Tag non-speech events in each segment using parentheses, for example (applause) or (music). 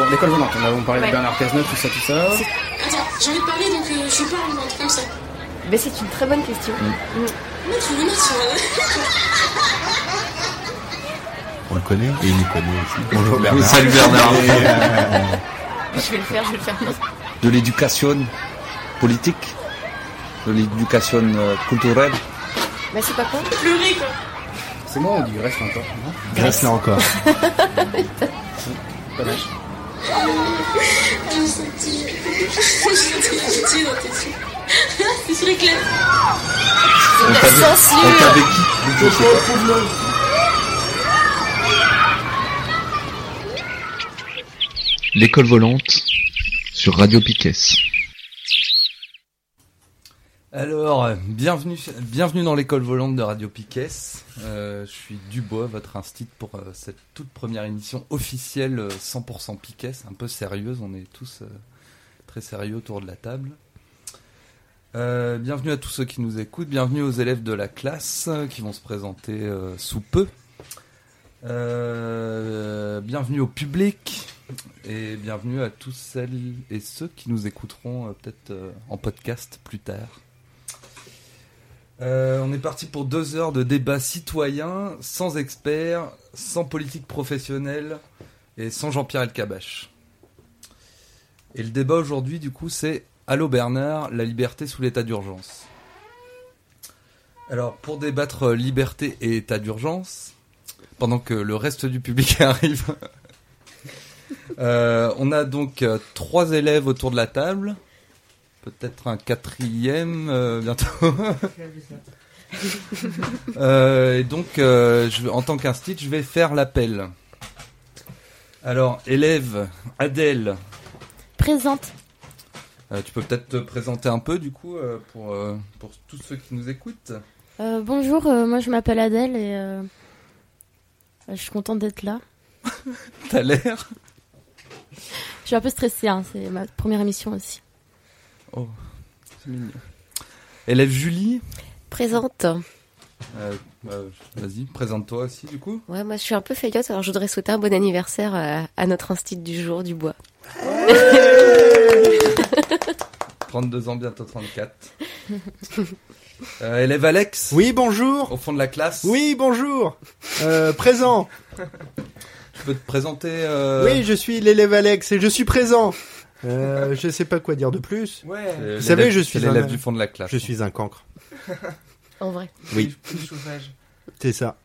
Bon, l'école volante, on a parlait Ouais. de Bernard Cazeneuve, tout ça, tout ça. Attends, j'ai envie de parler donc euh, je parle un truc comme ça. Mais c'est une très bonne question. Note sur. On le connaît et il nous connaît aussi. Bonjour Oui, Bernard. salut Bernard. (laughs) Je vais le faire, je vais le faire. De l'éducation politique, de l'éducation euh, culturelle. Mais c'est pas quoi Pleurer quoi. C'est moi, on dit Grèce encore, Grâce là encore. (laughs) Pas dans tes yeux. C'est on t'avait qui Je. L'école volante sur Radio Piquet. Alors, euh, bienvenue, dans l'école volante de Radio Piquet. Euh, je suis Dubois, votre instit pour euh, cette toute première émission officielle euh, 100% Piquet, un peu sérieuse. On est tous euh, très sérieux autour de la table. Euh, bienvenue à tous ceux qui nous écoutent. Bienvenue aux élèves de la classe euh, qui vont se présenter euh, sous peu. Euh, bienvenue au public et bienvenue à tous celles et ceux qui nous écouteront euh, peut-être euh, en podcast plus tard. Euh, on est parti pour deux heures de débat citoyen, sans experts, sans politique professionnelle et sans Jean-Pierre Elkabach. Et le débat aujourd'hui, du coup, c'est Allô Bernard, la liberté sous l'état d'urgence. Alors, pour débattre liberté et état d'urgence, pendant que le reste du public (laughs) arrive, euh, on a donc euh, trois élèves autour de la table, peut-être un quatrième euh, bientôt. (laughs) (laughs) Euh, et donc, euh, je, en tant qu'instit, je vais faire l'appel. Alors, élève Adèle, Présente. euh, tu peux peut-être te présenter un peu du coup euh, pour, euh, pour tous ceux qui nous écoutent. Euh, bonjour, euh, moi je m'appelle Adèle et euh, je suis contente d'être là. (laughs) T'as l'air. Je suis un peu stressée, hein, c'est ma première émission aussi. Oh, c'est mignon. Élève Julie, Présente. euh, euh, vas-y, présente-toi aussi du coup. Ouais, moi je suis un peu feillotte, alors je voudrais souhaiter un bon anniversaire à, à notre instit du jour du bois. 32 (laughs) ans, bientôt 34. (laughs) Euh, élève Alex, Oui, bonjour. au fond de la classe. Oui, bonjour. Euh, présent. (laughs) Tu peux te présenter. euh, Oui, je suis l'élève Alex et je suis présent. Euh, je sais pas quoi dire de plus. c'est l'élève- savez, je suis l'élève un- du fond de la classe. Je suis un cancre. En vrai. Oui, c'est ça.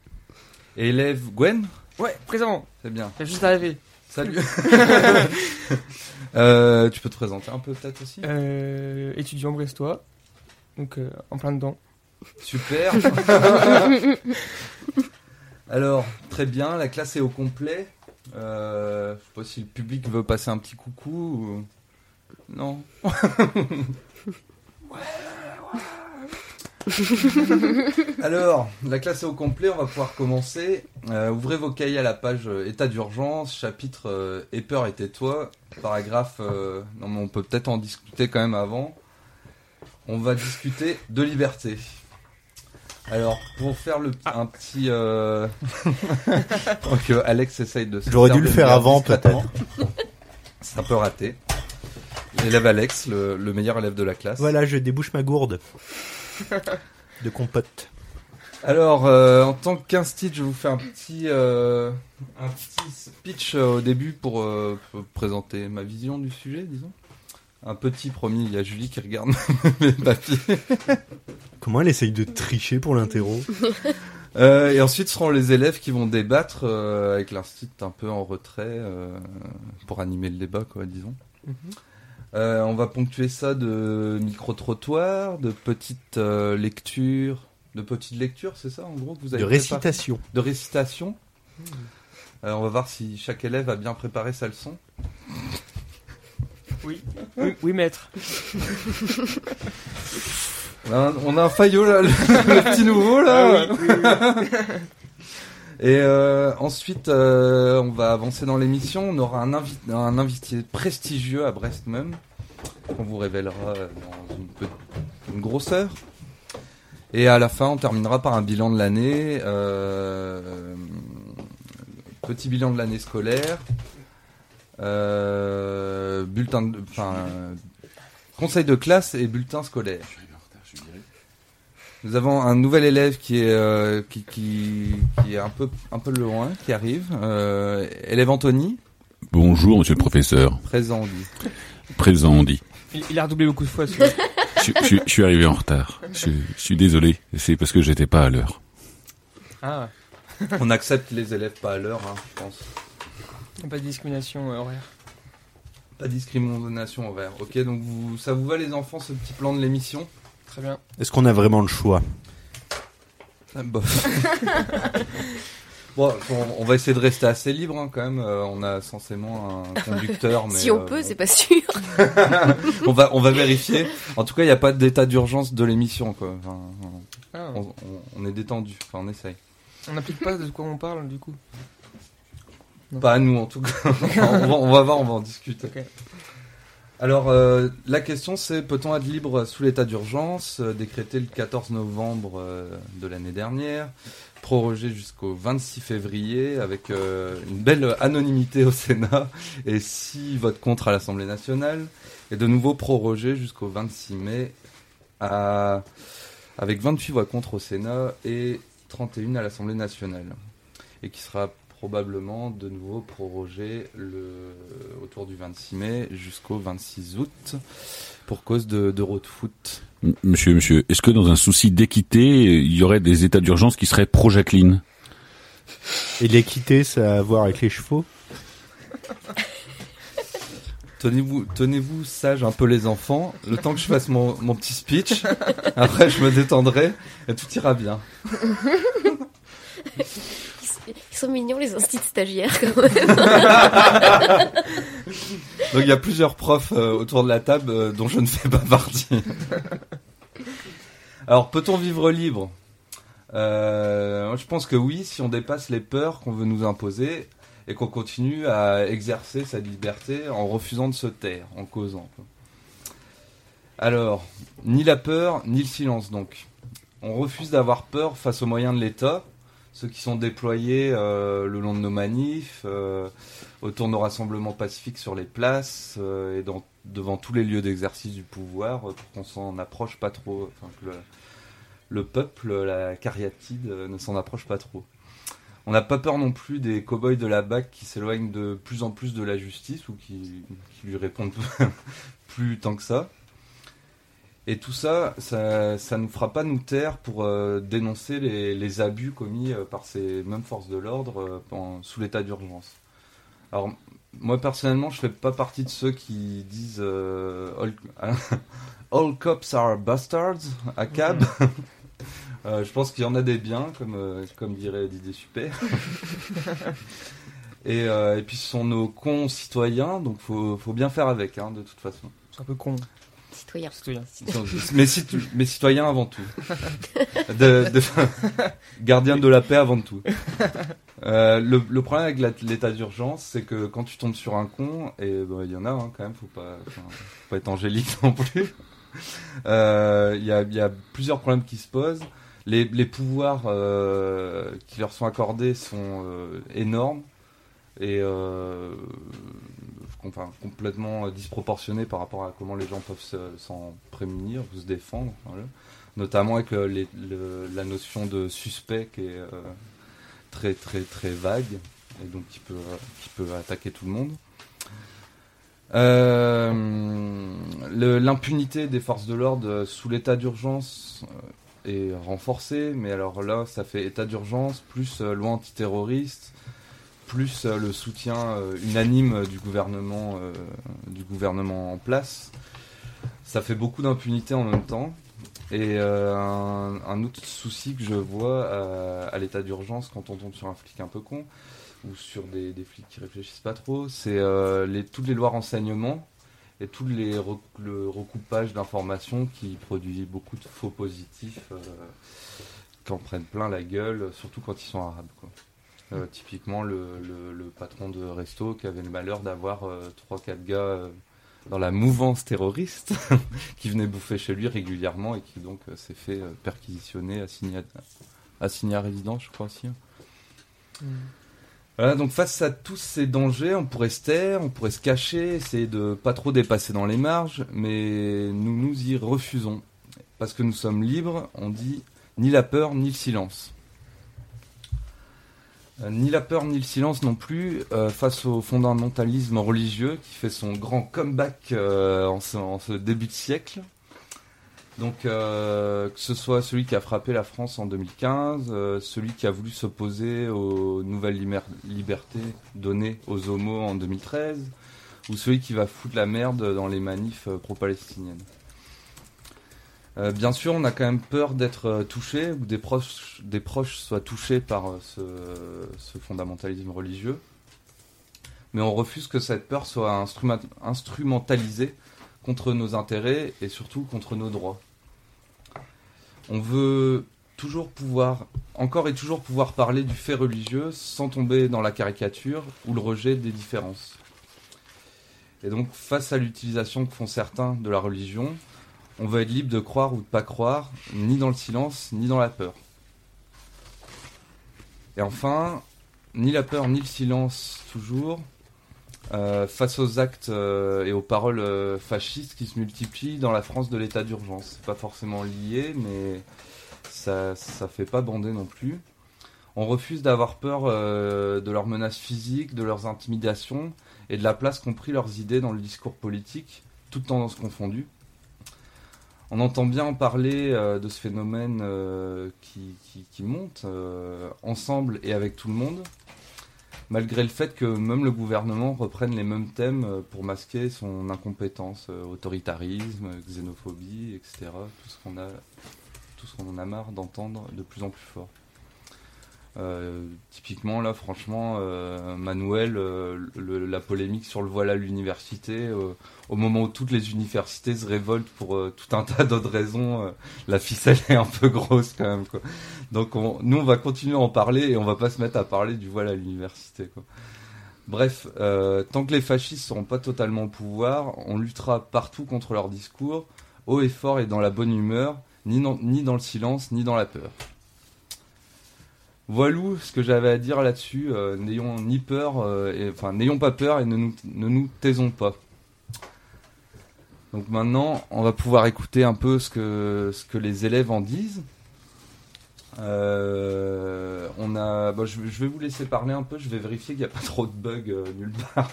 Et élève Gwen, Ouais, présent. c'est bien. J'ai juste arrivé. Salut. (laughs) Euh, tu peux te présenter un peu peut-être aussi. Euh, étudiant brestois. Donc, euh, en plein dedans. Super. (laughs) Alors, très bien, la classe est au complet. Euh, je sais pas si le public veut passer un petit coucou ou... Non. (laughs) Alors, la classe est au complet, on va pouvoir commencer. Euh, ouvrez vos cahiers à la page euh, État d'urgence, chapitre euh, Aie peur et tais-toi, paragraphe... euh, non mais on peut peut-être en discuter quand même avant. On va discuter de liberté. Alors, pour faire le, un petit... Euh... (laughs) pour que Alex essaye de... se J'aurais dû le faire avant, discrètement. C'est un peu raté. L'élève Alex, le, le meilleur élève de la classe. Voilà, je débouche ma gourde de compote. Alors, euh, en tant qu'instit, je vous fais un petit, euh, un petit speech euh, au début pour, euh, pour présenter ma vision du sujet, disons. Un petit promis, il y a Julie qui regarde (laughs) mes papiers. Comment elle essaye de tricher pour l'interro (laughs) Euh, et ensuite seront les élèves qui vont débattre euh, avec l'instit un peu en retrait euh, pour animer le débat, quoi, disons. Mhm. Euh, on va ponctuer ça de micro-trottoirs, de petites euh, lectures, de petites lectures, c'est ça en gros que vous avez De récitation. De récitation. Euh, on va voir si chaque élève a bien préparé sa leçon. Oui. Oui, oui, maître. (laughs) On a un, on a un faillot là, le, le petit nouveau là. Ah oui, oui, oui. (laughs) Et euh, ensuite, euh, on va avancer dans l'émission. On aura un, invi- un invité prestigieux à Brest même, qu'on vous révélera dans une, pe- une grosse heure. Et à la fin, on terminera par un bilan de l'année. euh, petit bilan de l'année scolaire. Euh, bulletin, de- enfin, conseil de classe et bulletin scolaire. Nous avons un nouvel élève qui est euh, qui, qui, qui est un peu un peu loin, qui arrive. Euh, élève Anthony, Bonjour, monsieur le professeur. présent on dit. Présent, on dit. Il, il a redoublé beaucoup de fois. celui-là. Je, je- je suis arrivé en retard. Je, je suis désolé. C'est parce que j'étais pas à l'heure. ah, On accepte les élèves pas à l'heure, hein, je pense. Pas de discrimination euh, horaire. Pas de discrimination envers. Ok, donc vous, ça vous va les enfants ce petit plan de l'émission? Très bien. Est-ce qu'on a vraiment le choix? Ah, bof. (laughs) bon, on, on va essayer de rester assez libre hein, quand même. Euh, on a censément un conducteur, (laughs) mais si on euh, peut, bon. c'est pas sûr. (laughs) on va on va vérifier. En tout cas, il n'y a pas d'état d'urgence de l'émission quoi. Enfin, Ah, on, on- on est détendu. Enfin, on essaye. on n'applique pas de quoi on parle du coup. Pas à nous en tout cas. (laughs) on, va, on va voir, on va en discuter. Alors, euh, la question c'est peut-on être libre sous l'état d'urgence, euh, décrété le 14 novembre euh, de l'année dernière, prorogé jusqu'au 26 février avec une belle anonymité au Sénat et 6 votes contre à l'Assemblée nationale, et de nouveau prorogé jusqu'au 26 mai à, avec 28 voix contre au Sénat et 31 à l'Assemblée nationale, et qui sera probablement de nouveau prorogé le, autour du 26 mai jusqu'au 26 août pour cause de d'Euro de foot. M- Monsieur, monsieur, est-ce que dans un souci d'équité, il y aurait des états d'urgence qui seraient pro-Jacqueline Et l'équité, ça a à voir avec les chevaux? Tenez-vous, tenez-vous sage un peu les enfants, le temps que je fasse mon, mon petit speech. Après, je me détendrai et tout ira bien. (laughs) Ils sont mignons les instituts stagiaires quand même. (laughs) Donc il y a plusieurs profs euh, autour de la table euh, dont je ne fais pas partie. (laughs) Alors peut-on vivre libre? Euh, Je pense que oui, si on dépasse les peurs qu'on veut nous imposer et qu'on continue à exercer sa liberté en refusant de se taire, en causant. Alors, ni la peur, ni le silence donc. On refuse d'avoir peur face aux moyens de l'État, ceux qui sont déployés euh, le long de nos manifs, euh, autour de nos rassemblements pacifiques sur les places euh, et devant tous les lieux d'exercice du pouvoir pour qu'on s'en approche pas trop, enfin que le, le peuple, la cariatide ne s'en approche pas trop. On n'a pas peur non plus des cow-boys de la BAC qui s'éloignent de plus en plus de la justice ou qui lui répondent (laughs) plus tant que ça. Et tout ça, ça, ça nous fera pas nous taire pour euh, dénoncer les, les abus commis euh, par ces mêmes forces de l'ordre euh, sous l'état d'urgence. Alors, moi personnellement, je fais pas partie de ceux qui disent euh, all, (laughs) all cops are bastards à cab. (laughs) Euh, je pense qu'il y en a des biens, comme, euh, comme dirait Didier Super. (laughs) et, euh, et puis ce sont nos cons-citoyens, donc faut, faut bien faire avec, hein, de toute façon. C'est un peu con. Citoyen. Citoyen. Mais, citu- mais citoyens avant tout. De, de- gardien de la paix avant tout. Euh, le, le problème avec l'état d'urgence, c'est que quand tu tombes sur un con, et bah, il y en a hein, quand même, faut pas, faut pas être angélique non plus. Euh, Il y, a, il y a plusieurs problèmes qui se posent. Les, les pouvoirs euh, qui leur sont accordés sont euh, énormes et euh, complètement disproportionnés par rapport à comment les gens peuvent se- s'en prémunir ou se défendre. Notamment avec euh, la notion de suspect qui est euh, très très très vague et donc qui peut, euh, attaquer tout le monde. Euh, L'impunité des forces de l'ordre euh, sous l'état d'urgence euh, est renforcée, mais alors là, ça fait état d'urgence, plus euh, loi antiterroriste, plus euh, le soutien euh, unanime euh, du gouvernement, du gouvernement en place. Ça fait beaucoup d'impunité en même temps. Et un, autre souci que je vois à, l'état d'urgence quand on tombe sur un flic un peu con, ou sur des, flics qui réfléchissent pas trop, c'est toutes les lois renseignement et tout le recoupage d'informations qui produit beaucoup de faux positifs euh, qui en prennent plein la gueule, surtout quand ils sont arabes. Euh, typiquement, le, le- le patron de resto qui avait le malheur d'avoir 3-4 gars euh, dans la mouvance terroriste (laughs) qui venaient bouffer chez lui régulièrement et qui donc euh, s'est fait euh, perquisitionner, assigné à, assigné à résidence, je crois aussi. hein. Voilà, donc face à tous ces dangers, on pourrait se taire, on pourrait se cacher, essayer de pas trop dépasser dans les marges, mais nous nous y refusons. Parce que nous sommes libres, on dit ni la peur ni le silence. Euh, ni la peur ni le silence non plus euh, face au fondamentalisme religieux qui fait son grand comeback euh, en, ce, début de siècle. Donc que ce soit celui qui a frappé la France en 2015, euh, celui qui a voulu s'opposer aux nouvelles libertés données aux homos en 2013, ou celui qui va foutre la merde dans les manifs pro-palestiniennes. Euh, bien sûr, on a quand même peur d'être euh, touché ou des proches, des proches soient touchés par euh, ce, fondamentalisme religieux. Mais on refuse que cette peur soit instrumentalisée contre nos intérêts et surtout contre nos droits. On veut toujours pouvoir, encore et toujours pouvoir parler du fait religieux sans tomber dans la caricature ou le rejet des différences. Et donc, face à l'utilisation que font certains de la religion, on veut être libre de croire ou de pas croire, ni dans le silence, ni dans la peur. Et enfin, ni la peur, ni le silence, toujours, euh, face aux actes euh, et aux paroles euh, fascistes qui se multiplient dans la France de l'état d'urgence. C'est pas forcément lié, mais ça, ça fait pas bander non plus. On refuse d'avoir peur de leurs menaces physiques, de leurs intimidations et de la place qu'ont pris leurs idées dans le discours politique, toutes tendances confondues. On entend bien parler euh, de ce phénomène euh, qui, monte euh, ensemble et avec tout le monde, malgré le fait que même le gouvernement reprenne les mêmes thèmes pour masquer son incompétence, autoritarisme, xénophobie, etc. Tout ce qu'on a, tout ce qu'on en a marre d'entendre de plus en plus fort. Euh, typiquement là franchement euh, Manuel euh, le- la polémique sur le voile à l'université au moment où toutes les universités se révoltent pour tout un (laughs) tas d'autres raisons la ficelle est un peu grosse quand même quoi. donc on- nous on va continuer à en parler et on va pas se mettre à parler du voile à l'université quoi. Bref, euh, tant que les fascistes seront pas totalement au pouvoir, on luttera partout contre leur discours, haut et fort et dans la bonne humeur, ni ni dans le silence, ni dans la peur. Voilà ce que j'avais à dire là-dessus. euh, n'ayons ni peur, euh, enfin n'ayons pas peur et ne nous, taisons pas. Donc maintenant, on va pouvoir écouter un peu ce que les élèves en disent. Euh, on a, bon, je, je vais vous laisser parler un peu. Je vais vérifier qu'il n'y a pas trop de bugs euh, nulle part,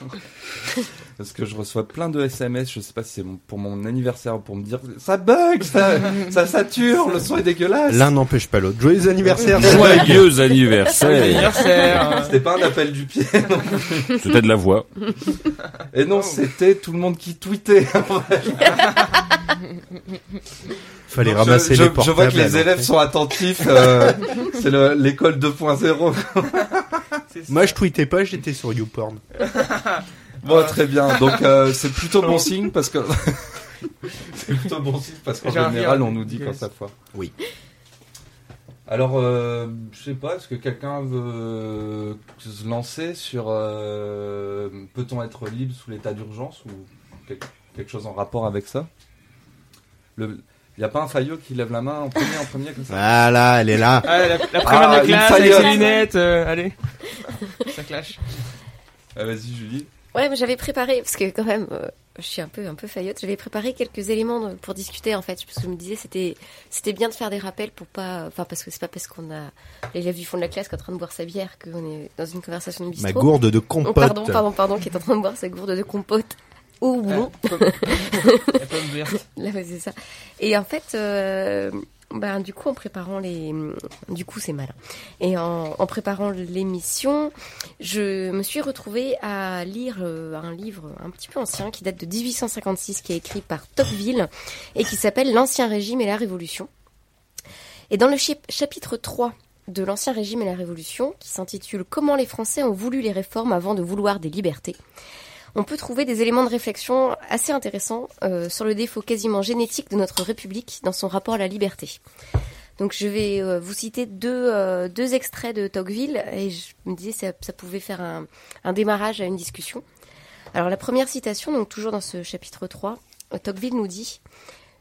(laughs) parce que je reçois plein de SMS. Je sais pas si c'est pour mon anniversaire ou pour me dire ça bug, ça, (laughs) ça sature, le son est dégueulasse. L'un n'empêche pas l'autre. Joyeux anniversaire. Joyeux anniversaire. Anniversaire. C'était pas un appel du pied. non. C'était de la voix. Et non, c'était tout le monde qui tweetait. (laughs) Fallait Je- ramasser je, les je portables. vois que les élèves sont attentifs. euh, c'est le- l'école 2.0. Moi, je tweetais pas, j'étais sur YouPorn. (laughs) Bon, très bien. Donc euh, c'est plutôt bon signe parce que (laughs) c'est plutôt bon signe parce qu'en général on nous dit quand ça foire. Oui. Alors, euh, je sais pas, est-ce que quelqu'un veut se lancer sur euh, peut-on être libre sous l'état d'urgence ou quelque, quelque chose en rapport avec ça? Il n'y a pas un faillot qui lève la main en premier, en premier comme ça Voilà, elle est là. Ah, la, la première Ah, de classe avec ses lunettes, euh, allez. (laughs) Ça clash. Ah, Vas-y, Julie. Ouais, mais j'avais préparé, parce que quand même, euh, je suis un peu, un peu faillotte, j'avais préparé quelques éléments pour discuter, en fait, parce que je me disais, c'était, c'était bien de faire des rappels pour pas, enfin, parce que c'est pas parce qu'on a l'élève du fond de la classe qui est en train de boire sa bière qu'on est dans une conversation de bistrot. Ma gourde de Oh, compote. pardon, pardon, pardon, qui est en train de boire sa gourde de compote. La pomme verte. Là, c'est ça. Et en fait, euh, ben, du coup, en préparant les, du coup, c'est malin. Et en, en préparant l'émission, je me suis retrouvée à lire euh, un livre un petit peu ancien qui date de 1856, qui est écrit par Tocqueville et qui s'appelle L'Ancien Régime et la Révolution. Et dans le chapitre 3 de l'Ancien Régime et la Révolution, qui s'intitule Comment les Français ont voulu les réformes avant de vouloir des libertés, on peut trouver des éléments de réflexion assez intéressants euh, sur le défaut quasiment génétique de notre République dans son rapport à la liberté. Donc je vais euh, vous citer deux, euh, deux extraits de Tocqueville et je me disais ça, ça pouvait faire un, un démarrage à une discussion. Alors la première citation, donc toujours dans ce chapitre 3, euh, Tocqueville nous dit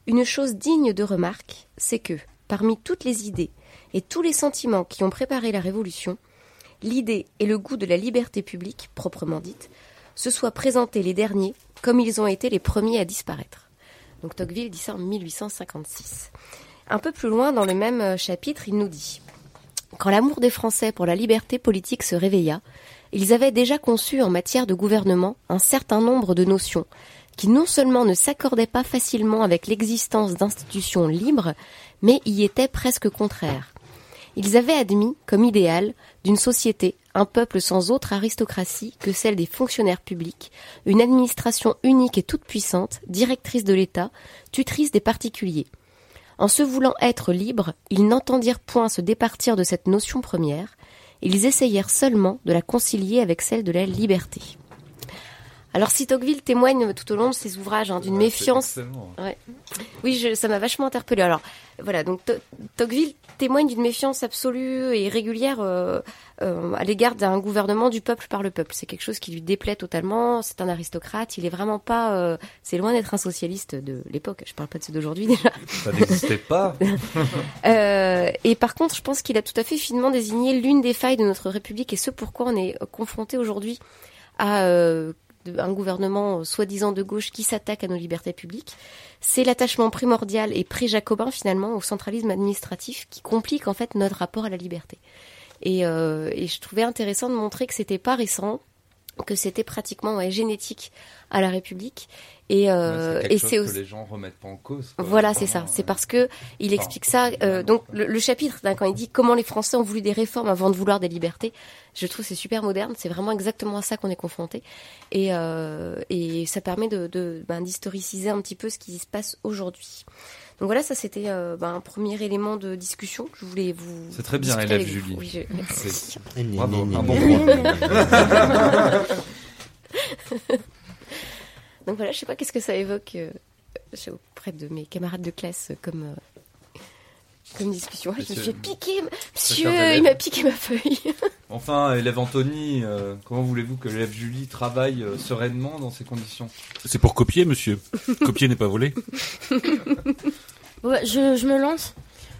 Une chose digne de remarque, c'est que, parmi toutes les idées et tous les sentiments qui ont préparé la Révolution, l'idée et le goût de la liberté publique, proprement dite, se soient présentés les derniers comme ils ont été les premiers à disparaître. Donc Tocqueville dit ça en 1856. Un peu plus loin dans le même euh, chapitre, il nous dit Quand l'amour des Français pour la liberté politique se réveilla, ils avaient déjà conçu en matière de gouvernement un certain nombre de notions qui non seulement ne s'accordaient pas facilement avec l'existence d'institutions libres, mais y étaient presque contraires. Ils avaient admis comme idéal d'une société un peuple sans autre aristocratie que celle des fonctionnaires publics, une administration unique et toute puissante, directrice de l'État, tutrice des particuliers. En se voulant être libres, ils n'entendirent point se départir de cette notion première, ils essayèrent seulement de la concilier avec celle de la liberté. Alors si Tocqueville témoigne tout au long de ses ouvrages hein, d'une Ouais, méfiance, ouais. oui, je- ça m'a vachement interpellé. Alors voilà, donc To- Tocqueville témoigne d'une méfiance absolue et régulière euh, euh, à l'égard d'un gouvernement du peuple par le peuple. C'est quelque chose qui lui déplaît totalement. C'est un aristocrate. Il est vraiment pas. euh, c'est loin d'être un socialiste de l'époque. Je parle pas de ceux d'aujourd'hui déjà. Ça n'existait pas. (laughs) Et par contre, je pense qu'il a tout à fait finement désigné l'une des failles de notre République et ce pourquoi on est confronté aujourd'hui à euh, de- un gouvernement euh, soi-disant de gauche qui s'attaque à nos libertés publiques. C'est l'attachement primordial et pré-jacobin finalement au centralisme administratif qui complique en fait notre rapport à la liberté. Et, euh, et je trouvais intéressant de montrer que c'était pas récent, que c'était pratiquement ouais, génétique à la République. Et, euh, Ouais, c'est et aussi que les gens remettent pas en cause. quoi. voilà, c'est ça. C'est euh, parce que il explique ça. euh, donc le, le chapitre, quand il dit comment les Français ont voulu des réformes avant de vouloir des libertés, je trouve c'est super moderne. C'est vraiment exactement à ça qu'on est confronté, et euh, et ça permet de de, ben, d'historiciser un petit peu ce qui se passe aujourd'hui. Donc voilà, ça c'était euh, ben, un premier élément de discussion. Je voulais vous. C'est très bien, élève. Julie. Oui, je- merci. Bravo, un bon. (laughs) Donc voilà, je sais pas qu'est-ce que ça évoque euh, auprès de mes camarades de classe euh, comme euh, comme discussion. Ah, je me Monsieur- suis piquer, monsieur, il m'a piqué ma feuille. (laughs) Enfin, élève Anthony, euh, comment voulez-vous que l'élève Julie travaille euh, sereinement dans ces conditions? C'est pour copier, monsieur. Copier n'est pas volé. (laughs) Ouais, je, je me lance.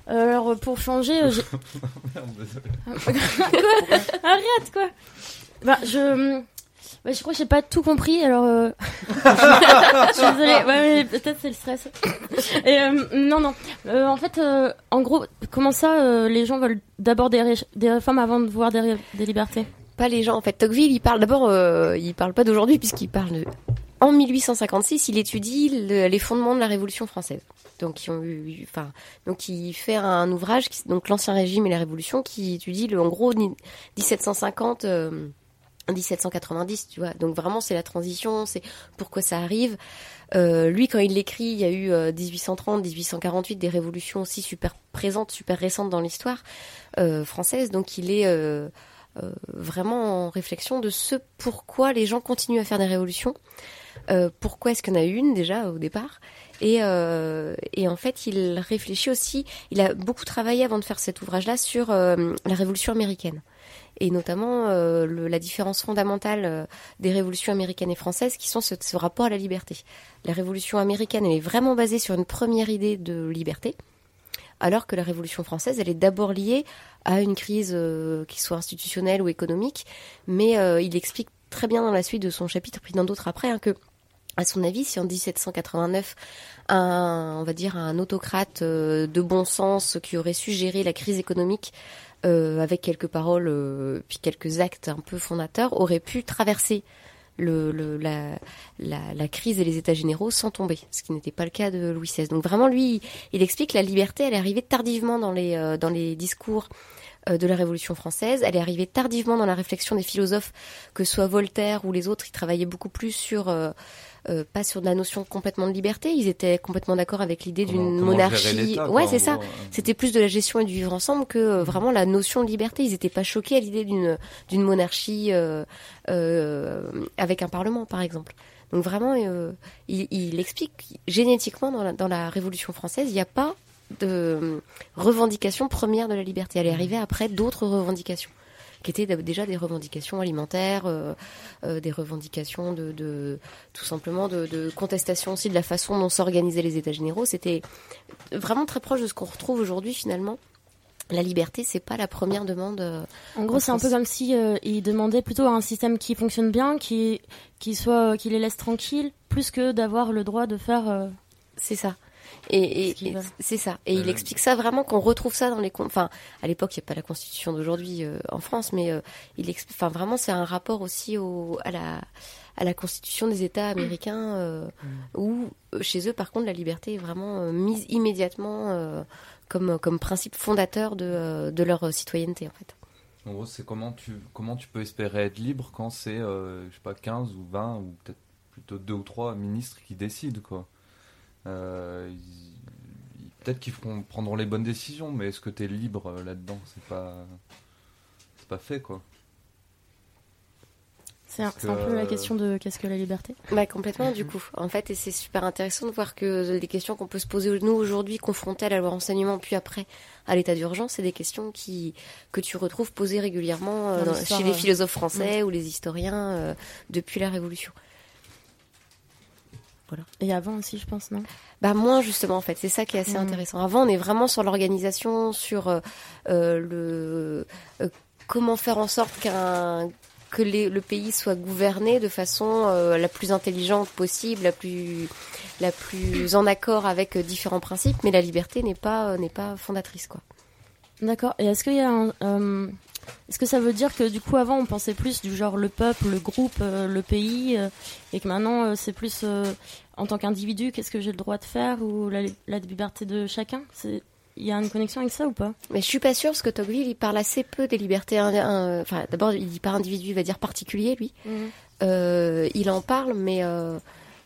Alors pour changer, (laughs) Merde, désolé. (laughs) arrête quoi. Bah je, bah, je crois que j'ai pas tout compris. Alors euh... (laughs) je suis désolée. Ouais, mais peut-être c'est le stress. Et euh, non non. Euh, en fait, euh, en gros, comment ça, euh, les gens veulent d'abord des, ré- des réformes avant de voir des, ré- des libertés? Pas les gens en fait. Tocqueville, il parle d'abord, euh, il parle pas d'aujourd'hui puisqu'il parle de... en 1856, il étudie le- les fondements de la Révolution française. Donc, ils ont eu, enfin, donc il fait un ouvrage, qui, donc l'ancien régime et la Révolution, qui étudie le, en gros ni- 1750. euh, 1790, tu vois. Donc vraiment, c'est la transition, c'est pourquoi ça arrive. Euh, lui, quand il l'écrit, il y a eu euh, 1830, 1848, des révolutions aussi super présentes, super récentes dans l'histoire euh, française. Donc il est euh, euh, vraiment en réflexion de ce pourquoi les gens continuent à faire des révolutions. Euh, pourquoi est-ce en a une déjà au départ? Et, euh, et en fait, il réfléchit aussi. Il a beaucoup travaillé avant de faire cet ouvrage-là sur euh, la Révolution américaine et notamment la différence fondamentale des révolutions américaines et françaises, qui sont ce, rapport à la liberté. La révolution américaine, elle est vraiment basée sur une première idée de liberté, alors que la révolution française, elle est d'abord liée à une crise qui soit institutionnelle ou économique, mais il explique très bien dans la suite de son chapitre, puis dans d'autres après, hein, que à son avis, si en 1789, un, on va dire un autocrate euh, de bon sens qui aurait su gérer la crise économique euh, avec quelques paroles euh, puis quelques actes un peu fondateurs, aurait pu traverser le, la, la, crise et les états généraux sans tomber, ce qui n'était pas le cas de Louis XVI. Donc vraiment, lui, il explique que la liberté, elle est arrivée tardivement dans les, dans les discours de la Révolution française. Elle est arrivée tardivement dans la réflexion des philosophes, que ce soit Voltaire ou les autres, ils travaillaient beaucoup plus sur, euh, euh, pas sur de la notion complètement de liberté, ils étaient complètement d'accord avec l'idée d'une monarchie. Ouais, c'est ça. euh. C'était plus de la gestion et du vivre ensemble que euh, vraiment la notion de liberté. Ils n'étaient pas choqués à l'idée d'une d'une monarchie euh, euh, avec un parlement, par exemple. Donc vraiment, euh, il, il explique génétiquement dans la, dans la Révolution française, il n'y a pas de euh, revendication première de la liberté. Elle est arrivée après d'autres revendications qui étaient déjà des revendications alimentaires, euh, euh, des revendications de, de tout simplement de, de contestation aussi de la façon dont s'organisaient les États généraux. C'était vraiment très proche de ce qu'on retrouve aujourd'hui finalement la liberté, c'est pas la première demande. euh, En gros, c'est un peu comme si ils demandaient plutôt un système qui fonctionne bien, qui qui soit qui les laisse tranquilles, plus que d'avoir le droit de faire. C'est ça. Et, et- Ce qu'ils et veulent. c'est ça. Et il Euh, explique ça vraiment qu'on retrouve ça dans les. Enfin, à l'époque, il n'y a pas la constitution d'aujourd'hui euh, en France, mais euh, il explique. Enfin, vraiment, c'est un rapport aussi au, à la à la constitution des États américains, euh, où chez eux, par contre, la liberté est vraiment euh, mise immédiatement euh, comme comme principe fondateur de euh, de leur citoyenneté, en fait. En gros, c'est comment tu, comment tu peux espérer être libre quand c'est, euh, je sais pas, 15 ou 20 ou peut-être plutôt 2 ou 3 ministres qui décident, quoi. Euh, peut-être qu'ils prendront les bonnes décisions, mais est-ce que tu es libre euh, là-dedans? C'est pas, c'est pas fait, quoi. C'est un, peu la question de qu'est-ce que la liberté. Bah complètement du coup. En fait, et c'est super intéressant de voir que les questions qu'on peut se poser nous aujourd'hui, confrontés à la loi renseignement, puis après à l'état d'urgence, c'est des questions qui que tu retrouves posées régulièrement euh, Dans chez les euh, philosophes français ou les historiens euh, depuis la Révolution. Et avant aussi, je pense, non? Bah moins justement en fait, c'est ça qui est assez Mhm. intéressant. Avant, on est vraiment sur l'organisation, sur euh, euh, le euh, comment faire en sorte qu'un que les- le pays soit gouverné de façon euh, la plus intelligente possible, la plus la plus en accord avec euh, différents principes, mais la liberté n'est pas euh, n'est pas fondatrice quoi. D'accord. Et est-ce qu'il y a un, euh, est-ce que ça veut dire que du coup avant on pensait plus du genre le peuple, le groupe, euh, le pays, euh, et que maintenant euh, c'est plus en tant qu'individu, qu'est-ce que j'ai le droit de faire ou la, la liberté de chacun? Il y a une connexion avec ça ou pas? Mais je suis pas sûre parce que Tocqueville il parle assez peu des libertés. Enfin, d'abord il dit pas individu, il va dire particulier lui. Euh, il en parle, mais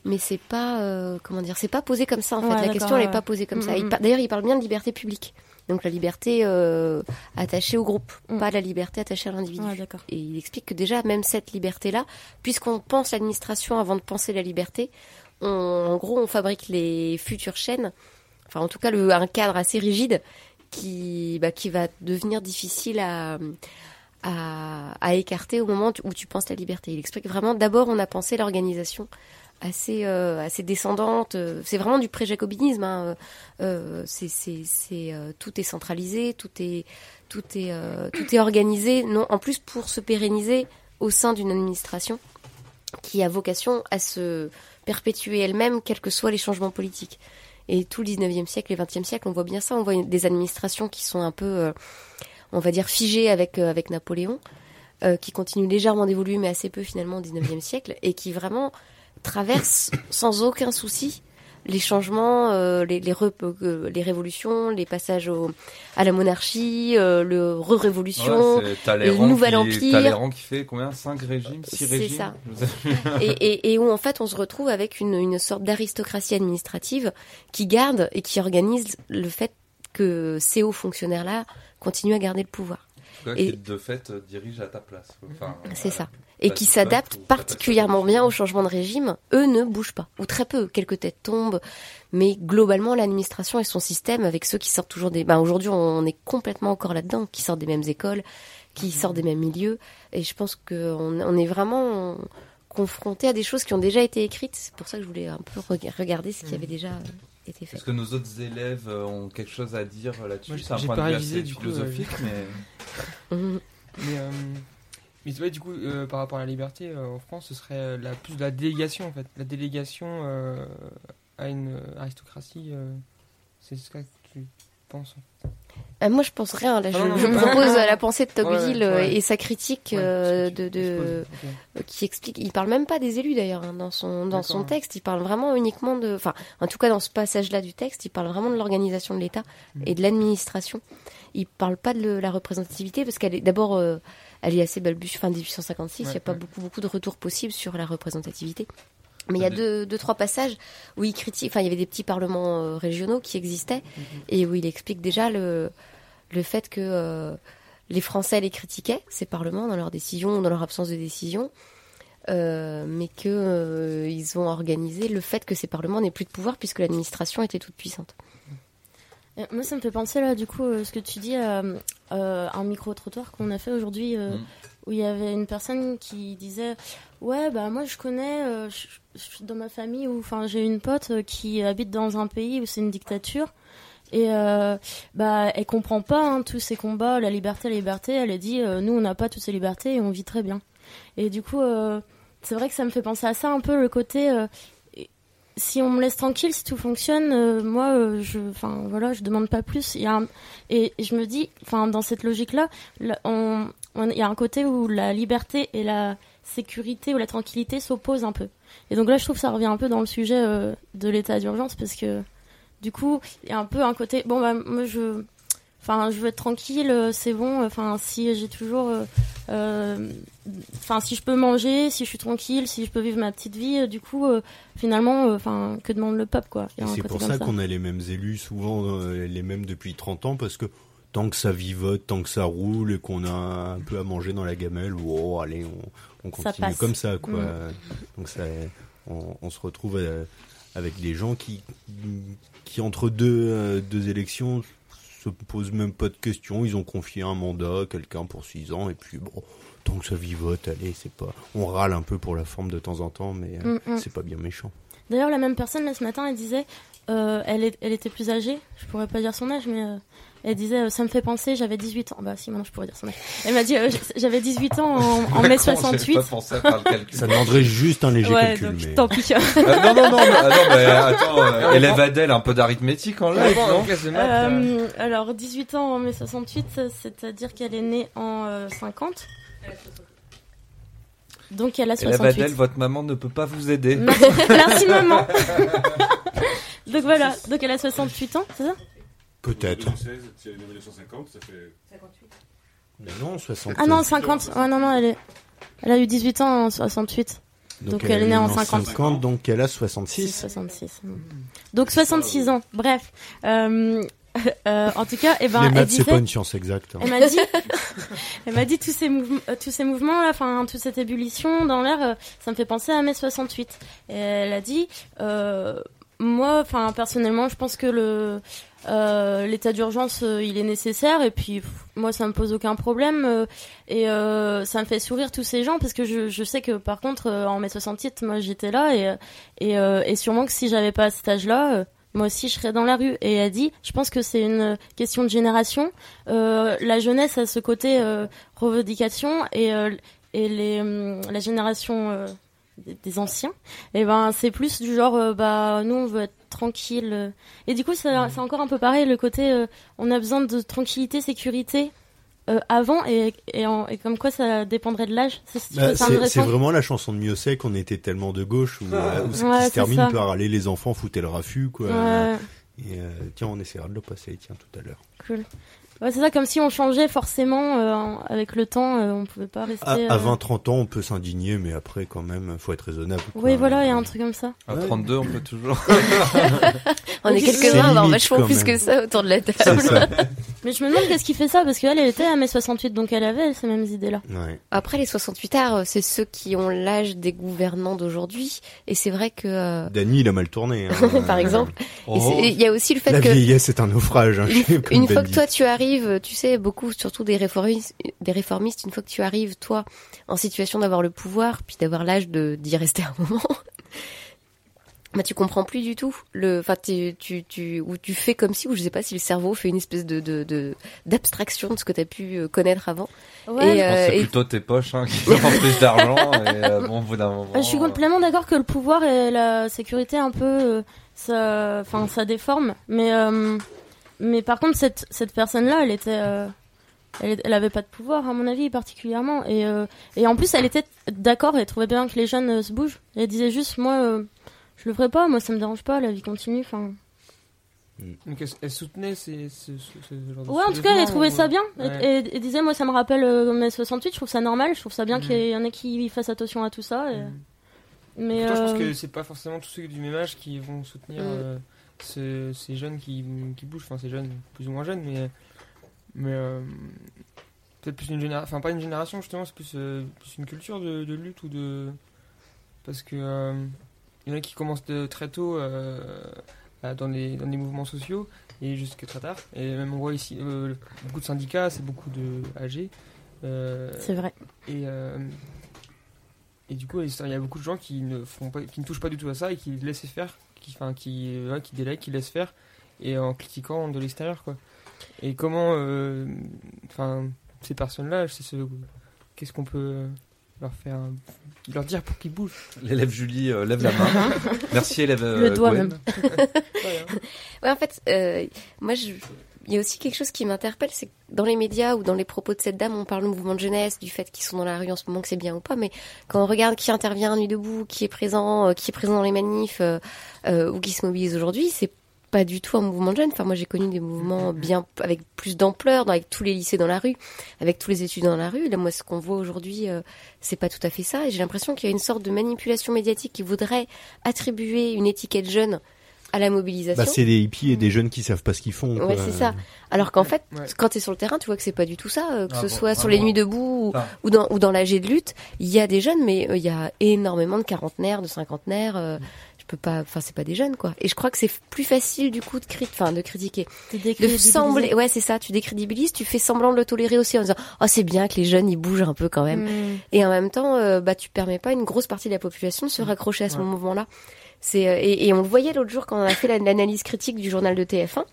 mais c'est pas comment dire, c'est pas posé comme ça en fait. La question elle est ouais. pas posée comme ça. Mm, Il mm. par- D'ailleurs, il parle bien de liberté publique. Donc la liberté euh, attachée au groupe, Mm. pas la liberté attachée à l'individu. Ouais. Et il explique que déjà même cette liberté-là, puisqu'on pense l'administration avant de penser la liberté, on, en gros on fabrique les futures chaînes. Enfin, en tout cas, le, un cadre assez rigide qui, bah, qui va devenir difficile à, à, à écarter au moment où tu penses la liberté. Il explique vraiment, d'abord, on a pensé l'organisation assez, euh, assez descendante. C'est vraiment du pré-jacobinisme. Hein. Euh, c'est, c'est, euh, tout est centralisé, tout est, tout est, euh, tout est organisé. Non, en plus, pour se pérenniser au sein d'une administration qui a vocation à se perpétuer elle-même, quels que soient les changements politiques. Et tout le 19e siècle et 20e siècle, on voit bien ça. On voit des administrations qui sont un peu, on va dire, figées avec, avec Napoléon, qui continuent légèrement d'évoluer, mais assez peu finalement au 19e siècle, et qui vraiment traversent sans aucun souci les changements, euh, les, les, rep- euh, les révolutions, les passages au, à la monarchie, euh, le re-révolution, Ouais, le nouvel qui- empire. Talleyrand qui fait combien? 5 régimes 6 C'est ça. (laughs) Et où en fait on se retrouve avec une, une sorte d'aristocratie administrative qui garde et qui organise le fait que ces hauts fonctionnaires-là continuent à garder le pouvoir. Quoi, Et- qui de fait euh, dirige à ta place. Enfin, C'est ça. Et qui s'adaptent particulièrement bien. au changement de régime, eux ne bougent pas, ou très peu, quelques têtes tombent, mais globalement l'administration et son système, avec ceux qui sortent toujours des... Ben, Aujourd'hui on est complètement encore là-dedans, qui sortent des mêmes écoles, qui sortent des mêmes milieux, et je pense qu'on on est vraiment confronté à des choses qui ont déjà été écrites, c'est pour ça que je voulais un peu reg- regarder ce qui avait déjà euh, été fait. Est-ce que nos autres élèves euh, ont quelque chose à dire là-dessus Moi, C'est un point pas de vue du coup, philosophique, euh, mais. (laughs) Mais, euh, mais du coup, euh, par rapport à la liberté, euh, en France, ce serait euh, la, plus de la délégation, en fait. La délégation euh, à une euh, aristocratie, euh, c'est ce que tu penses. Euh, moi, je pense rien. Là, je, Ah non, non, je me propose non. la (laughs) pensée de Tocqueville Ouais, euh, ouais. et sa critique Ouais, euh, de, qui explique. Il parle même pas des élus d'ailleurs hein, dans son dans son texte. Il parle vraiment uniquement de, enfin, en tout cas dans ce passage-là du texte, il parle vraiment de l'organisation de l'État Mhm. et de l'administration. Il parle pas de le- la représentativité parce qu'elle est d'abord, euh, elle est assez balbutiée. Fin 1856, il n'y a pas beaucoup beaucoup de retours possibles sur la représentativité. Mais il y a Mhm. deux, deux, trois passages où il critique. Enfin, il y avait des petits parlements euh, régionaux qui existaient et où il explique déjà le le fait que euh, les Français les critiquaient, ces parlements, dans leurs décisions ou dans leur absence de décision, euh, mais que euh, ils ont organisé le fait que ces parlements n'aient plus de pouvoir puisque l'administration était toute puissante. Moi, ça me fait penser là, du coup, euh, ce que tu dis, euh, euh, un micro-trottoir qu'on a fait aujourd'hui, euh, Mm. où il y avait une personne qui disait Ouais, bah moi je connais, euh, je, dans ma famille, où enfin j'ai une pote euh, qui habite dans un pays où c'est une dictature. et euh, bah elle comprend pas hein, tous ces combats, la liberté, la liberté. Elle a dit euh, nous on n'a pas toutes ces libertés et on vit très bien. Et du coup euh, c'est vrai que ça me fait penser à ça un peu le côté si on me laisse tranquille, si tout fonctionne, moi, je, enfin voilà, je demande pas plus. A un- et je me dis, enfin dans cette logique-là, là, il y a un côté où la liberté et la sécurité ou la tranquillité s'opposent un peu. Et donc là, je trouve que ça revient un peu dans le sujet euh, de l'état d'urgence parce que du coup, il y a un peu un côté, bon bah moi je, enfin je veux être tranquille, euh, c'est bon. Enfin si j'ai toujours, euh, euh, enfin si je peux manger, si je suis tranquille, si je peux vivre ma petite vie, euh, du coup euh, finalement, euh, enfin que demande le peuple quoi. C'est pour comme ça qu'on a les mêmes élus, souvent euh, les mêmes depuis 30 ans, parce que tant que ça vivote, tant que ça roule et qu'on a un peu à manger dans la gamelle, oh, allez, on, on continue comme ça, quoi. Mm. Donc ça, on, on se retrouve euh, avec des gens qui, qui entre deux, euh, deux élections, se posent même pas de questions. Ils ont confié un mandat à quelqu'un pour 6 ans, et puis bon, tant que ça vivote, allez, c'est pas. On râle un peu pour la forme de temps en temps, mais euh, Mm, mm. c'est pas bien méchant. D'ailleurs, la même personne, là, ce matin, elle disait, euh, elle, est- elle était plus âgée, je pourrais pas dire son âge, mais euh, elle disait, euh, ça me fait penser, j'avais 18 ans. Bah si, maintenant je pourrais dire son âge. Elle m'a dit, euh, (laughs) j'avais 18 ans en, en mai 68. pas pensé à faire le calcul. Ça demanderait juste un léger Ouais, calcul, donc mais. tant pis. Euh, non, non, non, mais, ah non, mais attends, euh, élève Adèle, un peu d'arithmétique en live, non alors, 18 ans en mai 68, euh, c'est-à-dire qu'elle est née en euh, 50. Donc elle a Élève 68. Adèle, votre maman ne peut pas vous aider. (laughs) Merci maman. (laughs) donc voilà, donc elle a 68 ans, c'est ça Peut-être. 2016, si elle est née en 1950, ça fait. Mais non, 60. Ah non, 50. Ouais, non, non, elle est... Elle a eu 18 ans en 68. Donc, elle est née en 50. donc elle a 66. 66. hmm. Donc 66 ans. Bref. Euh, (laughs) euh, en tout cas, eh ben, Les maths, c'est pas une science exacte. hein. Elle m'a dit, (laughs) elle m'a dit tous ces mouvements, euh, tous ces mouvements là, enfin toute cette ébullition dans l'air, ça me fait penser à mai 68. Et elle a dit, euh, moi, personnellement, je pense que euh, l'état d'urgence, euh, il est nécessaire et puis moi, ça me pose aucun problème euh, et ça me fait sourire tous ces gens parce que je, sais que par contre, en mai 68, moi, j'étais là et sûrement que si j'avais pas cet âge-là. moi aussi, je serais dans la rue. Et elle dit, je pense que c'est une question de génération. La jeunesse a ce côté revendication et, et les, hum, la génération des, anciens, et ben c'est plus du genre, euh, bah nous on veut être tranquille. Et du coup, c'est c'est encore un peu pareil, le côté, euh, on a besoin de tranquillité, sécurité. euh, avant et, et, en- et comme quoi ça dépendrait de l'âge c'est Bah, c'est vraiment la chanson de Miossec, on était tellement de gauche, où, Ouais, qui se termine ça. par aller les enfants foutaient le raffut, quoi. Ouais. Et euh, tiens, on essaiera de le passer, tiens, tout à l'heure. Cool. Ouais, c'est ça, comme si on changeait forcément euh, avec le temps, euh, on pouvait pas rester. À, à euh, 20-30 ans, on peut s'indigner, mais après, quand même, faut être raisonnable. quoi. Oui, voilà, il y a un truc comme ça. À 32, (laughs) on peut toujours. On est quelques-uns à avoir vachement plus que ça autour de la table. ça. (laughs) Mais je me demande qu'est-ce qui fait ça, parce qu'elle, elle était à mai 68, donc elle avait ces mêmes idées-là. Ouais. Après, les 68 arts, c'est ceux qui ont l'âge des gouvernants d'aujourd'hui. Et c'est vrai que, euh, Dany, il a mal tourné. hein. (laughs) par exemple, Oh. il y a aussi le fait La que vieillesse est un naufrage. hein, une, fois que toi tu arrives, tu sais, beaucoup, surtout des réformistes, des réformistes, une fois que tu arrives, toi, en situation d'avoir le pouvoir, puis d'avoir l'âge de d'y rester un (laughs) moment, bah tu comprends plus du tout le, enfin tu, tu, tu, ou tu fais comme si, ou je sais pas si le cerveau fait une espèce de de de- d'abstraction de, ce que tu as pu euh, connaître avant. Ouais. Et, euh, c'est et- plutôt tes poches hein, qui font plus d'argent (laughs) euh, bon, au bout d'un moment. Euh, je suis complètement d'accord que le pouvoir et la sécurité, un peu, euh, ça, enfin, ça déforme. Mais, euh, mais par contre, cette, cette personne-là, elle était, euh, elle, elle avait pas de pouvoir, à mon avis, particulièrement. Et, euh, et en plus, elle était d'accord, elle trouvait bien que les jeunes euh, se bougent. Elle disait juste, moi, euh, je le ferai pas, moi, ça me dérange pas, la vie continue. Enfin, Donc elle, elle soutenait ces, ce, ce- ce genre de Ouais, en tout cas, elle trouvait ça bien. Ouais. Et, et- et disait, moi, ça me rappelle euh, mai 68, je trouve ça normal, je trouve ça bien Mhm. qu'il y en ait qui fassent attention à tout ça. et- Mhm. Mais Pourtant, je pense que c'est pas forcément tous ceux du même âge qui vont soutenir Mm. Ce- ces jeunes qui, qui bougent, enfin ces jeunes plus ou moins jeunes, mais, mais euh, peut-être plus une génération, enfin pas une génération justement, c'est plus, euh, plus une culture de, de lutte ou de. Parce que euh, il y en a qui commencent de très tôt euh, dans, les, dans les mouvements sociaux et jusqu'à très tard. Et même on voit ici beaucoup de syndicats, c'est beaucoup de âgés. euh, c'est vrai. et, et du coup, il y a beaucoup de gens qui ne, font pas, qui ne touchent pas du tout à ça et qui laissent faire, qui, enfin, qui, ouais, qui qui laissent faire. et en critiquant de l'extérieur, quoi. Et comment, euh, enfin, ces personnes-là, c'est ce, qu'est-ce qu'on peut leur faire, leur dire pour qu'ils bougent? L'élève Julie euh, lève la main. (laughs) Merci élève. Le euh, doigt Gwen. même. (laughs) Ouais, en fait, euh, moi, je... il y a aussi quelque chose qui m'interpelle, c'est que dans les médias ou dans les propos de cette dame, on parle du mouvement de jeunesse, du fait qu'ils sont dans la rue en ce moment, que c'est bien ou pas, mais quand on regarde qui intervient à Nuit debout, qui est présent, euh, qui est présent dans les manifs euh, euh, ou qui se mobilise aujourd'hui, c'est pas du tout un mouvement de jeunes. Enfin, moi, j'ai connu des mouvements bien avec plus d'ampleur, avec tous les lycées dans la rue, avec tous les étudiants dans la rue. Là, moi, ce qu'on voit aujourd'hui, euh, c'est pas tout à fait ça. Et j'ai l'impression qu'il y a une sorte de manipulation médiatique qui voudrait attribuer une étiquette jeune à la mobilisation. Bah, c'est des hippies et des jeunes qui savent pas ce qu'ils font. Ouais, c'est ça. Alors qu'en fait, Ouais. quand tu es sur le terrain, tu vois que c'est pas du tout ça. euh, Que Ah ce bon, soit sur vraiment. les nuits debout ou, dans, ou dans l'âge de lutte, il y a des jeunes, mais euh, il y a énormément de quarantenaires, de cinquantenaires. euh, je peux pas, enfin, c'est pas des jeunes, quoi. Et je crois que c'est plus facile, du coup, de, enfin, de critiquer. De sembler, ouais, c'est ça, tu décrédibilises, tu fais semblant de le tolérer aussi en disant, oh, c'est bien que les jeunes, ils bougent un peu quand même. Mm. Et en même temps, euh, bah, tu permets pas à une grosse partie de la population de se raccrocher à ce Ouais. mouvement-là. C'est euh, et, et on le voyait l'autre jour quand on a fait la- l'analyse critique du journal de TF1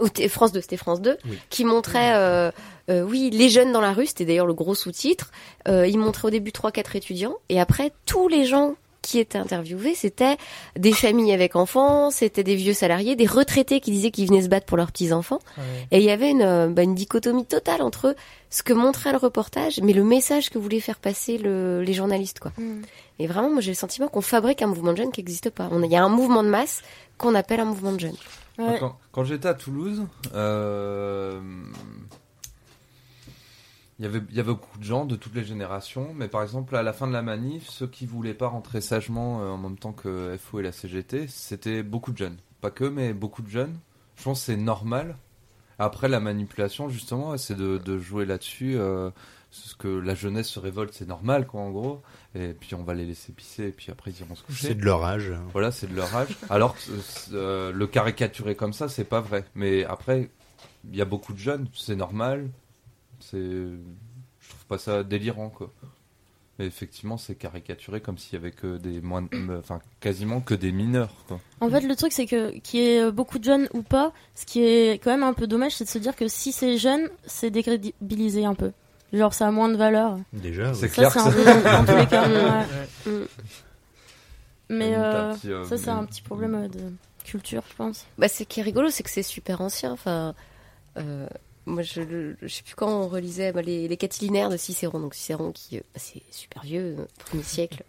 ou France 2, c'était France 2, Oui. qui montrait, euh, euh, oui, les jeunes dans la rue, c'était d'ailleurs le gros sous-titre. Euh, il montrait au début trois, quatre étudiants, et après tous les gens qui étaient interviewés, c'était des familles avec enfants, c'était des vieux salariés, des retraités qui disaient qu'ils venaient se battre pour leurs petits enfants. Ouais. Et il y avait une, euh, bah, une dichotomie totale entre ce que montrait le reportage, mais le message que voulaient faire passer le- les journalistes, quoi. Mm. Et vraiment, moi, j'ai le sentiment qu'on fabrique un mouvement de jeunes qui n'existe pas. Il y a un mouvement de masse qu'on appelle un mouvement de jeunes. Ouais. Quand, quand j'étais à Toulouse, euh, il y avait il y avait beaucoup de gens de toutes les générations, mais par exemple à la fin de la manif, ceux qui voulaient pas rentrer sagement euh, en même temps que FO et la CGT, c'était beaucoup de jeunes. Pas que, mais beaucoup de jeunes. Je pense que c'est normal. Après la manipulation, justement, c'est de, de jouer là-dessus. Euh, ce que la jeunesse se révolte, c'est normal, quoi, en gros. Et puis on va les laisser pisser, et puis après ils iront se coucher. C'est de leur âge. Voilà, c'est de leur âge. Alors que euh, le caricaturer comme ça, c'est pas vrai. Mais après, il y a beaucoup de jeunes, c'est normal. C'est, je trouve pas ça délirant quoi. Mais effectivement, c'est caricaturé comme s'il y avait que des moins, euh, enfin quasiment que des mineurs quoi. En fait, le truc, c'est que qu'il y ait beaucoup de jeunes ou pas, ce qui est quand même un peu dommage, c'est de se dire que si c'est jeune, c'est décrédibilisé un peu. Genre, ça a moins de valeur. Déjà. C'est ouais. clair ça, c'est un peu dans tous les cas. (laughs) ouais. Ouais. Mais euh, petit, euh, ça, c'est un petit problème euh, de culture, je pense. Bah, ce qui est rigolo, c'est que c'est super ancien. Enfin, euh, moi, je, je sais plus quand on relisait bah, les, les catilinaires de Cicéron. Donc Cicéron, qui euh, bah, c'est super vieux, euh, premier siècle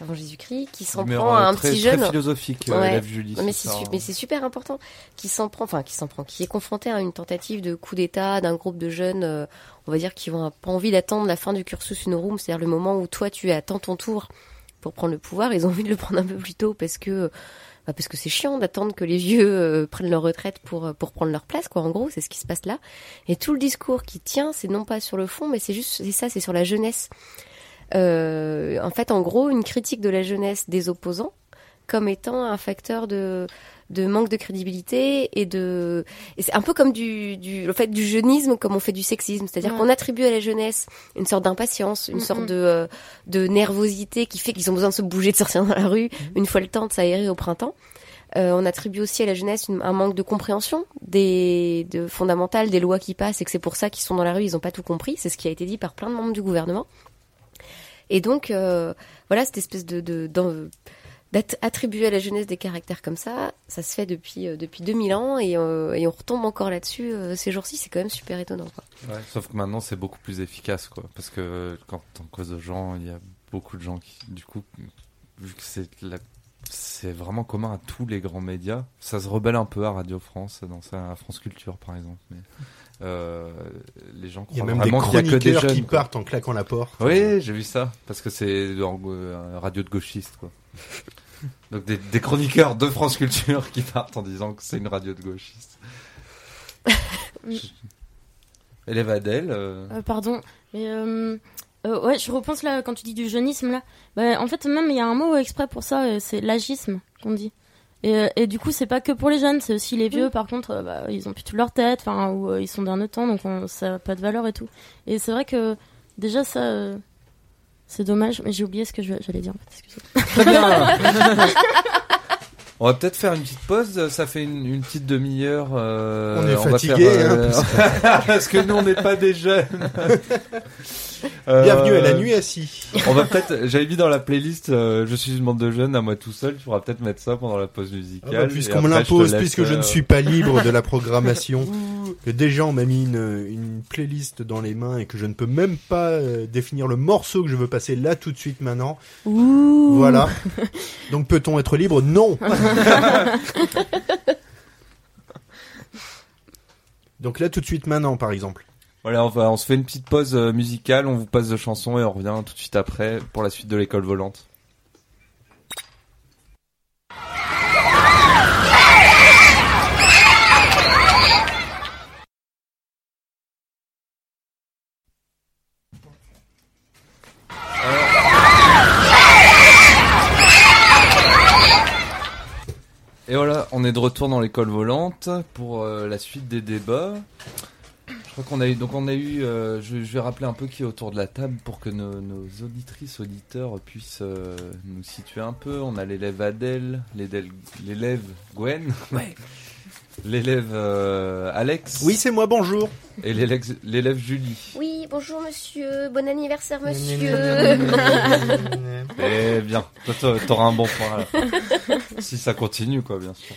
avant Jésus-Christ, qui s'en prend euh, à un très, petit très jeune. philosophique, euh, Ouais. élève Julie. Non, mais c'est c'est ça, su- mais c'est super important qui s'en prend, enfin qui s'en prend, qui est confronté à une tentative de coup d'État d'un groupe de jeunes, euh, on va dire, qui ont pas envie d'attendre la fin du cursus honorum, c'est-à-dire le moment où toi tu attends ton tour pour prendre le pouvoir, ils ont envie de le prendre un peu plus tôt parce que bah, parce que c'est chiant d'attendre que les vieux euh, prennent leur retraite pour euh, pour prendre leur place, quoi. En gros, c'est ce qui se passe là. Et tout le discours qui tient, c'est non pas sur le fond, mais c'est juste c'est ça, c'est sur la jeunesse. Euh, en fait, en gros, une critique de la jeunesse des opposants comme étant un facteur de de manque de crédibilité et de et c'est un peu comme du du le fait du jeunisme comme on fait du sexisme. C'est-à-dire Ouais. qu'on attribue à la jeunesse une sorte d'impatience une sorte de euh, de nervosité qui fait qu'ils ont besoin de se bouger de sortir dans la rue une fois le temps de s'aérer au printemps. Euh, on attribue aussi à la jeunesse une- un manque de compréhension des de fondamentales des lois qui passent et que c'est pour ça qu'ils sont dans la rue ils ont pas tout compris. C'est ce qui a été dit par plein de membres du gouvernement. Et donc euh, voilà cette espèce de de d'en- d'attribuer à la jeunesse des caractères comme ça, ça se fait depuis euh, depuis 2000 ans et, euh, et on retombe encore là-dessus euh, ces jours-ci, c'est quand même super étonnant. Quoi. Ouais, sauf que maintenant c'est beaucoup plus efficace quoi parce que quand on cause de gens il y a beaucoup de gens qui du coup vu que c'est la- c'est vraiment commun à tous les grands médias ça se rebelle un peu à Radio France dans ça à France Culture par exemple mais euh, les gens Il y a croient même des vraiment y a que des chroniqueurs jeunes qui quoi. partent en claquant la porte. oui j'ai vu ça parce que c'est un radio de gauchistes quoi donc des, des chroniqueurs de France Culture qui partent en disant que c'est une radio de gauchistes (laughs) Élève Adèle euh, Euh, pardon, mais euh, euh, ouais, je repense là quand tu dis du jeunisme là. Bah, en fait, même il y a un mot exprès pour ça, c'est l'agisme qu'on dit. Et, et du coup, c'est pas que pour les jeunes, c'est aussi les vieux. Par contre, euh, bah, ils ont plus toute leur tête, enfin, ou euh, ils sont d'un autre temps, donc on- ça a pas de valeur et tout. Et c'est vrai que déjà ça, euh, c'est dommage. Mais j'ai oublié ce que je- j'allais dire. En fait, excusez. Très bien (laughs) On va peut-être faire une petite pause. Ça fait une, une petite demi-heure. euh, On est va fatigué, faire, hein, euh, (laughs) parce que nous on n'est pas des jeunes. (laughs) Bienvenue à la Euh, nuit assis. On va peut-être. J'avais mis dans la playlist. euh, je suis une bande de jeunes à moi tout seul. Tu pourras peut-être mettre ça pendant la pause Ah musicale. bah, Et puisqu'on me l'impose, puisque je ne euh, suis pas libre de la programmation, (laughs) que déjà on m'a mis une, une playlist dans les mains et que je ne peux même pas euh, définir le morceau que je veux passer là tout de suite maintenant. Ouh. Voilà. Donc peut-on être libre? Non. (laughs) Donc là tout de suite maintenant par exemple. Voilà, on, va, on se fait une petite pause euh, musicale, on vous passe de chansons et on revient tout de suite après pour la suite de l'école volante. Et voilà, on est de retour dans l'école volante pour euh, la suite des débats. Je crois qu'on a eu, donc on a eu, euh, je, vais rappeler un peu qui est autour de la table pour que nos, auditrices, auditeurs puissent euh, nous situer un peu. On a l'élève Adèle, l'élève Gwen, l'élève euh, Alex. Oui c'est moi bonjour. Et l'élève Julie. Oui, bonjour monsieur, bon anniversaire monsieur. Eh bien, toi t'a- t'auras un bon point là. (laughs) si ça continue quoi, bien sûr.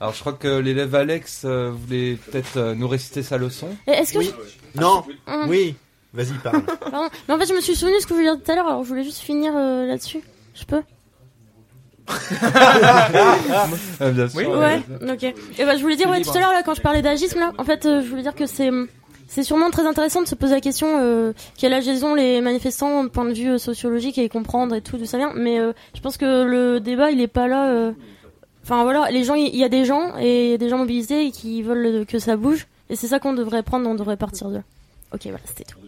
Alors je crois que l'élève Alex euh, voulait peut-être euh, nous réciter sa leçon. Est-ce que Oui. je... Non. Hum, Oui. Vas-y parle. Pardon. Mais en fait, je me suis souvenu de ce que je voulais dire tout à l'heure, alors je voulais juste finir euh, là-dessus. Je peux? Ah, (laughs) bien sûr. Ouais, ok. Et bah, je voulais dire, ouais, tout à l'heure, là, quand je parlais d'agisme, là, en fait, euh, je voulais dire que c'est. C'est sûrement très intéressant de se poser la question euh, quel âge ils ont les manifestants d'un point de vue euh, sociologique et comprendre et tout d'où ça vient. Mais euh, je pense que le débat il est pas là. euh, Enfin voilà, les gens, il y, a des gens et il y a des gens mobilisés et qui veulent euh, que ça bouge. Et c'est ça qu'on devrait prendre, on devrait partir de là. Ok, voilà, c'était tout.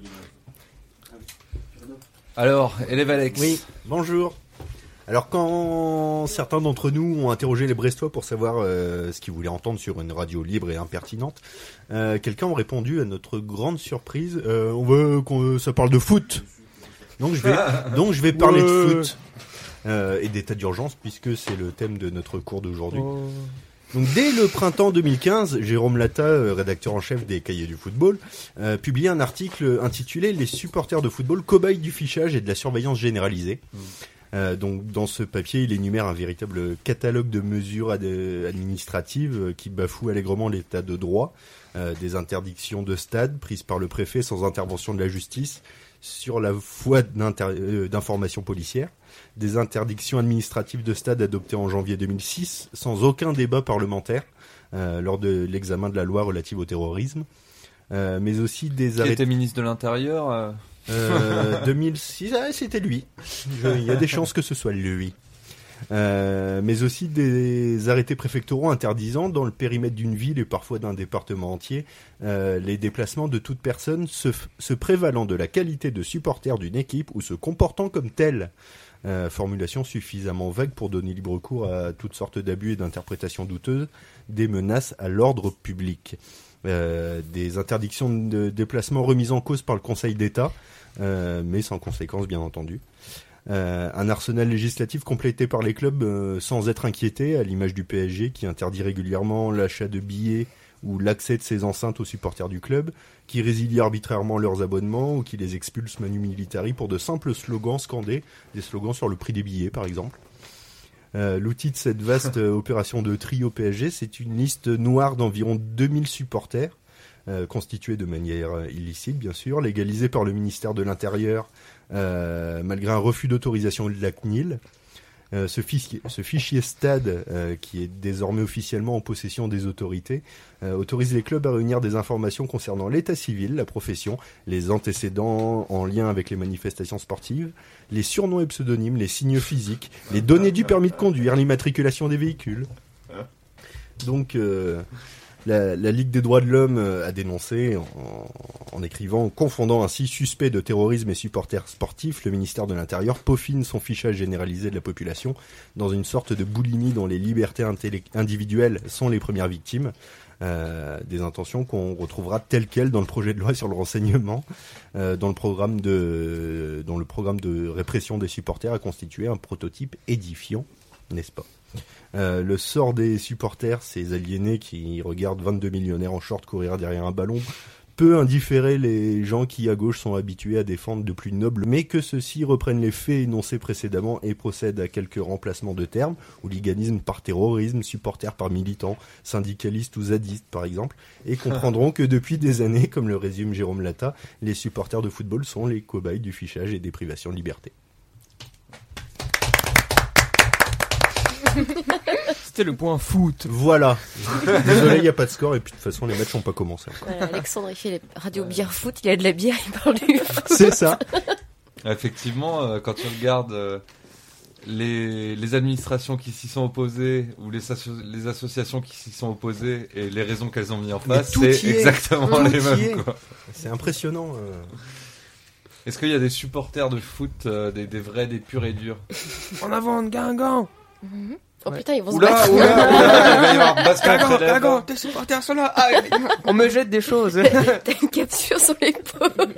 Alors, élève Alex. Oui, bonjour. Alors quand certains d'entre nous ont interrogé les Brestois pour savoir euh, ce qu'ils voulaient entendre sur une radio libre et impertinente, euh, quelqu'un a répondu à notre grande surprise, euh, on veut qu'on ça parle de foot. Donc je vais (laughs) donc je vais parler de foot et d'état d'urgence puisque c'est le thème de notre cours d'aujourd'hui. Oh. Donc dès le printemps 2015, Jérôme Latta, rédacteur en chef des Cahiers du football, euh, publie un article intitulé Les supporters de football, cobayes du fichage et de la surveillance généralisée. Euh, donc dans ce papier, il énumère un véritable catalogue de mesures ad- administratives euh, qui bafouent allègrement l'état de droit, euh, des interdictions de stade prises par le préfet sans intervention de la justice sur la foi d'informations policières, des interdictions administratives de stade adoptées en janvier 2006 sans aucun débat parlementaire euh, lors de l'examen de la loi relative au terrorisme, mais aussi des arrêtés était ministre de l'Intérieur euh, (laughs) euh, 2006, ah, c'était lui. Il y a des chances que ce soit lui. Euh, mais aussi des arrêtés préfectoraux interdisant dans le périmètre d'une ville et parfois d'un département entier euh, les déplacements de toute personne se, prévalant de la qualité de supporter d'une équipe ou se comportant comme tel. Euh, formulation suffisamment vague pour donner libre cours à toutes sortes d'abus et d'interprétations douteuses, des menaces à l'ordre public. Des interdictions de déplacement remises en cause par le Conseil d'État, mais sans conséquence bien entendu. Euh, un arsenal législatif complété par les clubs euh, sans être inquiétés, à l'image du PSG qui interdit régulièrement l'achat de billets ou l'accès de ses enceintes aux supporters du club, qui résilie arbitrairement leurs abonnements ou qui les expulse manu militari pour de simples slogans scandés, des slogans sur le prix des billets par exemple. Euh, L'outil de cette vaste euh, (laughs) opération de tri au PSG, c'est une liste noire d'environ 2000 supporters, euh, constitués de manière euh, illicite bien sûr, légalisés par le ministère de l'Intérieur euh, malgré un refus d'autorisation de la CNIL. Euh, ce, fichier, ce fichier stade, euh, qui est désormais officiellement en possession des autorités, euh, autorise les clubs à réunir des informations concernant l'état civil, la profession, les antécédents en lien avec les manifestations sportives, les surnoms et pseudonymes, les signes physiques, les données du permis de conduire, l'immatriculation des véhicules. Donc, euh, la, Ligue des droits de l'homme euh, a dénoncé en, écrivant, confondant ainsi suspect de terrorisme et supporters sportifs, le ministère de l'Intérieur peaufine son fichage généralisé de la population dans une sorte de boulimie dont les libertés individuelles sont les premières victimes. Euh, des intentions qu'on retrouvera telles quelles dans le projet de loi sur le renseignement, euh, dans le programme de, dont le programme de répression des supporters a constitué un prototype édifiant, n'est-ce pas? Euh, le sort des supporters, ces aliénés qui regardent 22 millionnaires en short courir derrière un ballon, peut indifférer les gens qui à gauche sont habitués à défendre de plus nobles, mais que ceux-ci reprennent les faits énoncés précédemment et procèdent à quelques remplacements de termes, hooliganisme par terrorisme, supporter par militant, syndicaliste ou zadiste par exemple, et (laughs) comprendront que depuis des années, comme le résume Jérôme Lata, les supporters de football sont les cobayes du fichage et des privations de liberté. (laughs) C'était le point foot. Voilà. (laughs) Désolé, il n'y a pas de score et puis de toute façon les matchs n'ont pas commencé. encore. Voilà, Alexandre, il fait les radios bière foot, il a de la bière, il parle du foot. C'est ça. Effectivement, euh, quand tu regardes euh, les, les administrations qui s'y sont opposées ou les, asso- les associations qui s'y sont opposées et les raisons qu'elles ont mis en tout c'est exactement Tout les mêmes. C'est impressionnant. euh. Est-ce qu'il y a des supporters de foot, euh, des, des vrais, des purs et durs? En avant, Guingamp Oh putain, ils vont se Oula, battre. oula, oula, il va (laughs) tes supporters sont là Ah, On me jette des choses (laughs) T'as une capture sur l'épaule.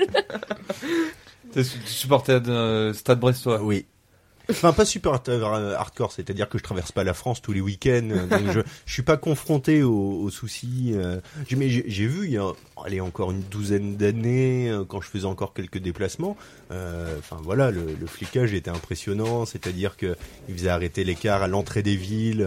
T'es su- supporter de euh, Stade Brestois Oui. Enfin, pas super euh, hardcore, c'est-à-dire que je traverse pas la France tous les week-ends, euh, donc je, je suis pas confronté aux, aux soucis. euh. Mais j'ai vu il y a, allez, encore une douzaine d'années, quand je faisais encore quelques déplacements. euh, Enfin voilà, le, le flicage était impressionnant, c'est-à-dire que il faisait arrêter les cars à l'entrée des villes.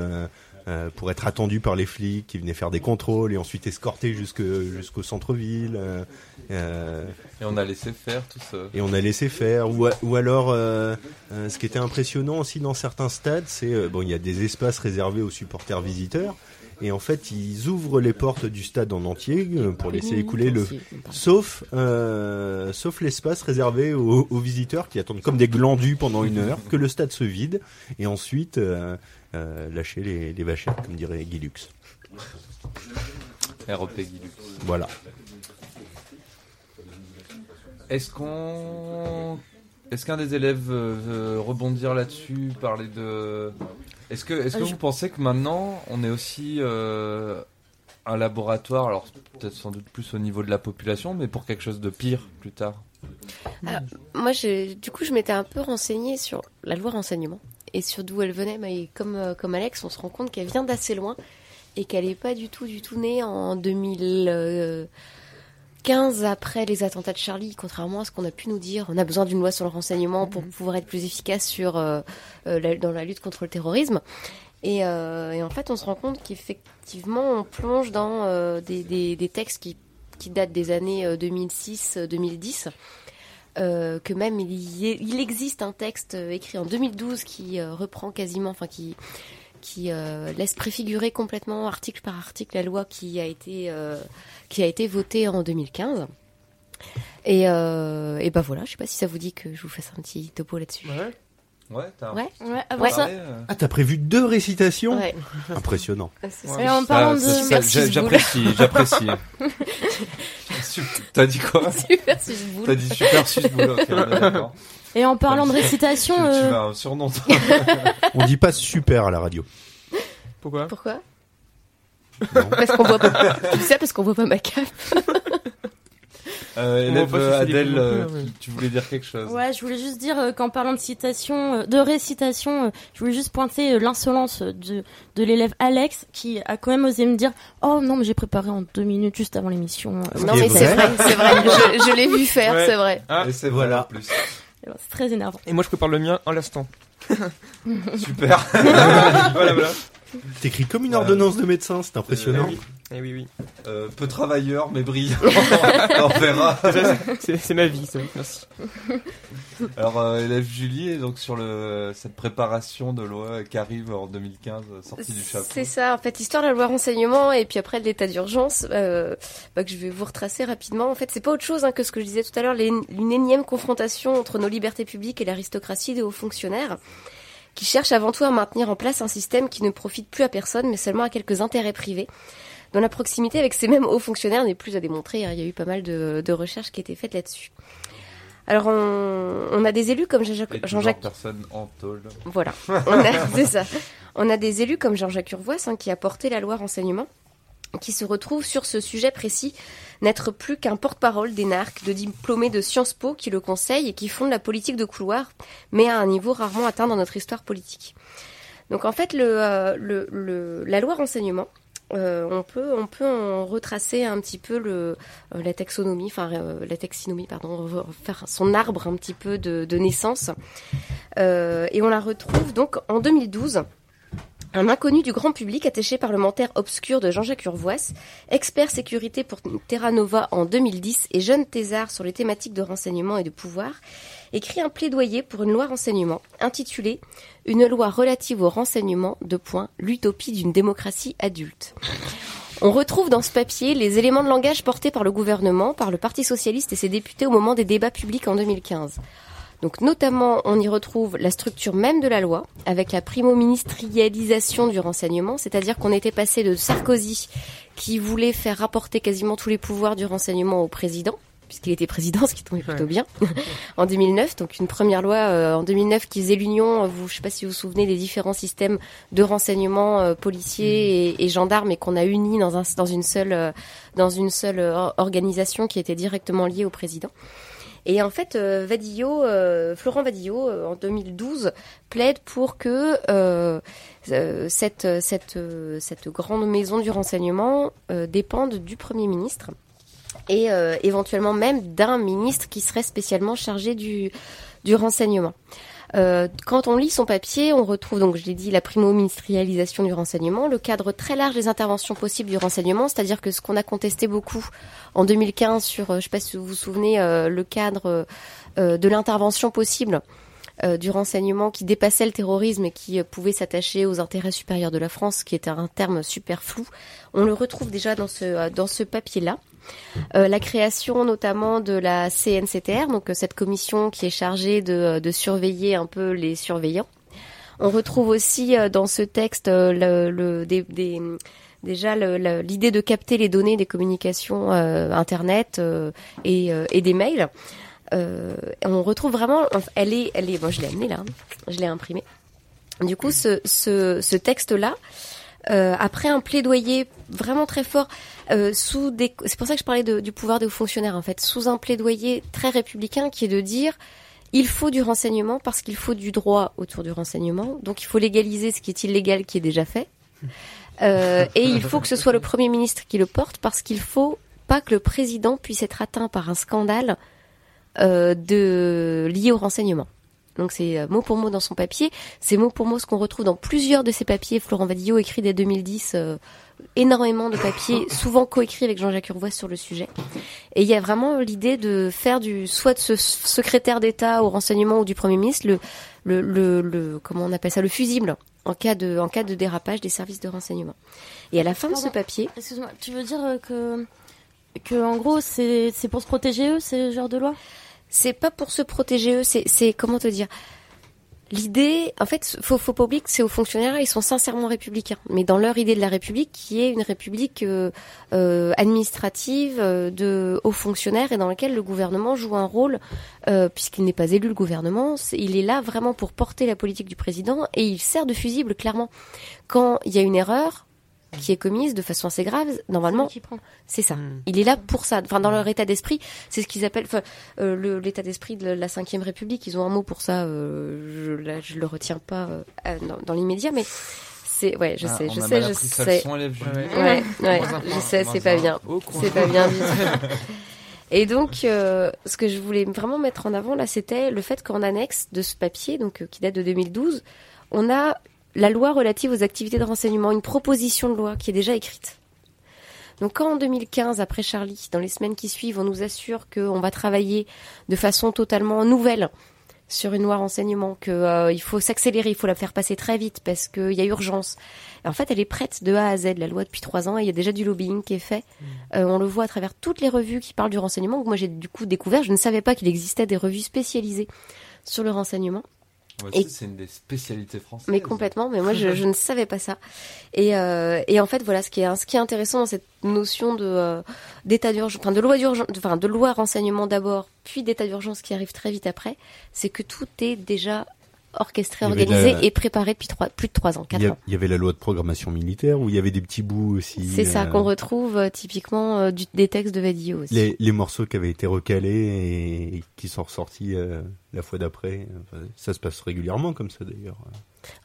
Euh, pour être attendu par les flics qui venaient faire des contrôles et ensuite escorter jusque jusqu'au centre-ville. euh, euh, Et on a laissé faire tout ça. et on a laissé faire. Ou, alors, euh, euh, ce qui était impressionnant aussi dans certains stades, c'est euh, bon, il y a des espaces réservés aux supporters visiteurs. Et en fait, ils ouvrent les portes du stade en entier pour laisser écouler le, sauf euh, sauf l'espace réservé aux, aux visiteurs qui attendent comme des glandus pendant une heure que le stade se vide et ensuite euh, lâcher les, les vachettes, comme dirait Guy Lux. ROP Guilux. Voilà. Est-ce qu'on. Est-ce qu'un des élèves euh, veut rebondir là-dessus, parler de. Est-ce que, est-ce que Euh, je- vous pensez que maintenant, on est aussi euh, un laboratoire, alors peut-être sans doute plus au niveau de la population, mais pour quelque chose de pire plus tard? Alors, moi, je, du coup, je m'étais un peu renseignée sur la loi renseignement et sur d'où elle venait. Mais comme, euh, comme Alex, on se rend compte qu'elle vient d'assez loin et qu'elle n'est pas du tout, du tout née en 2015 après les attentats de Charlie, contrairement à ce qu'on a pu nous dire. On a besoin d'une loi sur le renseignement pour pouvoir être plus efficace sur, euh, euh, la- dans la lutte contre le terrorisme. Et, euh, et en fait, on se rend compte qu'effectivement, on plonge dans euh, des, des, des textes qui, qui datent des années euh, 2006-2010. Euh, que même il, existe un texte euh, écrit en 2012 qui euh, reprend quasiment, enfin qui laisse préfigurer complètement article par article la loi qui a été qui a été votée en 2015. Et, et ben voilà, je sais pas si ça vous dit que je vous fasse un petit topo là-dessus. Ouais, t'as Ouais. Ouais, avant ça. euh, Ah, t'as prévu deux récitations Ouais. (laughs) Impressionnant. Et en ça- parlant de. J'apprécie, j'apprécie. (laughs) T'as dit quoi Super susboule. T'as dit super sus boulot, ok, (laughs) d'accord. Et en parlant de Tu- récitation, Tu, tu euh, m'as un surnom. toi. On dit pas super à la radio. Pourquoi? Pourquoi? Non. Parce qu'on voit pas. Dis ça parce qu'on voit pas ma cape. Euh, élève euh, Adèle, euh, ouais. tu, voulais dire quelque chose Ouais, je voulais juste dire euh, qu'en parlant de citation, euh, de récitation, euh, je voulais juste pointer euh, l'insolence de, de l'élève Alex qui a quand même osé me dire Oh non, mais j'ai préparé en deux minutes juste avant l'émission. Euh, Non mais est c'est vrai. c'est vrai. (laughs) Je, je l'ai vu faire, Ouais. c'est vrai. Ah, Et c'est Voilà. voilà. en plus. alors, C'est très énervant. Et moi je prépare le mien en l'instant. (laughs) Super. (laughs) voilà, voilà. T'écris comme une ordonnance de médecin, c'est impressionnant. oui. Eh oui, oui. Euh, peu travailleur, mais brillant. (laughs) On verra. C'est ma vie, ça. Merci. (laughs) Alors, euh, élève Julie est donc sur le, cette préparation de loi qui arrive en 2015, euh, sortie du chapeau. C'est ça, en fait, histoire de la loi renseignement et puis après de l'état d'urgence, euh, bah, que je vais vous retracer rapidement. En fait, c'est pas autre chose hein, que ce que je disais tout à l'heure, une énième confrontation entre nos libertés publiques et l'aristocratie des hauts fonctionnaires, qui cherchent avant tout à maintenir en place un système qui ne profite plus à personne, mais seulement à quelques intérêts privés, dont la proximité avec ces mêmes hauts fonctionnaires n'est plus à démontrer. hein. Il y a eu pas mal de, de recherches qui étaient faites là-dessus. Alors, on, on a des élus comme Jean-Jacques personne en tôle. voilà, on a, (laughs) c'est ça. On a des élus comme Jean-Jacques Urvoas hein, qui a porté la loi renseignement, qui se retrouve sur ce sujet précis, n'être plus qu'un porte-parole des narcs, de diplômés de Sciences Po qui le conseillent et qui fondent la politique de couloir, mais à un niveau rarement atteint dans notre histoire politique. Donc en fait, euh, la loi renseignement, euh, on peut en retracer un petit peu euh, la taxonomie, enfin la taxinomie, pardon, re- faire son arbre un petit peu de, de naissance. Et on la retrouve donc en 2012. Un inconnu du grand public, attaché parlementaire obscur de Jean-Jacques Urvoas, expert sécurité pour Terra Nova en 2010 et jeune thésard sur les thématiques de renseignement et de pouvoir, écrit un plaidoyer pour une loi renseignement intitulée Une loi relative au renseignement, de point, l'utopie d'une démocratie adulte. On retrouve dans ce papier les éléments de langage portés par le gouvernement, par le Parti socialiste et ses députés au moment des débats publics en 2015. Donc notamment, on y retrouve la structure même de la loi, avec la primo-ministérialisation du renseignement, c'est-à-dire qu'on était passé de Sarkozy, qui voulait faire rapporter quasiment tous les pouvoirs du renseignement au président, puisqu'il était président, (laughs) ce qui tombait plutôt bien, (laughs) en 2009. Donc une première loi euh, en 2009 qui faisait l'union, vous, je sais pas si vous vous souvenez des différents systèmes de renseignement euh, policiers et, et gendarmes, et qu'on a unis dans, un, dans une seule, euh, dans une seule euh, organisation qui était directement liée au président. Et en fait, euh, Vadillo, euh, Florent Vadillo, euh, en 2012, plaide pour que cette, cette, cette grande maison du renseignement dépende du Premier ministre et éventuellement même d'un ministre qui serait spécialement chargé du, du renseignement. Euh, quand on lit son papier, on retrouve, donc je l'ai dit, la primo-ministérialisation du renseignement, le cadre très large des interventions possibles du renseignement, c'est-à-dire que ce qu'on a contesté beaucoup en 2015 sur, euh, je ne sais pas si vous vous souvenez, euh, le cadre euh, de l'intervention possible euh, du renseignement qui dépassait le terrorisme et qui pouvait s'attacher aux intérêts supérieurs de la France, qui était un terme super flou, on le retrouve déjà dans ce, dans ce papier-là. Euh, la création notamment de la CNCTR, donc euh, cette commission qui est chargée de, de surveiller un peu les surveillants. On retrouve aussi euh, dans ce texte euh, déjà l'idée de capter les données des communications euh, internet euh, et, euh, des mails. Euh, on retrouve vraiment, elle est, elle est, moi je l'ai amenée là, hein. je l'ai imprimée. Du coup, ce texte-là, euh, après un plaidoyer vraiment très fort, euh, sous des, c'est pour ça que je parlais de- du pouvoir des hauts fonctionnaires en fait, sous un plaidoyer très républicain qui est de dire il faut du renseignement parce qu'il faut du droit autour du renseignement, donc il faut légaliser ce qui est illégal qui est déjà fait, Euh, et il faut que ce soit le premier ministre qui le porte parce qu'il faut pas que le président puisse être atteint par un scandale euh, de lié au renseignement. Donc c'est euh, mot pour mot dans son papier. C'est mot pour mot ce qu'on retrouve dans plusieurs de ses papiers. Florent Vadillo écrit dès 2010 euh, énormément de papiers, (laughs) souvent coécrits avec Jean-Jacques Urvoas sur le sujet. Et il y a vraiment l'idée de faire du soit de ce secrétaire d'État au renseignement ou du Premier ministre le, le, le, le- comment on appelle ça le fusible en cas de en cas de dérapage des services de renseignement. Et à la fin de ce papier, Excuse-moi, tu veux dire euh, que, que en gros, c'est c'est pour se protéger eux, ce genre de loi c'est pas pour se protéger eux, c'est c'est comment te dire L'idée, en fait, faut, faut pas oublier que ces hauts fonctionnaires, ils sont sincèrement républicains, mais dans leur idée de la République, qui est une République euh, euh, administrative euh, de hauts fonctionnaires et dans laquelle le gouvernement joue un rôle, puisqu'il n'est pas élu le gouvernement, c'est- il est là vraiment pour porter la politique du président et il sert de fusible clairement. Quand il y a une erreur qui est commise de façon assez grave, normalement, c'est ça. Il est là pour ça. Enfin, dans leur état d'esprit, c'est ce qu'ils appellent, euh, le- l'état d'esprit de la Cinquième République. Ils ont un mot pour ça. Euh, je, là, je le retiens pas euh, dans, dans l'immédiat, mais c'est, ouais, je Ah, sais, on je sais, je sais. Ouais, ouais, je sais, c'est pas bien, c'est pas bien du tout. Et donc, euh, ce que je voulais vraiment mettre en avant là, c'était le fait qu'en annexe de ce papier, donc euh, qui date de 2012, on a la loi relative aux activités de renseignement, une proposition de loi qui est déjà écrite. Donc quand en 2015, après Charlie, dans les semaines qui suivent, on nous assure qu'on va travailler de façon totalement nouvelle sur une loi renseignement, que euh, faut s'accélérer, il faut la faire passer très vite parce qu'il y a urgence. Et en fait, elle est prête de A à Z, la loi depuis trois ans, et il y a déjà du lobbying qui est fait. Euh, on le voit à travers toutes les revues qui parlent du renseignement. que Moi, j'ai du coup découvert, je ne savais pas qu'il existait des revues spécialisées sur le renseignement. Et- ça, c'est une des spécialités françaises. Mais complètement, mais moi je, je ne savais pas ça. Et, euh, et en fait voilà, ce qui est ce qui est intéressant dans cette notion de euh, d'état d'urgence, enfin de loi d'urgence, enfin de loi renseignement d'abord, puis d'état d'urgence qui arrive très vite après, c'est que tout est déjà orchestré, organisé la- et préparé depuis trois, plus de trois ans, Il quatre ans. il y avait la loi de programmation militaire où il y avait des petits bouts aussi. C'est ça euh, qu'on retrouve euh, typiquement euh, du, des textes de Vadillo aussi. Les, les morceaux qui avaient été recalés et qui sont ressortis la fois d'après. Enfin, ça se passe régulièrement comme ça d'ailleurs.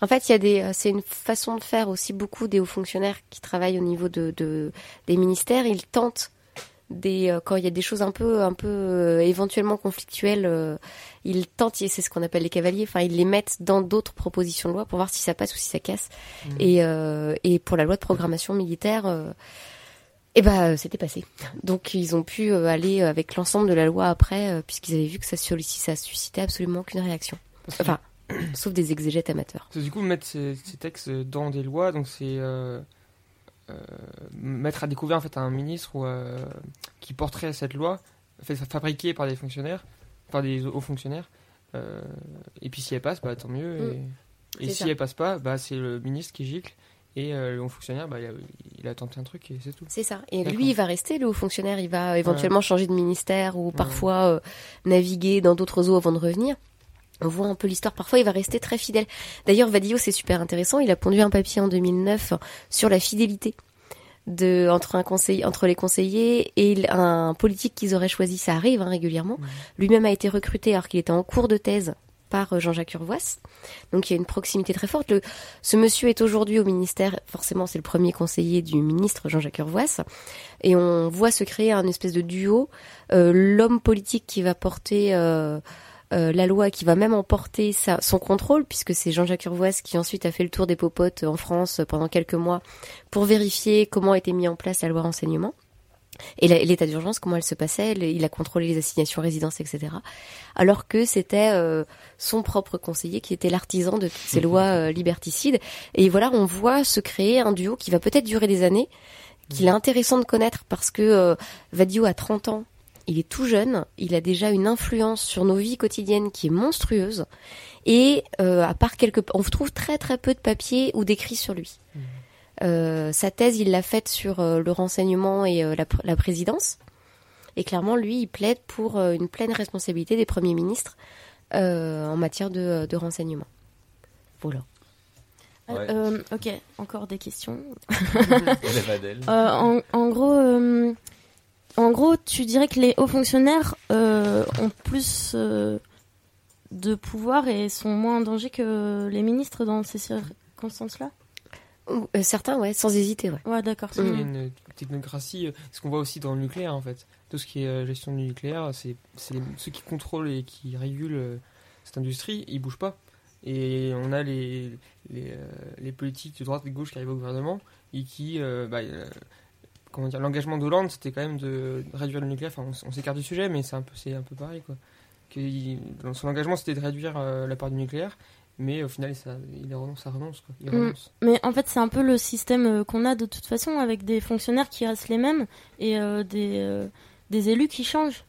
En fait, il y a des, c'est une façon de faire aussi beaucoup des hauts fonctionnaires qui travaillent au niveau de, de des ministères. Ils tentent des, euh, quand il y a des choses un peu, un peu euh, éventuellement conflictuelles, euh, ils tentent, c'est ce qu'on appelle les cavaliers. Enfin, ils les mettent dans d'autres propositions de loi pour voir si ça passe ou si ça casse. Mhm. Et, et pour la loi de programmation militaire. eh ben, c'était passé. Donc, ils ont pu aller avec l'ensemble de la loi après, puisqu'ils avaient vu que ça, ça suscitait absolument aucune réaction. Enfin, sauf des exégètes amateurs. Du coup, mettre ces, ces textes dans des lois, donc c'est mettre à découvert en fait un ministre ou, euh, qui porterait cette loi, fait, fabriquée par des fonctionnaires, par des hauts fonctionnaires. euh, et puis si elle passe, bah tant mieux. Et, et C'est si ça. elle passe pas, bah c'est le ministre qui gicle et euh, le haut fonctionnaire, bah il a, il a tenté un truc et c'est tout. C'est ça. Et lui, il va rester le haut fonctionnaire. Il va éventuellement changer de ministère ou parfois euh, naviguer dans d'autres eaux avant de revenir. On voit un peu l'histoire. Parfois, il va rester très fidèle. D'ailleurs, Vadillo, c'est super intéressant. Il a pondu un papier en 2009 sur la fidélité de entre un conseil entre les conseillers et un politique qu'ils auraient choisi. Ça arrive hein, régulièrement. Lui-même a été recruté alors qu'il était en cours de thèse par euh, Jean-Jacques Urvoas. Donc il y a une proximité très forte. Le- ce monsieur est aujourd'hui au ministère, forcément c'est le premier conseiller du ministre Jean-Jacques Urvoas, et on voit se créer un espèce de duo. Euh, L'homme politique qui va porter euh, euh, la loi, qui va même emporter sa, son contrôle, puisque c'est Jean-Jacques Urvoas qui ensuite a fait le tour des popotes en France pendant quelques mois pour vérifier comment était mis en place la loi renseignement. Et l'état d'urgence, comment elle se passait, il a contrôlé les assignations résidence, etc. Alors que c'était euh, son propre conseiller qui était l'artisan de toutes ces lois euh, liberticides. Et voilà, on voit se créer un duo qui va peut-être durer des années, qu'il est intéressant de connaître parce que euh, Vadio a 30 ans, il est tout jeune, il a déjà une influence sur nos vies quotidiennes qui est monstrueuse. Et euh, à part quelques, on trouve très très peu de papiers ou d'écrits sur lui. Euh, sa thèse, il l'a faite sur euh, le renseignement et euh, la, pr- la présidence. Et clairement, lui, il plaide pour euh, une pleine responsabilité des premiers ministres euh, en matière de, de renseignement. Voilà. Euh, ok, encore des questions. (laughs) Euh, en, en gros, euh, en gros, tu dirais que les hauts fonctionnaires euh, ont plus euh, de pouvoir et sont moins en danger que les ministres dans ces circonstances-là? Ou- euh, certains, ouais, sans hésiter, ouais. Ouais, d'accord. Y a une technocratie, ce qu'on voit aussi dans le nucléaire en fait. Tout ce qui est gestion du nucléaire, c'est c'est ceux qui contrôlent et qui régulent cette industrie, ils bougent pas. Et on a les, les, les politiques de droite et de gauche qui arrivent au gouvernement et qui, euh, bah, comment dire, l'engagement d'Hollande c'était quand même de réduire le nucléaire. Enfin, on, s'écarte du sujet, mais c'est un peu, c'est un peu pareil quoi. Que il- dans son engagement c'était de réduire euh, la part du nucléaire, mais au final ça, il renonce, ça renonce quoi. Il Mm. Mais en fait, c'est un peu le système euh, qu'on a de toute façon avec des fonctionnaires qui restent les mêmes et euh, des, euh, des élus qui changent.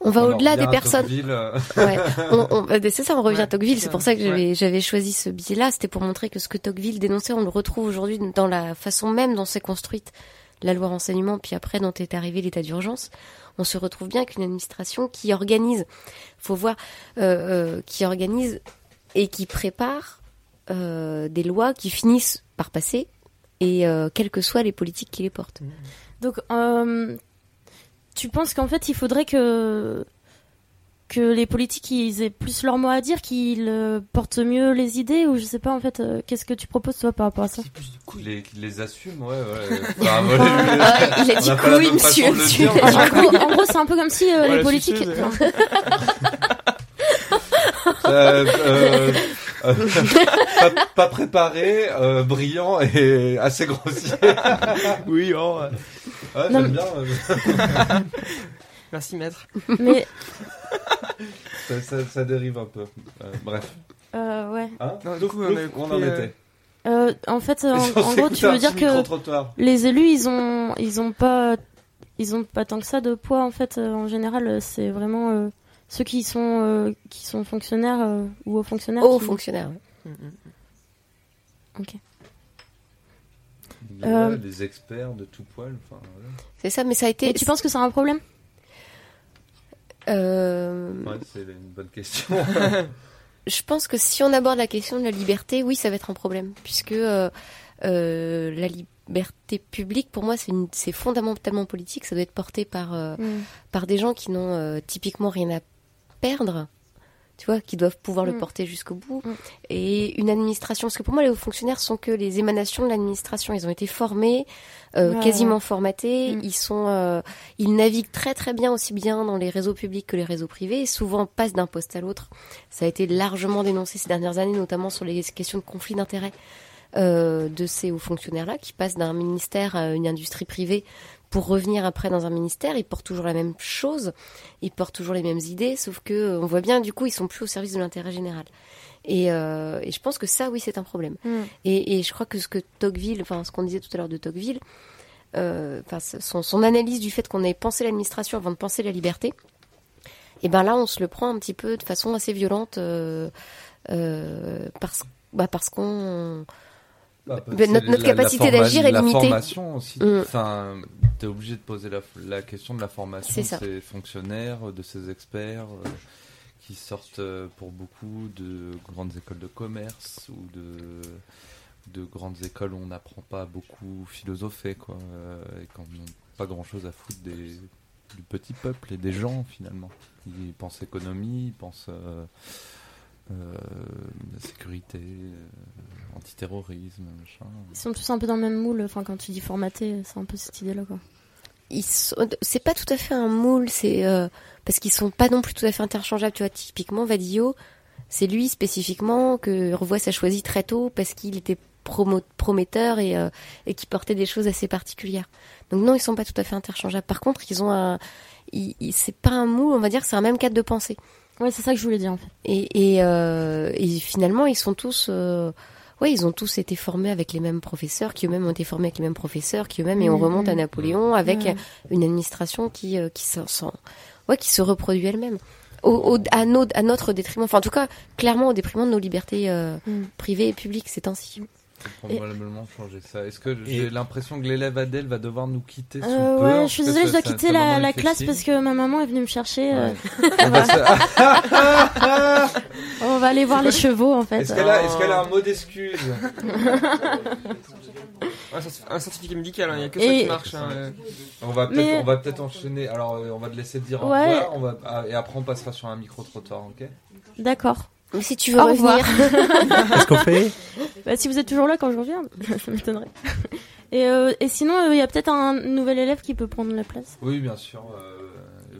On va au-delà des personnes. (laughs) Ouais. On- on- euh, c'est ça, on revient Ouais, à Tocqueville. c'est C'est pour ça. que j'avais j'avais choisi ce billet-là. C'était pour montrer que ce que Tocqueville dénonçait, on le retrouve aujourd'hui dans la façon même dont s'est construite la loi renseignement, puis après dont est arrivé l'état d'urgence. On se retrouve bien qu'une administration qui organise, faut voir, euh, euh, qui organise et qui prépare euh, des lois qui finissent par passer, et quelles que soient les politiques qui les portent. Donc, tu penses qu'en fait, il faudrait que que les politiques ils aient plus leur mot à dire, qu'ils euh, portent mieux les idées ou je sais pas en fait. euh, Qu'est-ce que tu proposes toi par rapport à ça Qui les, qui les assume, ouais, ouais. (laughs) Enfin, ouais, Ah, il a dit couille, monsieur, monsieur. dire, En gros, en gros, c'est un peu comme si euh, Ouais, les politiques. (laughs) Euh, euh, euh, (laughs) pas, pas préparé, euh, brillant et assez grossier. oui, oh, ouais. Ouais, j'aime bien. Merci maître. Mais ça, ça- ça dérive un peu. Euh, bref. euh, ouais. Hein Non, du Donc, coup, on en euh, était. Euh, en fait, en, (laughs) gros, tu veux dire que les élus, ils ont, ils ont pas, ils ont pas tant que ça de poids en fait. en général, c'est vraiment euh, ceux qui sont, euh, qui sont fonctionnaires euh, ou hauts fonctionnaires. Hauts qui- fonctionnaires, Mm, mm. Ok. Il y a Euh, des experts de tout poil. Voilà. C'est ça, mais ça a été. Et tu penses que c'est un problème? Euh, Ouais, c'est une bonne question. (laughs) je pense que si on aborde la question de la liberté, oui, ça va être un problème, puisque euh, euh, la liberté publique, pour moi, c'est une- c'est fondamentalement politique. Ça doit être porté par euh, Mm. par des gens qui n'ont euh, typiquement rien à perdre, tu vois, qui doivent pouvoir le Mm. porter jusqu'au bout. Mm. Et une administration, parce que pour moi, les hauts fonctionnaires sont que les émanations de l'administration. Ils ont été formés, euh, Ouais, quasiment ouais. formatés. Mm. Ils sont, euh, ils naviguent très très bien aussi bien dans les réseaux publics que les réseaux privés. Et souvent passent d'un poste à l'autre. Ça a été largement dénoncé ces dernières années, notamment sur les questions de conflit d'intérêts euh, de ces hauts fonctionnaires-là, qui passent d'un ministère à une industrie privée pour revenir après dans un ministère. Ils portent toujours la même chose, ils portent toujours les mêmes idées, sauf que euh, on voit bien, du coup, ils sont plus au service de l'intérêt général. Et, euh, et je pense que ça, oui, c'est un problème. Mm. Et, et je crois que ce que Tocqueville, enfin ce qu'on disait tout à l'heure de Tocqueville, euh, enfin son, son analyse du fait qu'on ait pensé l'administration avant de penser la liberté, et ben là on se le prend un petit peu de façon assez violente euh, parce, bah parce qu'on Bah, c'est notre- notre la- la capacité d'agir est La limitée. formation aussi. Mm. Enfin, t'es obligé de poser la, la question de la formation de ces fonctionnaires, de ces experts euh, qui sortent euh, pour beaucoup de grandes écoles de commerce ou de de grandes écoles où on n'apprend pas beaucoup philosopher quoi, euh, et qu'on n'a pas grand chose à foutre des, du petit peuple et des gens finalement. Ils pensent économie, ils pensent euh, euh, sécurité, euh, antiterrorisme, machin. Ils sont tous un peu dans le même moule. Enfin, quand tu dis formaté, c'est un peu cette idée-là, quoi. sont- c'est pas tout à fait un moule, c'est euh, parce qu'ils sont pas non plus tout à fait interchangeables. Tu vois, typiquement Vadillo, c'est lui spécifiquement que Revoix a choisi très tôt parce qu'il était promo- prometteur et, euh, et qui portait des choses assez particulières. Donc non, ils sont pas tout à fait interchangeables. Par contre, ils ont un, c'est pas un moule, on va dire, c'est un même cadre de pensée. Ouais, c'est ça que je voulais dire, en fait. Et, et, euh, et finalement, ils sont tous, euh, ouais, ils ont tous été formés avec les mêmes professeurs, qui eux-mêmes ont été formés avec les mêmes professeurs, qui eux-mêmes, et on Mhm. remonte à Napoléon avec Ouais. une administration qui, euh, qui s'en, s'en- ouais, qui se reproduit elle-même. Au, au- à, nos- à notre détriment, enfin en tout cas clairement au détriment de nos libertés euh, Mm. privées et publiques ces temps-ci. Faut probablement changer ça. Est-ce que j'ai l'impression que l'élève Adèle va devoir nous quitter sous Euh, peu ouais, je suis désolée, je dois ça- quitter ça la, classe parce que ma maman est venue me chercher. euh, (laughs) On va se- (laughs) On va aller voir les (laughs) chevaux, en fait. Est-ce qu'elle a, un mot d'excuse Un certif- Un certificat médical, il n'y a que Et- ça qui marche. hein, euh. On va peut-être, Mais- enchaîner. Alors, euh, on va te laisser dire au Ouais. revoir. On va, ah, et après, on passera sur un micro trottoir, ok? D'accord. Mais si tu veux Au revenir. revoir. (laughs) Qu'est-ce qu'on fait? Bah, si vous êtes toujours là quand je reviens, (laughs) ça m'étonnerait. Et, euh, et sinon, il y a peut-être un nouvel élève qui peut prendre la place? Oui, bien sûr. euh,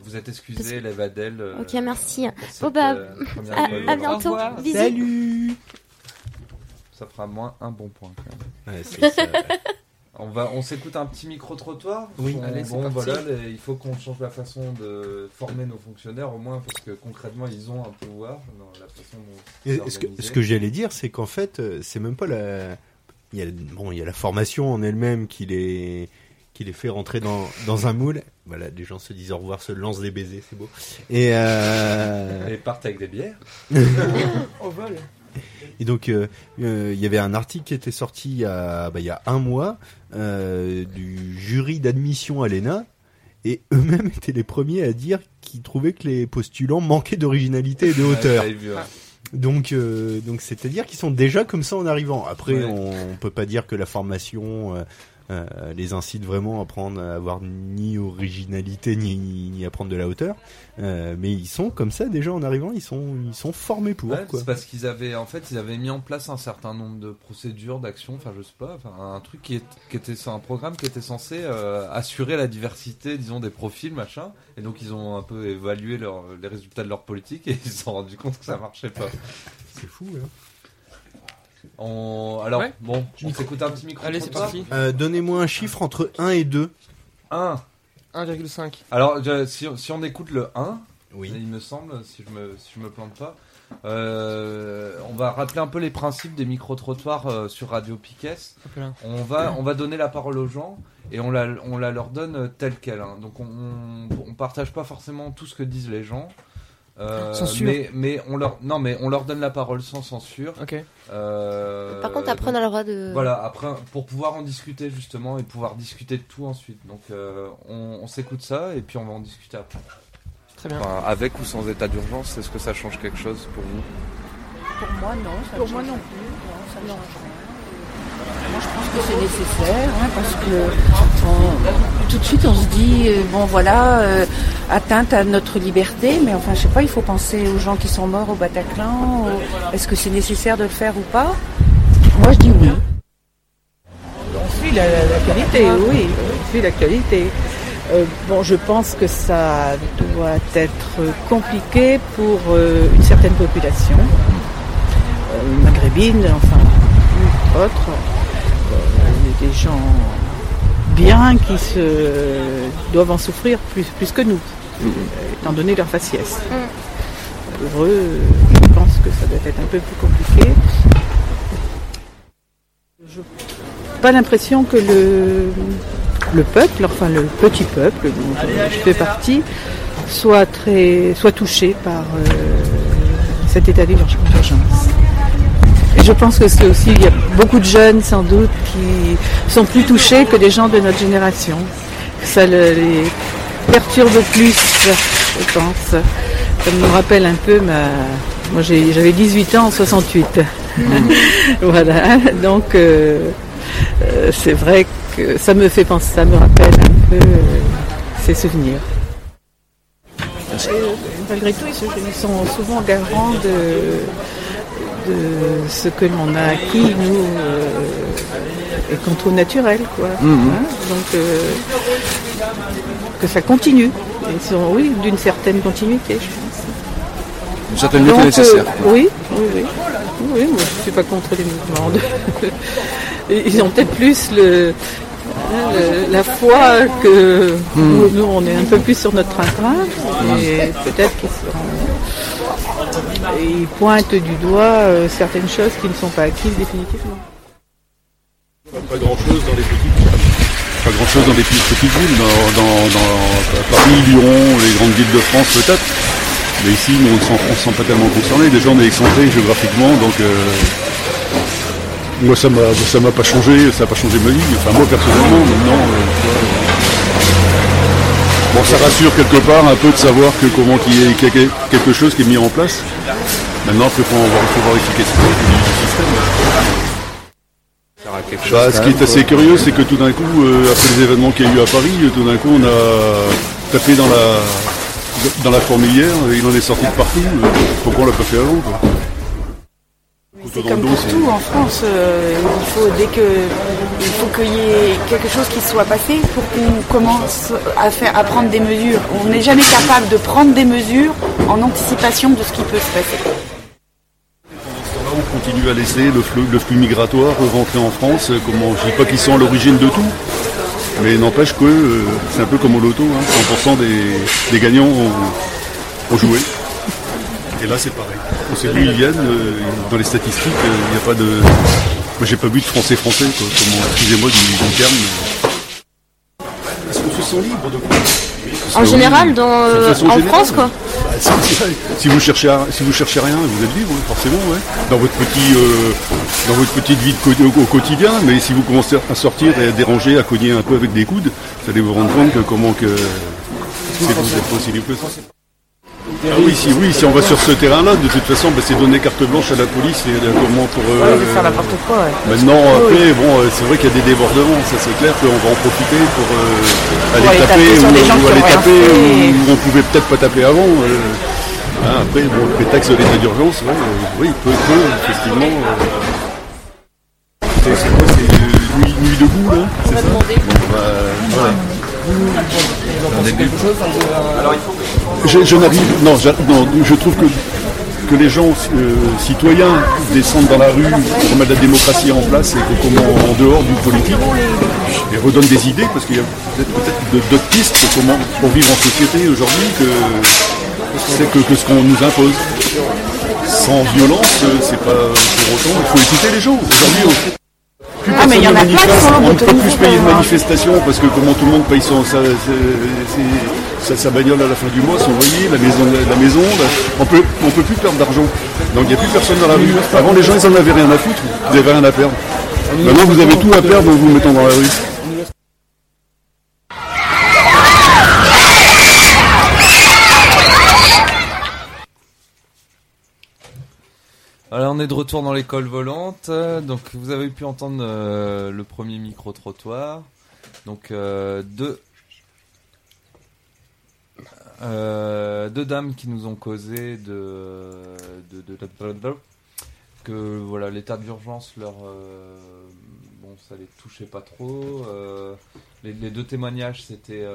vous êtes excusé, élève Adèle. euh, Ok, merci. Bon bah, euh, (laughs) à, bientôt. Bisous. Salut Ça fera moins un bon point quand même. Ouais, c'est ça. On va, on s'écoute un petit micro trottoir. Oui. On- Allez, bon, parti. voilà, les- il faut qu'on change la façon de former nos fonctionnaires au moins parce que concrètement ils ont un pouvoir dans la façon dont ce que, ce que j'allais dire, c'est qu'en fait, euh, c'est même pas la. Il y a, bon, il y a la formation en elle-même qui les, qui les fait rentrer dans, dans un moule. Voilà, les gens se disent au revoir, se lancent des baisers, c'est beau. Et, euh, Et partent avec des bières. (laughs) Au vol. et donc, euh, euh, il y avait un article qui était sorti il y a, bah, il y a un mois euh, du jury d'admission à l'ENA. Et eux-mêmes (laughs) étaient les premiers à dire qu'ils trouvaient que les postulants manquaient d'originalité et de Ouais, hauteur. ouais. Donc, euh, donc c'est-à-dire qu'ils sont déjà comme ça en arrivant. Après, Ouais. on, on peut pas dire que la formation euh, les incite vraiment à prendre, à avoir ni originalité ni, ni à prendre de la hauteur. Euh, mais ils sont comme ça déjà en arrivant. Ils sont, ils sont formés pour. Ouais, c'est parce qu'ils avaient en fait ils avaient mis en place un certain nombre de procédures d'action enfin je sais pas un truc qui, est, qui était un programme qui était censé euh, assurer la diversité disons des profils machin et donc ils ont un peu évalué leur, les résultats de leur politique et (laughs) ils se sont rendus compte que ça marchait pas C'est fou. Hein. On, alors Ouais. bon on s'écoute un petit micro Allez, c'est parti. Euh, Donnez-moi un chiffre entre 1 et 2. 1 1,5. alors je- si, si on écoute le 1 Oui. il me semble si je me, si je me plante pas euh, on va rappeler un peu les principes des micro-trottoirs euh, sur Radio Piquet. On va, on va donner la parole aux gens et on la, on la leur donne telle qu'elle. hein. Donc on, on, on partage pas forcément tout ce que disent les gens. Euh, Censure. Mais, mais on leur, non, mais on leur donne la parole sans censure. Euh, Par contre, après, on a le droit de. Voilà, après, pour pouvoir en discuter justement et pouvoir discuter de tout ensuite. Donc euh, on, on s'écoute ça et puis on va en discuter après. Très bien. Enfin, avec ou sans état d'urgence, est-ce que ça change quelque chose pour vous? Pour moi, non. Ça Pour moi, non. plus. Non, ça ne change rien. Moi, je pense que c'est nécessaire, hein, parce que on- tout de suite, on se dit, euh, bon, voilà, euh, atteinte à notre liberté, mais enfin, je sais pas, il faut penser aux gens qui sont morts au Bataclan. Est-ce que c'est nécessaire de le faire ou pas? Moi, je dis oui. On suit la, la- l'actualité, oui, on suit l'actualité. Euh, bon, je pense que ça doit être compliqué pour euh, une certaine population, euh, maghrébine, enfin, ou autre. Euh, Il y a des gens bien qui se doivent en souffrir plus, plus que nous, euh, étant donné leur faciès. Pour eux, je pense que ça doit être un peu plus compliqué. Je pas l'impression que le, le peuple, enfin le petit peuple dont je, je fais partie, soit très soit touché par euh, cet état d'urgence. Et je pense que c'est aussi, il y a beaucoup de jeunes sans doute qui sont plus touchés que des gens de notre génération. Ça le- les perturbe plus, je pense. Ça me rappelle un peu ma... Moi j'avais 18 ans en 68. (laughs) voilà, donc euh, euh, c'est vrai que ça me fait penser, ça me rappelle un peu euh, ces souvenirs. Et, malgré tout, ils sont souvent garants de, de ce que l'on a acquis, nous, euh, et qu'on trouve naturel, quoi. Mhm. Hein, Donc, euh, que ça continue. Ils sont, oui, d'une certaine continuité, je pense. Une certaine lutte Donc, nécessaire. euh, oui, oui, oui. Oui, moi je suis pas contre les mouvements. de- (laughs) Ils ont peut-être plus le, le- la foi que Hmm. nous, nous, on est un peu plus sur notre train-train. Et peut-être qu'ils seront- et ils pointent du doigt euh, certaines choses qui ne sont pas acquises définitivement. Pas grand chose dans les petites pas grand chose dans les petites, villes, dans, Paris, Lyon, les grandes villes de France peut-être. Mais ici, on ne se sent pas tellement concernés. Déjà, on est excentré géographiquement, donc euh, moi, ça m'a, ça m'a pas changé, ça n'a pas changé ma vie. Enfin, moi, personnellement, maintenant, euh, bon, ça rassure quelque part un peu de savoir que comment qu'il y ait quelque- chose qui est mis en place. Maintenant, il faut voir, il faut voir l'efficacité du système. Bah, ce qui est assez curieux, c'est que tout d'un coup, euh, après les événements qu'il y a eu à Paris, euh, tout d'un coup, on a tapé dans la dans la fourmilière, et il en est sorti de partout. euh, Pourquoi on l'a pas fait avant quoi C'est comme pour tout en France, euh, il faut dès que il faut qu'il y ait quelque chose qui soit passé pour qu'on commence à faire à prendre des mesures. On n'est jamais capable de prendre des mesures en anticipation de ce qui peut se passer. On continue à laisser le flux, le flux migratoire rentrer en France. Comment, je dis pas qu'ils sont à l'origine de tout, mais n'empêche que euh, c'est un peu comme au loto, hein, 100% des, des gagnants ont, ont joué. Et là, c'est pareil. On sait d'où ils viennent. euh, dans les statistiques, euh, il n'y a pas de. Moi, j'ai pas vu de français français. Quoi. Comment, excusez-moi du, du terme. mais- Est-ce qu'on se sent libre de quoi En général, dans, euh, en générale. France, quoi. Bah, si, si vous cherchez, à- si vous cherchez rien, vous êtes libre, ouais, forcément, ouais. Dans votre petit, euh, dans votre petite vie de au, au quotidien. Mais si vous commencez à sortir et à déranger, à cogner un peu avec des coudes, vous allez vous rendre compte que comment que c'est vous êtes pas aussi libre que ça. Ah oui, si, oui, si on va sur ce terrain-là, de toute façon, bah, c'est donner carte blanche à la police et euh, comment pour. euh, Ouais, de faire n'importe quoi. ouais. Maintenant, après, bon, euh, c'est vrai qu'il y a des débordements, ça c'est clair qu'on va en profiter pour euh, aller, taper, ou, des gens ou qui aller taper fait. où on pouvait peut-être pas taper avant. euh. Hein, après, bon, le prétexte de l'état d'urgence, ouais, euh, oui, peu, peu, effectivement. euh. C'est quoi, c'est euh, nuit, nuit debout, là C'est ça? Bon, bah, voilà. Je, je n'arrive, non, non, je trouve que, que les gens euh, citoyens descendent dans la rue pour mettre la démocratie en place et que comment en dehors du politique et redonnent des idées parce qu'il y a peut-être peut-être de- d'autres pistes comment pour vivre en société aujourd'hui que c'est que, que ce qu'on nous impose. Sans violence, euh, c'est pas pour autant. Il faut écouter les gens. Aujourd'hui, Ah, mais il y en a personne ne plein qui manifeste. sont On ne peut plus payer une manifestation parce que comment tout le monde paye son, sa, sa- sa- sa bagnole à la fin du mois, son loyer, la maison, la, la maison, la- on peut, on peut plus perdre d'argent. Donc il n'y a plus personne dans la rue. Avant les gens ils en avaient rien à foutre, ils n'avaient rien à perdre. Maintenant vous avez tout à perdre en vous mettant dans la rue. Alors on est de retour dans l'école volante. Donc vous avez pu entendre euh, le premier micro trottoir. Donc euh, deux. euh, deux dames qui nous ont causé de, de, de- de- de- que voilà l'état d'urgence leur euh, bon ça les touchait pas trop. les, les deux témoignages c'était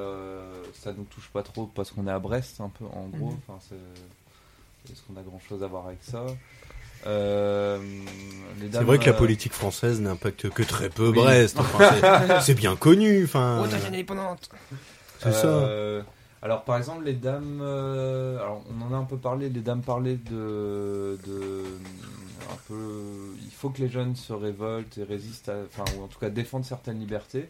ça nous touche pas trop parce qu'on est à Brest un peu en gros. Mhm. Enfin est-ce qu'on a grand chose à voir avec ça? Euh, C'est vrai que la euh, politique française n'impacte que très peu Oui. Brest. Enfin, c'est- (laughs) bien connu. Enfin, indépendante. c'est ça. Euh, alors par exemple les dames, euh, alors on en a un peu parlé, les dames parlaient de, de un peu, il faut que les jeunes se révoltent et résistent, à- enfin ou en tout cas défendent certaines libertés,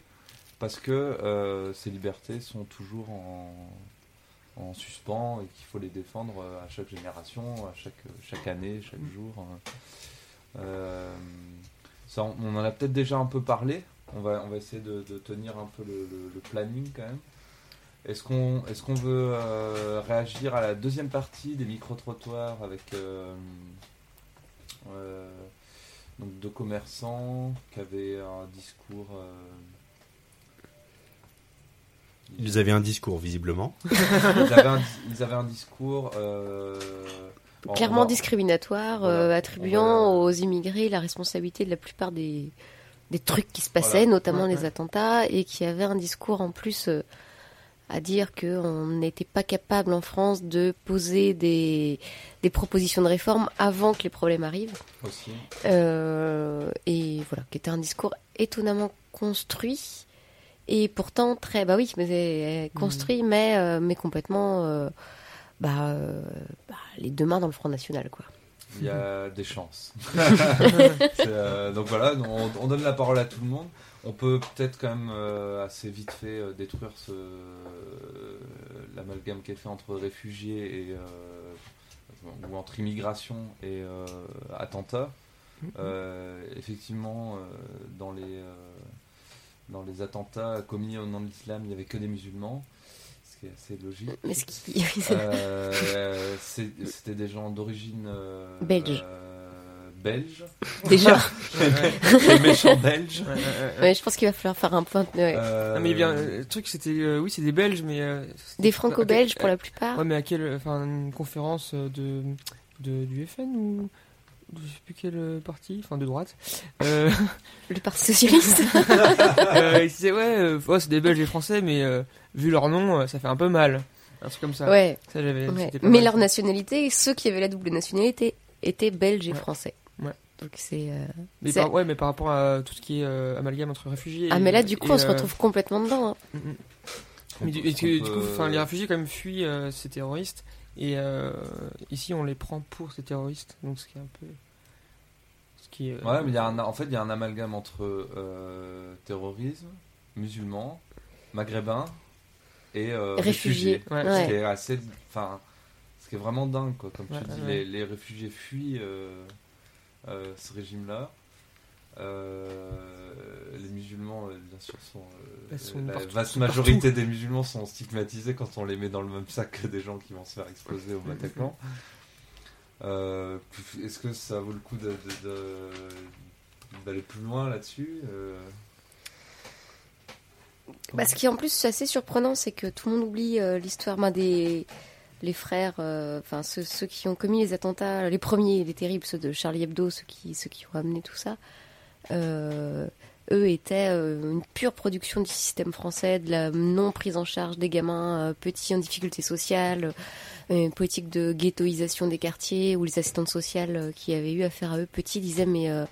parce que euh, ces libertés sont toujours en, en suspens et qu'il faut les défendre euh, à chaque génération, à chaque, chaque année, chaque jour. Euh, ça, on en a peut-être déjà un peu parlé. On va, on va essayer de, de tenir un peu le, le- le planning quand même. Est-ce qu'on est qu'on veut euh, réagir à la deuxième partie des micro-trottoirs avec euh, euh, donc deux commerçants qui avaient un discours. Ils avaient un discours visiblement. (laughs) ils, avaient un, ils avaient un discours. euh, Clairement discriminatoire, Voilà. euh, attribuant aux immigrés la responsabilité de la plupart des, des trucs qui se passaient, Voilà. notamment Ouais, les ouais. attentats, et qui avait un discours en plus euh, à dire qu'on n'était pas capable en France de poser des, des propositions de réforme avant que les problèmes arrivent. Aussi. Euh, et voilà, qui était un discours étonnamment construit et pourtant très bah oui mais euh, construit mais euh, mais complètement euh, bah, euh, bah, les deux mains dans le Front National quoi. Il y a des chances. (laughs) (laughs) Euh, donc voilà, on, on donne la parole à tout le monde. On peut peut-être quand même euh, assez vite fait euh, détruire ce, l'amalgame qui est fait entre réfugiés et euh, ou entre immigration et euh, attentats. Euh, effectivement, euh, dans les euh, dans les attentats commis au nom de l'islam, il n'y avait que des musulmans, ce qui est assez logique. Mais ce qui- (laughs) Euh, C'était des gens d'origine euh, Belge. euh, belge. Déjà. (laughs) les méchants belges. Ouais, je pense qu'il va falloir faire un point. ouais. Euh, Ah, mais bien, euh, le truc c'était, euh, oui, c'est des Belges, mais euh, Des franco-belges pour la plupart. Ouais, mais à quelle, enfin, une conférence de, de du FN ou je sais plus quel euh, parti, enfin de droite. (laughs) Euh, Le Parti socialiste. (laughs) euh, il disait ouais, euh, ouais, c'est des Belges et Français, mais euh, vu leur nom, euh, ça fait un peu mal. Un truc comme ça. Ouais. Ça j'avais. Ouais. c'était pas Mais mal. leur nationalité, ceux qui avaient la double nationalité étaient belges et français. Ouais. Donc c'est. euh, Mais c'est- par, ouais, mais par rapport à tout ce qui est euh, amalgame entre réfugiés. Ah et- mais là du coup on se retrouve complètement dedans. hein. mm, mm. Mais du, peut- et que, on du coup, les réfugiés quand même fuient euh, ces terroristes et euh, ici on les prend pour ces terroristes, donc ce qui est un peu. Qui euh, Ouais, mais il y a un, en fait, il y a un amalgame entre euh, terrorisme, musulmans, maghrébins et euh, Réfugiés. réfugiés. Ouais. Ce qui est assez, enfin, ce qui est vraiment dingue, quoi. Comme Ouais, tu dis, ouais. les, les réfugiés fuient euh, euh, ce régime-là. Euh, les musulmans, euh, bien sûr, sont. euh, sont la partout, vaste majorité partout. des musulmans sont stigmatisés quand on les met dans le même sac que des gens qui vont se faire exploser au Bataclan. (laughs) Euh, Est-ce que ça vaut le coup d'aller plus loin là-dessus euh, Bah, ce qui est en plus assez surprenant, c'est que tout le monde oublie euh, l'histoire ben, des les frères, enfin ceux, qui ont commis les attentats, les premiers, les terribles, ceux de Charlie Hebdo, ceux qui ont amené tout ça. eux étaient une pure production du système français, de la non prise en charge des gamins petits en difficulté sociale, une politique de ghettoisation des quartiers, où les assistantes sociales euh, qui avaient eu affaire à eux petits disaient mais euh,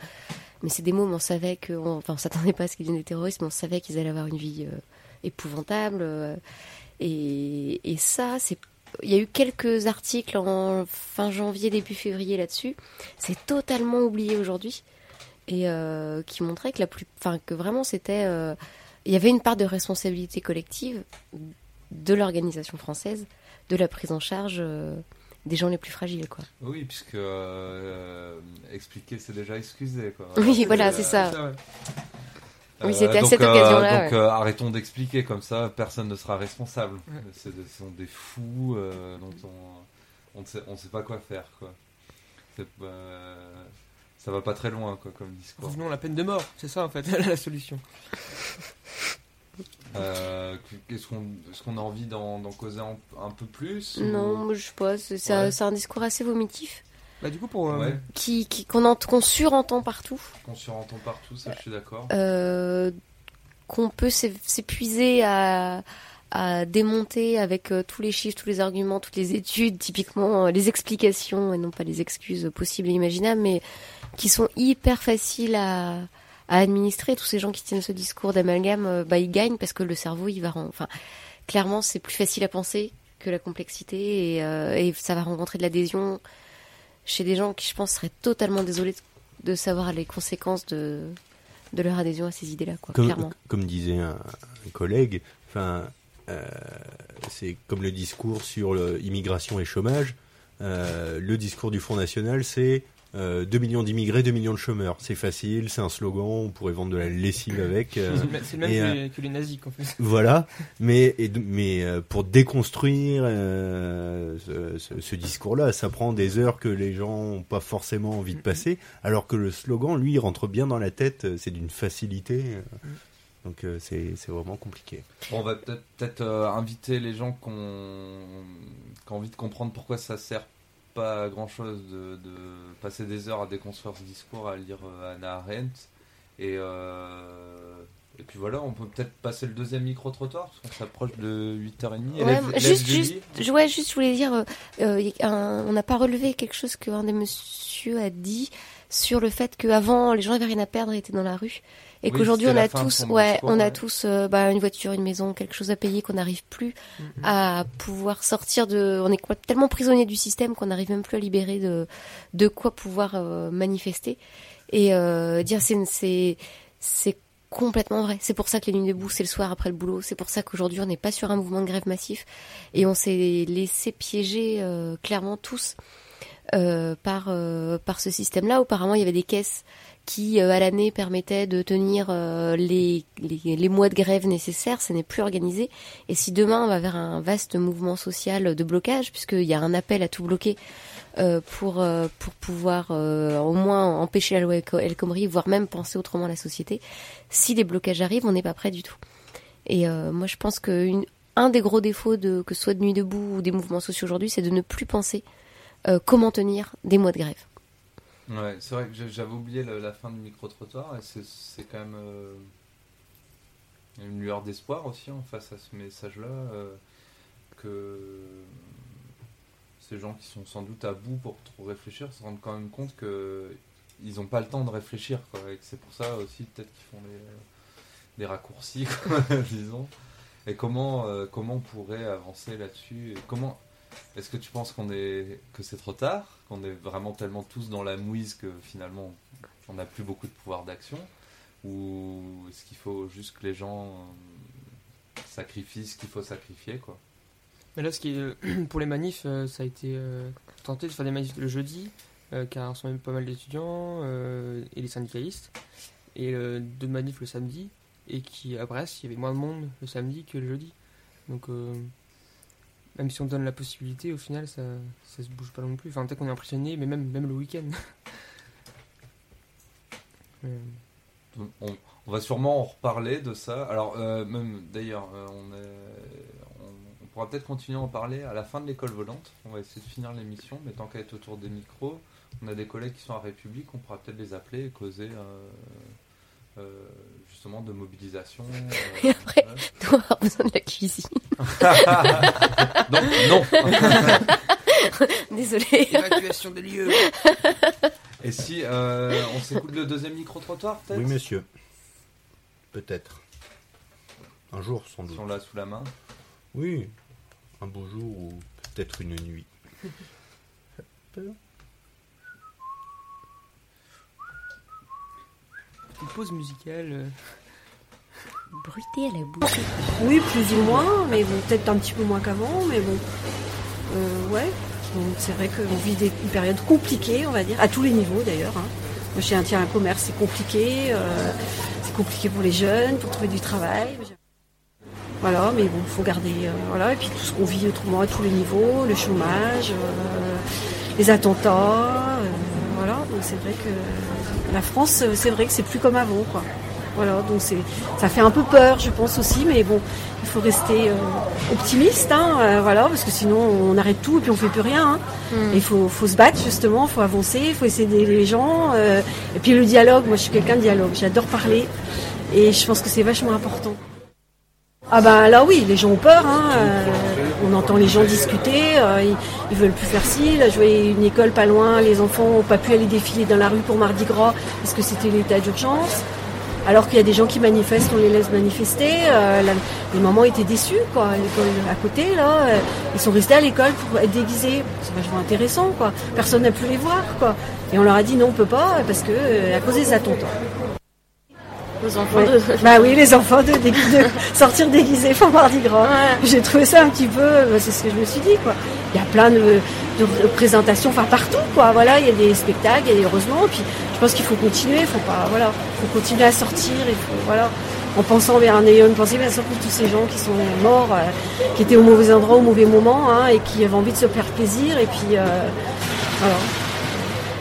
mais c'est des mots, mais on savait que, enfin, on s'attendait pas à ce qu'ils viennent des terroristes, mais on savait qu'ils allaient avoir une vie euh, épouvantable. euh, et, ça, c'est, il y a eu quelques articles en fin janvier, début février là-dessus. C'est totalement oublié aujourd'hui et euh, qui montraient que la plus, enfin, que vraiment c'était, euh, il y avait une part de responsabilité collective de l'organisation française, de la prise en charge euh, des gens les plus fragiles, quoi. Oui, puisque euh, expliquer, c'est déjà excuser. Quoi. Oui, voilà, Euh, c'est ça. ça, ouais. Oui, c'était à donc, cette euh, occasion-là, Donc ouais. euh, arrêtons d'expliquer comme ça, personne ne sera responsable. Ouais. C'est des- Ce sont des fous euh, dont on on ne sait, on sait pas quoi faire. Quoi. Euh, ça va pas très loin quoi, comme discours. Revenons à la peine de mort, c'est ça en fait (laughs) la solution. Euh, Est-ce qu'on est a envie d'en causer un, un peu plus Non, je sais pas, c'est un- Ouais. c'est un discours assez vomitif. Bah, du coup, pour. euh, Ouais, Qui, qui, qu'on, ent- qu'on surentend partout. qu'on surentend partout, ça je suis d'accord. euh, qu'on peut s'é- s'épuiser à, à démonter avec euh, tous les chiffres, tous les arguments, toutes les études, typiquement euh, les explications et non pas les excuses possibles et imaginables, mais qui sont hyper faciles à, à administrer. Tous ces gens qui tiennent ce discours d'amalgame, euh, bah, ils gagnent parce que le cerveau, il va, enfin, clairement, c'est plus facile à penser que la complexité et, euh, et ça va rencontrer de l'adhésion chez des gens qui, je pense, seraient totalement désolés de, de savoir les conséquences de, de leur adhésion à ces idées-là, quoi, Comme, clairement. comme disait un, un collègue, enfin, euh, c'est comme le discours sur l'immigration et chômage. euh, le discours du Front National, c'est euh, 2 millions d'immigrés, 2 millions de chômeurs. C'est facile, c'est un slogan, on pourrait vendre de la lessive avec. euh, C'est le même- et, euh, les, que les nazis, en fait. Voilà, mais, et, mais euh, pour déconstruire euh, ce, ce- ce discours-là, ça prend des heures que les gens n'ont pas forcément envie de passer, alors que le slogan, lui, il rentre bien dans la tête, c'est d'une facilité. euh, Donc euh, c'est c'est vraiment compliqué. Bon, on va peut-être peut-être, euh, inviter les gens qui ont, qui ont envie de comprendre pourquoi ça sert pas grand chose de, de passer des heures à déconstruire ce discours, à lire euh, Hannah Arendt. Et, euh, et puis voilà, on peut peut-être passer le deuxième micro-trottoir, parce qu'on s'approche de 8h30. Ouais, Élève- juste, juste, ouais, juste, je voulais dire, euh, un- on n'a pas relevé quelque chose qu'un des messieurs a dit sur le fait qu'avant, les gens n'avaient rien à perdre et étaient dans la rue. Et Oui, qu'aujourd'hui, on a tous, ouais, on a tous euh, bah, une voiture, une maison, quelque chose à payer qu'on n'arrive plus à pouvoir sortir de. On est tellement prisonnier du système qu'on n'arrive même plus à libérer de de quoi pouvoir euh, manifester et euh, dire c'est c'est c'est complètement vrai. C'est pour ça que les nuits debout c'est le soir après le boulot. C'est pour ça qu'aujourd'hui on n'est pas sur un mouvement de grève massif et on s'est laissé piéger euh, clairement tous euh, par euh, par ce système-là. Auparavant, il y avait des caisses qui, euh, à l'année, permettaient de tenir euh, les, les les mois de grève nécessaires. Ce n'est plus organisé. Et si demain on va vers un vaste mouvement social de blocage, puisqu'il y a un appel à tout bloquer euh, pour pour pouvoir au moins empêcher la loi El- Khomri, voire même penser autrement la société. Si des blocages arrivent, on n'est pas prêt du tout. Et moi, je pense que un des gros défauts de que soit de nuit debout ou des mouvements sociaux aujourd'hui, c'est de ne plus penser comment tenir des mois de grève. Ouais, c'est vrai que j'avais oublié la fin du micro-trottoir, et c'est- quand même euh, une lueur d'espoir aussi en face à ce message-là, euh, que ces gens qui sont sans doute à bout pour trop réfléchir se rendent quand même compte que ils n'ont pas le temps de réfléchir, quoi, et que c'est pour ça aussi peut-être qu'ils font des, raccourcis, (laughs) disons. Et comment, euh, comment on pourrait avancer là-dessus Comment est-ce que tu penses qu'on est que c'est trop tard, qu'on est vraiment tellement tous dans la mouise que finalement on n'a plus beaucoup de pouvoir d'action, ou est-ce qu'il faut juste que les gens euh, sacrifient ce qu'il faut sacrifier, quoi? Mais là, ce qui euh, (clears throat) pour les manifs, euh, ça a été tenté de faire des manifs le jeudi, car sont même pas mal d'étudiants et les syndicalistes, et deux manifs le samedi, et qui à Brest, il y avait moins de monde le samedi que le jeudi. Donc, même si on donne la possibilité, au final, ça, ça se bouge pas non plus. Enfin, peut-être qu'on est impressionné, mais même, même le week-end. (laughs) Euh, on, va sûrement en reparler de ça. Alors, euh, même d'ailleurs, euh, on- on pourra peut-être continuer à en parler à la fin de l'école volante. On va essayer de finir l'émission, mais tant qu'à être autour des micros, on a des collègues qui sont à République, on pourra peut-être les appeler et causer euh, euh, justement de mobilisation. (laughs) euh, Et après, tu vas (laughs) avoir besoin de la cuisine. Donc, (laughs) non. Désolée. Évacuation des lieux. Et si euh, on s'écoute le deuxième micro-trottoir, peut-être? Oui, monsieur. Peut-être. Un jour, sans doute. Ils sont là sous la main. Oui, un beau jour ou peut-être une nuit. Une pause musicale. euh, Bruité à la bouche. Oui, plus ou moins, mais bon, peut-être un petit peu moins qu'avant, mais bon. Euh, ouais. Donc c'est vrai qu'on vit des, une période compliquée, on va dire, à tous les niveaux d'ailleurs. hein. Moi, chez un tiers un commerce, c'est compliqué. euh, c'est compliqué pour les jeunes, pour trouver du travail. Voilà, mais bon, il faut garder. euh, voilà, et puis tout ce qu'on vit autrement à tous les niveaux, le chômage, euh, les attentats. euh, voilà, donc c'est vrai que la France, euh, c'est vrai que c'est plus comme avant, quoi. Voilà, donc c'est, ça fait un peu peur, je pense aussi, mais bon, il faut rester euh, optimiste, hein, euh, voilà, parce que sinon on arrête tout et puis on fait plus rien. hein. Mm. Et Il faut, faut se battre justement, il faut avancer, il faut essayer d'aider les gens. euh, et puis le dialogue, moi je suis quelqu'un de dialogue, j'adore parler et je pense que c'est vachement important. Ah ben là oui, les gens ont peur, hein, on entend les gens discuter, euh, ils, veulent plus faire ci. Là je voyais une école pas loin, les enfants n'ont pas pu aller défiler dans la rue pour Mardi Gras parce que c'était l'état d'urgence. Alors qu'il y a des gens qui manifestent, on les laisse manifester. euh, les mamans étaient déçues, l'école à côté, là, euh, ils sont restés à l'école pour être déguisés. C'est vachement intéressant. Personne n'a pu les voir. Et on leur a dit non, on peut pas, parce que à cause des attentats. Aux enfants Ouais. de. Bah oui, les enfants de, (laughs) sortir déguisés pour Mardi Gras. J'ai trouvé ça un petit peu, bah, c'est ce que je me suis dit, quoi. Il y a plein de, de présentations, enfin partout, quoi. Voilà, il y a des spectacles, des heureusement. Puis je pense qu'il faut continuer, il faut pas, voilà, faut continuer à sortir, il faut, voilà. En pensant bien, en ayant une pensée bien sûr pour tous ces gens qui sont morts, euh, qui étaient au mauvais endroit, au mauvais moment, hein, et qui avaient envie de se faire plaisir, et puis, euh, voilà.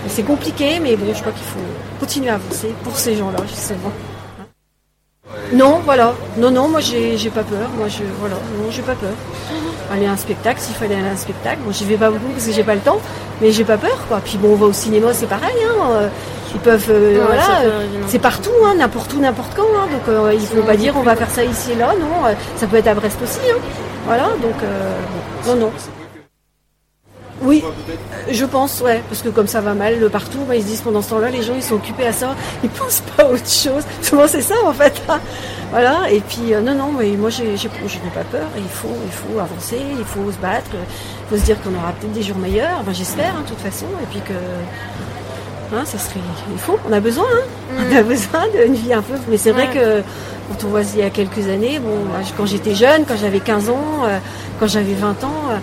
C'est compliqué, mais bon, je crois qu'il faut continuer à avancer pour ces gens-là, justement. Non, voilà. Non, non, moi j'ai j'ai pas peur. Moi je voilà, non, j'ai pas peur. Aller à un spectacle, s'il fallait aller à un spectacle. Bon, j'y vais pas beaucoup parce que j'ai pas le temps, mais j'ai pas peur quoi. Puis bon, on va au cinéma, c'est pareil. Hein. euh, Ils peuvent, euh, Ouais, voilà, peut euh, c'est partout, hein, n'importe où, n'importe quand. Hein. Donc euh, il faut pas dire on va faire ça ici et là. Non, ça peut être à Brest aussi. Hein. Voilà, donc bon, non, non. Oui, je pense, ouais, parce que comme ça va mal le partout, bah, ils se disent pendant ce temps-là, les gens ils sont occupés à ça, ils (laughs) pensent pas à autre chose. (laughs) Souvent c'est ça en fait. hein. Voilà, et puis euh, non, non, mais moi j'ai, j'ai- je n'ai pas peur, il faut, il faut avancer, il faut se battre, il faut se dire qu'on aura peut-être des jours meilleurs, ben, j'espère, hein, de toute façon, et puis que. Hein, ça serait, il faut, on a besoin, hein. on a besoin d'une vie un peu. Mais c'est vrai que quand on voit il y a quelques années, bon, quand j'étais jeune, quand j'avais 15 ans, euh, quand j'avais 20 ans, euh,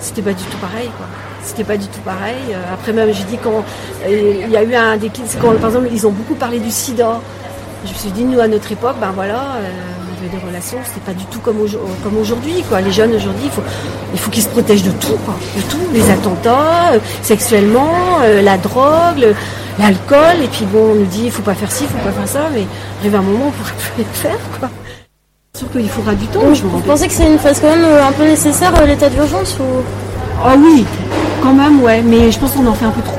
c'était pas du tout pareil, quoi. C'était pas du tout pareil. Euh, Après même, je dis quand euh, il y a eu un déclic, c'est quand par exemple ils ont beaucoup parlé du SIDA. Je me suis dit nous à notre époque, ben voilà, euh, on avait des relations, c'était pas du tout comme, aujo- comme aujourd'hui, quoi. Les jeunes aujourd'hui, il faut, il faut qu'ils se protègent de tout, quoi, de tout, les attentats, sexuellement, la drogue, l'alcool, et puis bon, on nous dit il faut pas faire ci, il faut pas faire ça, mais arrive un moment on pourra plus le faire, quoi. Sûr qu'il faudra du temps. Je vous pensez que c'est une phase quand même euh, un peu nécessaire, euh, l'état d'urgence ou... Ah oui, quand même, ouais, mais je pense qu'on en fait un peu trop.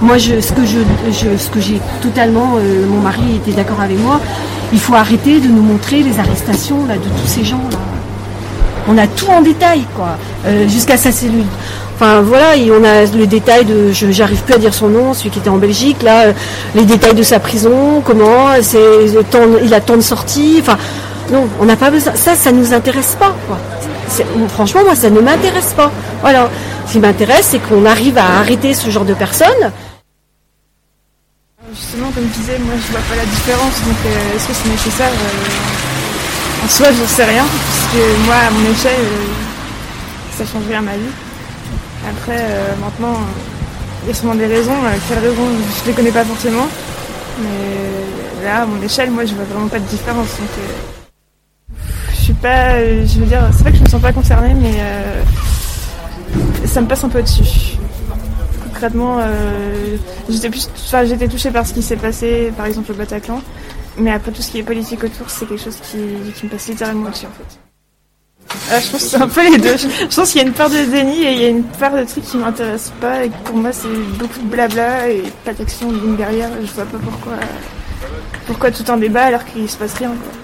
Moi, je, ce que je, je- ce que j'ai totalement, euh, mon mari était d'accord avec moi. Il faut arrêter de nous montrer les arrestations là de tous ces gens là. On a tout en détail, quoi, euh, jusqu'à sa cellule. Enfin voilà, et on a le détail de, je j'arrive plus à dire son nom, celui qui était en Belgique, là, euh, les détails de sa prison, comment, c'est il a tant de sorties. Enfin, non, on n'a pas besoin. Ça, ça nous intéresse pas, Franchement, moi, ça ne m'intéresse pas. Voilà. Ce qui m'intéresse, c'est qu'on arrive à arrêter ce genre de personnes. Justement, comme je disais, moi je vois pas la différence, donc euh, est-ce que c'est nécessaire euh, En soi, j'en sais rien, parce que moi, à mon échelle, euh, ça change rien à ma vie. Après, maintenant, il y a sûrement des raisons. quelles raisons Je les connais pas forcément, mais là, à mon échelle, moi, je vois vraiment pas de différence. Donc, je suis pas, euh, je veux dire, c'est vrai que je me sens pas concernée, mais euh, ça me passe un peu au-dessus concrètement, euh, j'étais touchée par ce qui s'est passé, par exemple au Bataclan. Mais après tout ce qui est politique autour, c'est quelque chose qui, me passe littéralement au-dessus en fait. Euh, je pense que c'est un peu les deux. Je pense qu'il y a une part de déni et il y a une part de trucs qui m'intéressent pas et pour moi c'est beaucoup de blabla et pas d'action ligne derrière. Je vois pas pourquoi, pourquoi tout un débat alors qu'il se passe rien. Quoi.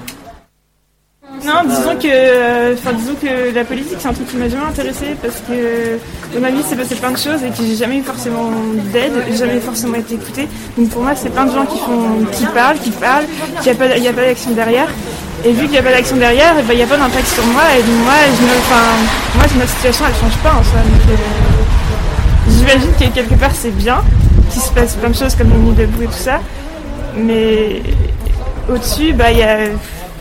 Non, disons que, disons que la politique c'est un truc qui m'a jamais intéressé parce que dans ma vie c'est passé plein de choses et que j'ai jamais eu forcément d'aide, jamais forcément été écoutée. Donc pour moi c'est plein de gens qui font, qui parlent, qui parlent, qu'il n'y a pas, d'action derrière. Et vu qu'il n'y a pas d'action derrière, eh ben, il n'y a pas d'impact sur moi et moi, je me, enfin, moi ma situation elle change pas en soi. Euh, j'imagine que quelque part c'est bien, qu'il se passe plein de choses comme les nuits debout et tout ça, mais au-dessus, bah il y a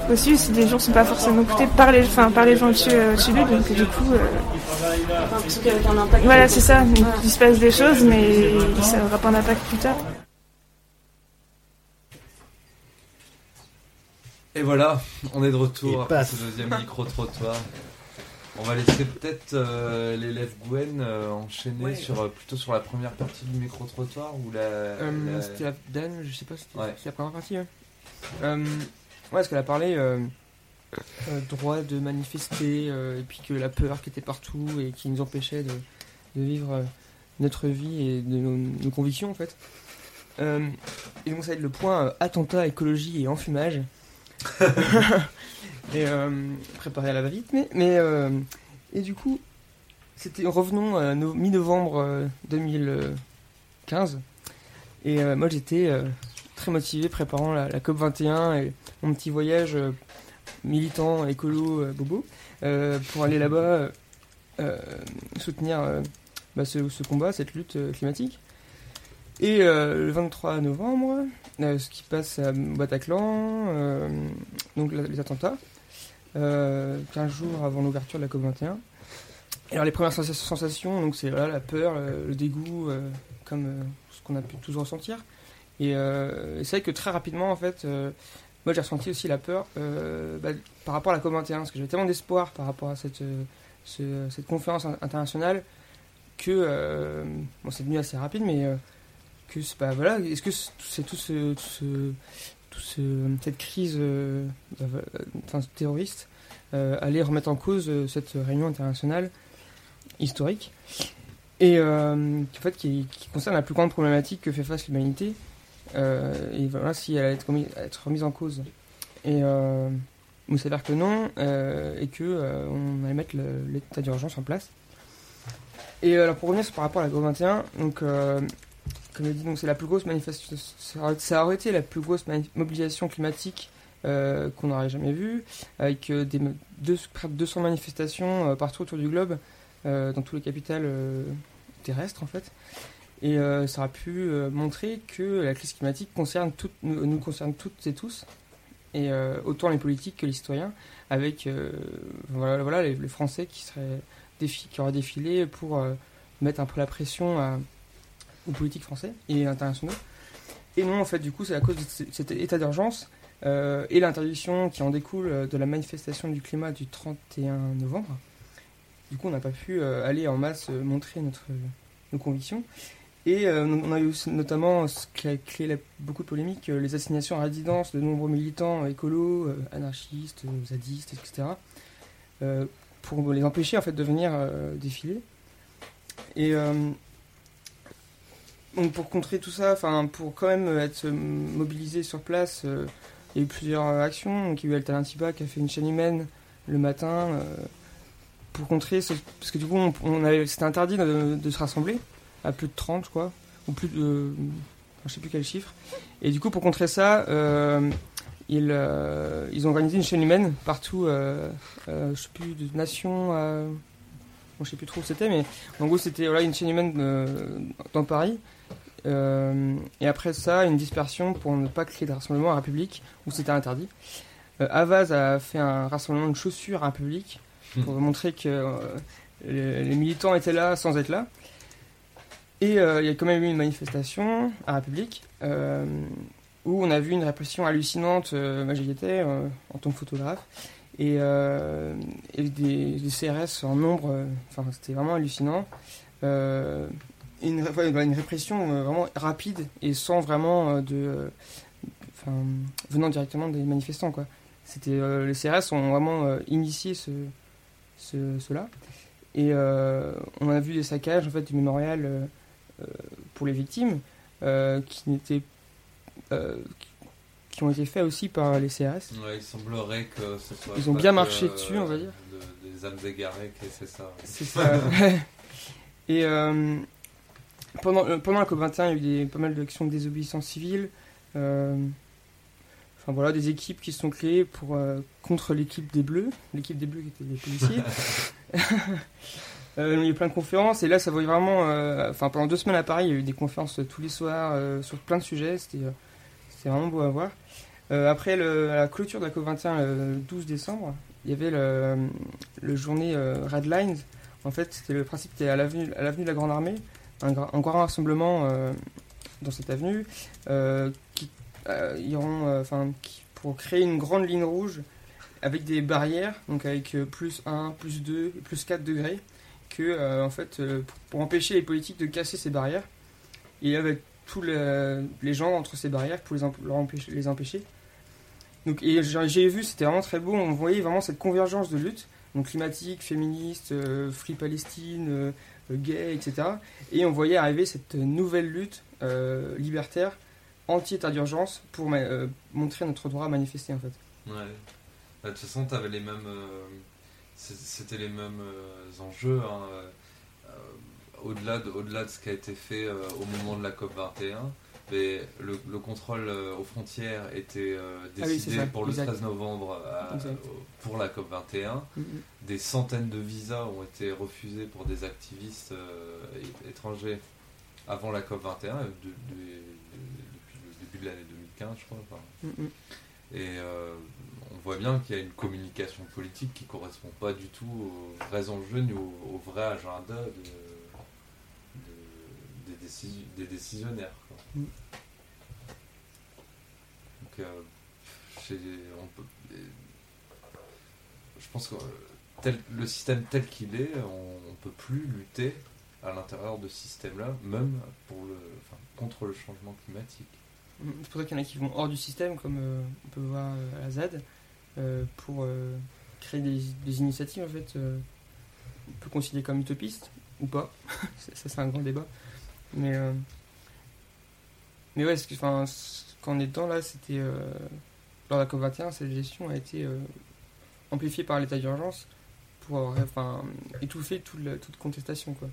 aussi si des gens sont pas forcément écoutés par les, enfin, par les gens au-dessus euh, au-dessus d'eux, donc du coup. euh, voilà, c'est ça. Donc, il se passe des choses, mais ça n'aura pas d'impact plus tard. Et voilà, on est de retour Et après ce deuxième micro-trottoir. On va laisser peut-être euh, l'élève Gwen euh, enchaîner Ouais. sur, euh, plutôt sur la première partie du micro-trottoir ou la... Euh, la- C'était la dernière, je sais pas, c'était Ouais. c'est la première partie. Ouais, parce qu'elle a parlé euh, euh, droit de manifester, euh, et puis que la peur qui était partout et qui nous empêchait de, de vivre notre vie et de nos, convictions en fait. Et donc ça va être le point attentat, écologie et enfumage. (laughs) et préparé à la va-vite, mais, mais et du coup, c'était revenons à no- mi-novembre euh, 2015. Et moi j'étais très motivé préparant la, la COP 21 et mon petit voyage euh, militant écolo euh, bobo euh, pour aller là-bas soutenir bah, ce, combat, cette lutte climatique. Et le 23 novembre, ce qui passe à Bataclan, donc les attentats, euh, 15 jours avant l'ouverture de la COP21. Et alors les premières sensa- sensations, donc c'est voilà, la peur, le, dégoût, comme ce qu'on a pu tous ressentir. Et euh, c'est vrai que très rapidement, en fait, euh, moi j'ai ressenti aussi la peur euh, bah, par rapport à la COP21, parce que j'avais tellement d'espoir par rapport à cette, ce- cette conférence in- internationale que bon, c'est devenu assez rapide, mais que pas voilà, est-ce que c'est tout ce, tout ce, cette crise enfin, terroriste allait remettre en cause cette réunion internationale historique et en fait qui, qui concerne la plus grande problématique que fait face l'humanité et voilà si elle allait être, remis- être remise en cause et euh, il s'avère que non euh, et que euh, on allait mettre l'état d'urgence en place et euh, alors pour revenir sur- par rapport à la COP21 donc euh, comme je dit donc c'est la plus grosse manifestation ça aurait- été la plus grosse mobilisation climatique euh, qu'on n'aurait jamais vue avec euh, des, deux, près de 200 manifestations euh, partout autour du globe euh, dans toutes les capitales euh, terrestres en fait. Et euh, ça aurait pu euh, montrer que la crise climatique nous, concerne toutes et tous, et euh, autant les politiques que les citoyens, avec voilà, voilà les, Français qui seraient qui auraient défilé pour mettre un peu la pression aux politiques français et internationaux. Et non, en fait, du coup, c'est à cause de cet état d'urgence et l'interdiction qui en découle de la manifestation du climat du 31 novembre. Du coup, on n'a pas pu aller en masse montrer notre, nos convictions. Et euh, on a eu notamment ce qui a créé beaucoup de polémiques, euh, les assignations à résidence de nombreux militants écolos, euh, anarchistes, euh, zadistes, etc. euh, pour les empêcher en fait de venir euh, défiler. Et euh, donc pour contrer tout ça, pour quand même être euh, mobilisé sur place, euh, il y a eu plusieurs euh, actions. Donc il y a eu Alternativa qui a fait une chaîne humaine le matin euh, pour contrer, ce- parce que du coup on, c'était interdit de se rassembler à plus de 30 je crois, ou plus de, enfin, je sais plus quel chiffre. Et du coup pour contrer ça, euh, ils, euh, ils ont organisé une chaîne humaine partout, euh, euh, je sais plus de nations. à- Bon, je sais plus trop où c'était, mais en gros, c'était voilà, une chaîne humaine euh, dans Paris. Euh, et après ça, une dispersion pour ne pas créer de rassemblement à République, où c'était interdit. Euh, Avaz a fait un rassemblement de chaussures à République, pour montrer que euh, les, les militants étaient là sans être là. Et euh, il y a quand même eu une manifestation à République, euh, où on a vu une répression hallucinante, euh, moi j'y étais, en tant que photographe et, et des, CRS en nombre, enfin c'était vraiment hallucinant. Et une, répression vraiment rapide et sans vraiment de, venant directement des manifestants quoi. Les CRS ont vraiment initié ce, ce cela et on a vu des saccages en fait du mémorial pour les victimes euh, qui n'étaient euh, qui- ont été faits aussi par les CRS. Ouais, il semblerait que ce soit. Ils ont bien marché euh, dessus, on va dire. de- des âmes égarées, c'est ça. C'est ça. (laughs) Et euh, pendant, euh, pendant la COP21, il y a eu des, pas mal d'actions de désobéissance civile. euh, enfin voilà, des équipes qui se sont créées pour, euh, contre l'équipe des Bleus. L'équipe des Bleus qui étaient les policiers. (laughs) Euh, il y a plein de conférences et là ça voyait vraiment. euh, Enfin pendant deux semaines à Paris, il y a eu des conférences tous les soirs euh, sur plein de sujets. C'était euh, vraiment beau à voir. Euh, après la clôture de la COP21 le 12 décembre, il y avait le, journée euh, Red Lines. En fait, c'était le principe à l'avenue à l'avenue de la Grande Armée, un, un grand rassemblement euh, dans cette avenue euh, qui euh, iront, euh, enfin, qui- pour créer une grande ligne rouge avec des barrières, donc avec euh, plus 1, plus 2, et plus 4 degrés, que euh, en fait euh, pour, empêcher les politiques de casser ces barrières. Et avec tous les, gens entre ces barrières pour les, empêcher, les empêcher. Donc, j'ai vu, c'était vraiment très beau. On voyait vraiment cette convergence de lutte, donc climatique, féministe, euh, Free Palestine, euh, gay, etc. Et on voyait arriver cette nouvelle lutte libertaire, anti-état d'urgence, pour montrer notre droit à manifester en fait. Ouais. Bah, De toute façon, t'avais les mêmes. C'était les mêmes euh, enjeux. hein, euh, Au-delà de, au-delà de ce qui a été fait euh, au moment de la COP 21, mais le, le contrôle aux frontières était euh, Ah oui, décidé pour le exact. 13 novembre à- au- pour la COP 21. Mhm. Des centaines de visas ont été refusés pour des activistes euh, étrangers avant la COP 21, euh, de- de- de- depuis le début de l'année 2015, je crois. enfin. Et euh, on voit bien qu'il y a une communication politique qui correspond pas du tout aux vrais enjeux ni au, au vrai agenda de, de- des, décis- des décisionnaires. quoi. Mm. Donc, euh, on peut, je pense que euh, tel, le système tel qu'il est, on, ne peut plus lutter à l'intérieur de ce système-là, même pour le, enfin, contre le changement climatique. Mm, C'est pour ça qu'il y en a qui vont hors du système, comme euh, on peut voir à la ZAD, pour euh, créer des, des initiatives en fait. euh, on peut considérer comme utopistes ou pas. (laughs) ça, c'est un grand débat. Mais, euh, mais ouais, enfin, quand on est dedans là, c'était euh, lors de la COP21, cette gestion a été euh, amplifiée par l'état d'urgence pour euh, enfin, étouffer toute, la- toute contestation quoi.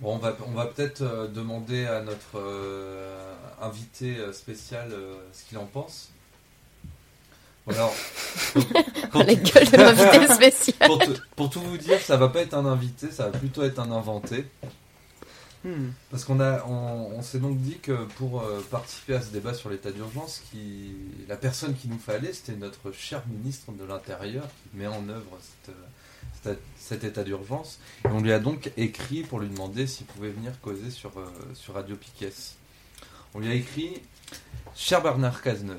Bon, on va, on va peut-être euh, demander à notre euh, invité euh, spécial euh, ce qu'il en pense. Alors, (laughs) pour- La gueule de l'invité spécial. Pour, te- pour tout vous dire, ça va pas être un invité, ça va plutôt être un inventé. Hmm. Parce qu'on a, on, on s'est donc dit que pour euh, participer à ce débat sur l'état d'urgence, qui, la personne qu'il nous fallait, c'était notre cher ministre de l'Intérieur qui met en œuvre cette, euh, cette- cet état d'urgence. Et on lui a donc écrit pour lui demander s'il pouvait venir causer sur, euh, sur Radio Piquet. On lui a écrit Cher Bernard Cazeneuve,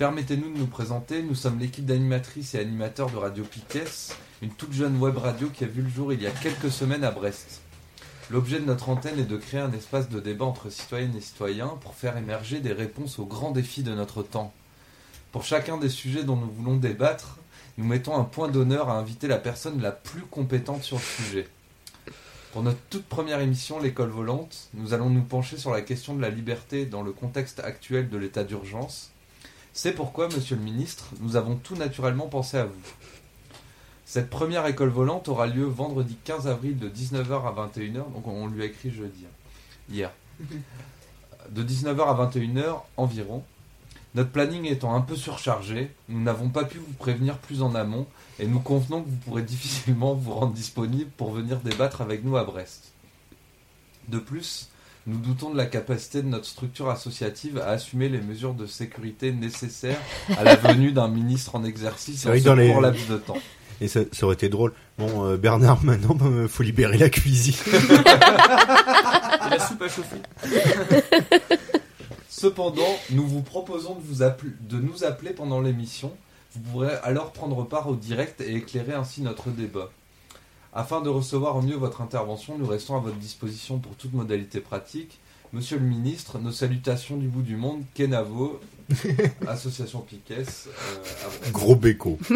permettez-nous de nous présenter. Nous sommes l'équipe d'animatrices et animateurs de Radio Piquet, une toute jeune web radio qui a vu le jour il y a quelques semaines à Brest. L'objet de notre antenne est de créer un espace de débat entre citoyennes et citoyens pour faire émerger des réponses aux grands défis de notre temps. Pour chacun des sujets dont nous voulons débattre, nous mettons un point d'honneur à inviter la personne la plus compétente sur le sujet. Pour notre toute première émission, L'école volante, nous allons nous pencher sur la question de la liberté dans le contexte actuel de l'état d'urgence. C'est pourquoi, monsieur le ministre, nous avons tout naturellement pensé à vous. Cette première école volante aura lieu vendredi 15 avril de 19h à 21h, donc on lui a écrit jeudi, hein, hier. (laughs) De 19h à 21h environ. Notre planning étant un peu surchargé, nous n'avons pas pu vous prévenir plus en amont et nous convenons que vous pourrez difficilement vous rendre disponible pour venir débattre avec nous à Brest. De plus, nous doutons de la capacité de notre structure associative à assumer les mesures de sécurité nécessaires à la venue d'un ministre en exercice (laughs) en ce les- court laps de temps. Et ça, ça aurait été drôle. Bon, euh, Bernard, (laughs) maintenant, bah, faut libérer la cuisine. (laughs) Et la soupe à chauffer. Cependant, nous vous proposons de, vous appeler- de nous appeler pendant l'émission. Vous pourrez alors prendre part au direct et éclairer ainsi notre débat. Afin de recevoir au mieux votre intervention, nous restons à votre disposition pour toute modalité pratique. Monsieur le ministre, nos salutations du bout du monde, Kenavo, (laughs) Association Piquet. euh. Gros béco. (laughs)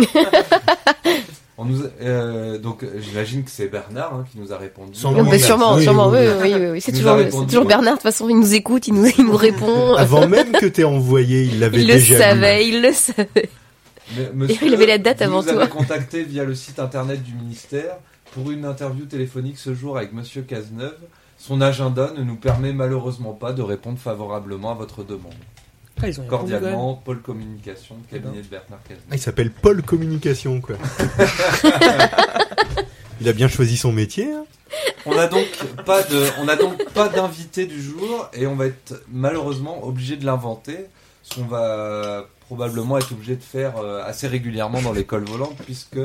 On nous a- euh, donc j'imagine que c'est Bernard hein, qui nous a répondu. Sans Oui, sûrement, oui, sûrement, oui, oui, oui. oui, oui, oui, c'est Il toujours, a c'est répondu, toujours ouais. Bernard. De toute façon, il nous écoute, il nous, il nous répond. Avant même que t'aies envoyé, il l'avait il le déjà lu. savait, il le savait. Mais, Et il avait la date vous avant nous avez toi. contacté via le site internet du ministère pour une interview téléphonique ce jour avec Monsieur Cazeneuve. Son agenda ne nous permet malheureusement pas de répondre favorablement à votre demande. Ah, ils ont Cordialement, Paul Communication, cabinet de Bernard Ah, Cazeneuve. il s'appelle Paul Communication, quoi. (laughs) il a bien choisi son métier. hein. On n'a donc pas de, on n'a donc pas d'invité du jour et on va être malheureusement obligé de l'inventer, ce qu'on va probablement être obligé de faire euh, assez régulièrement dans l'école volante puisque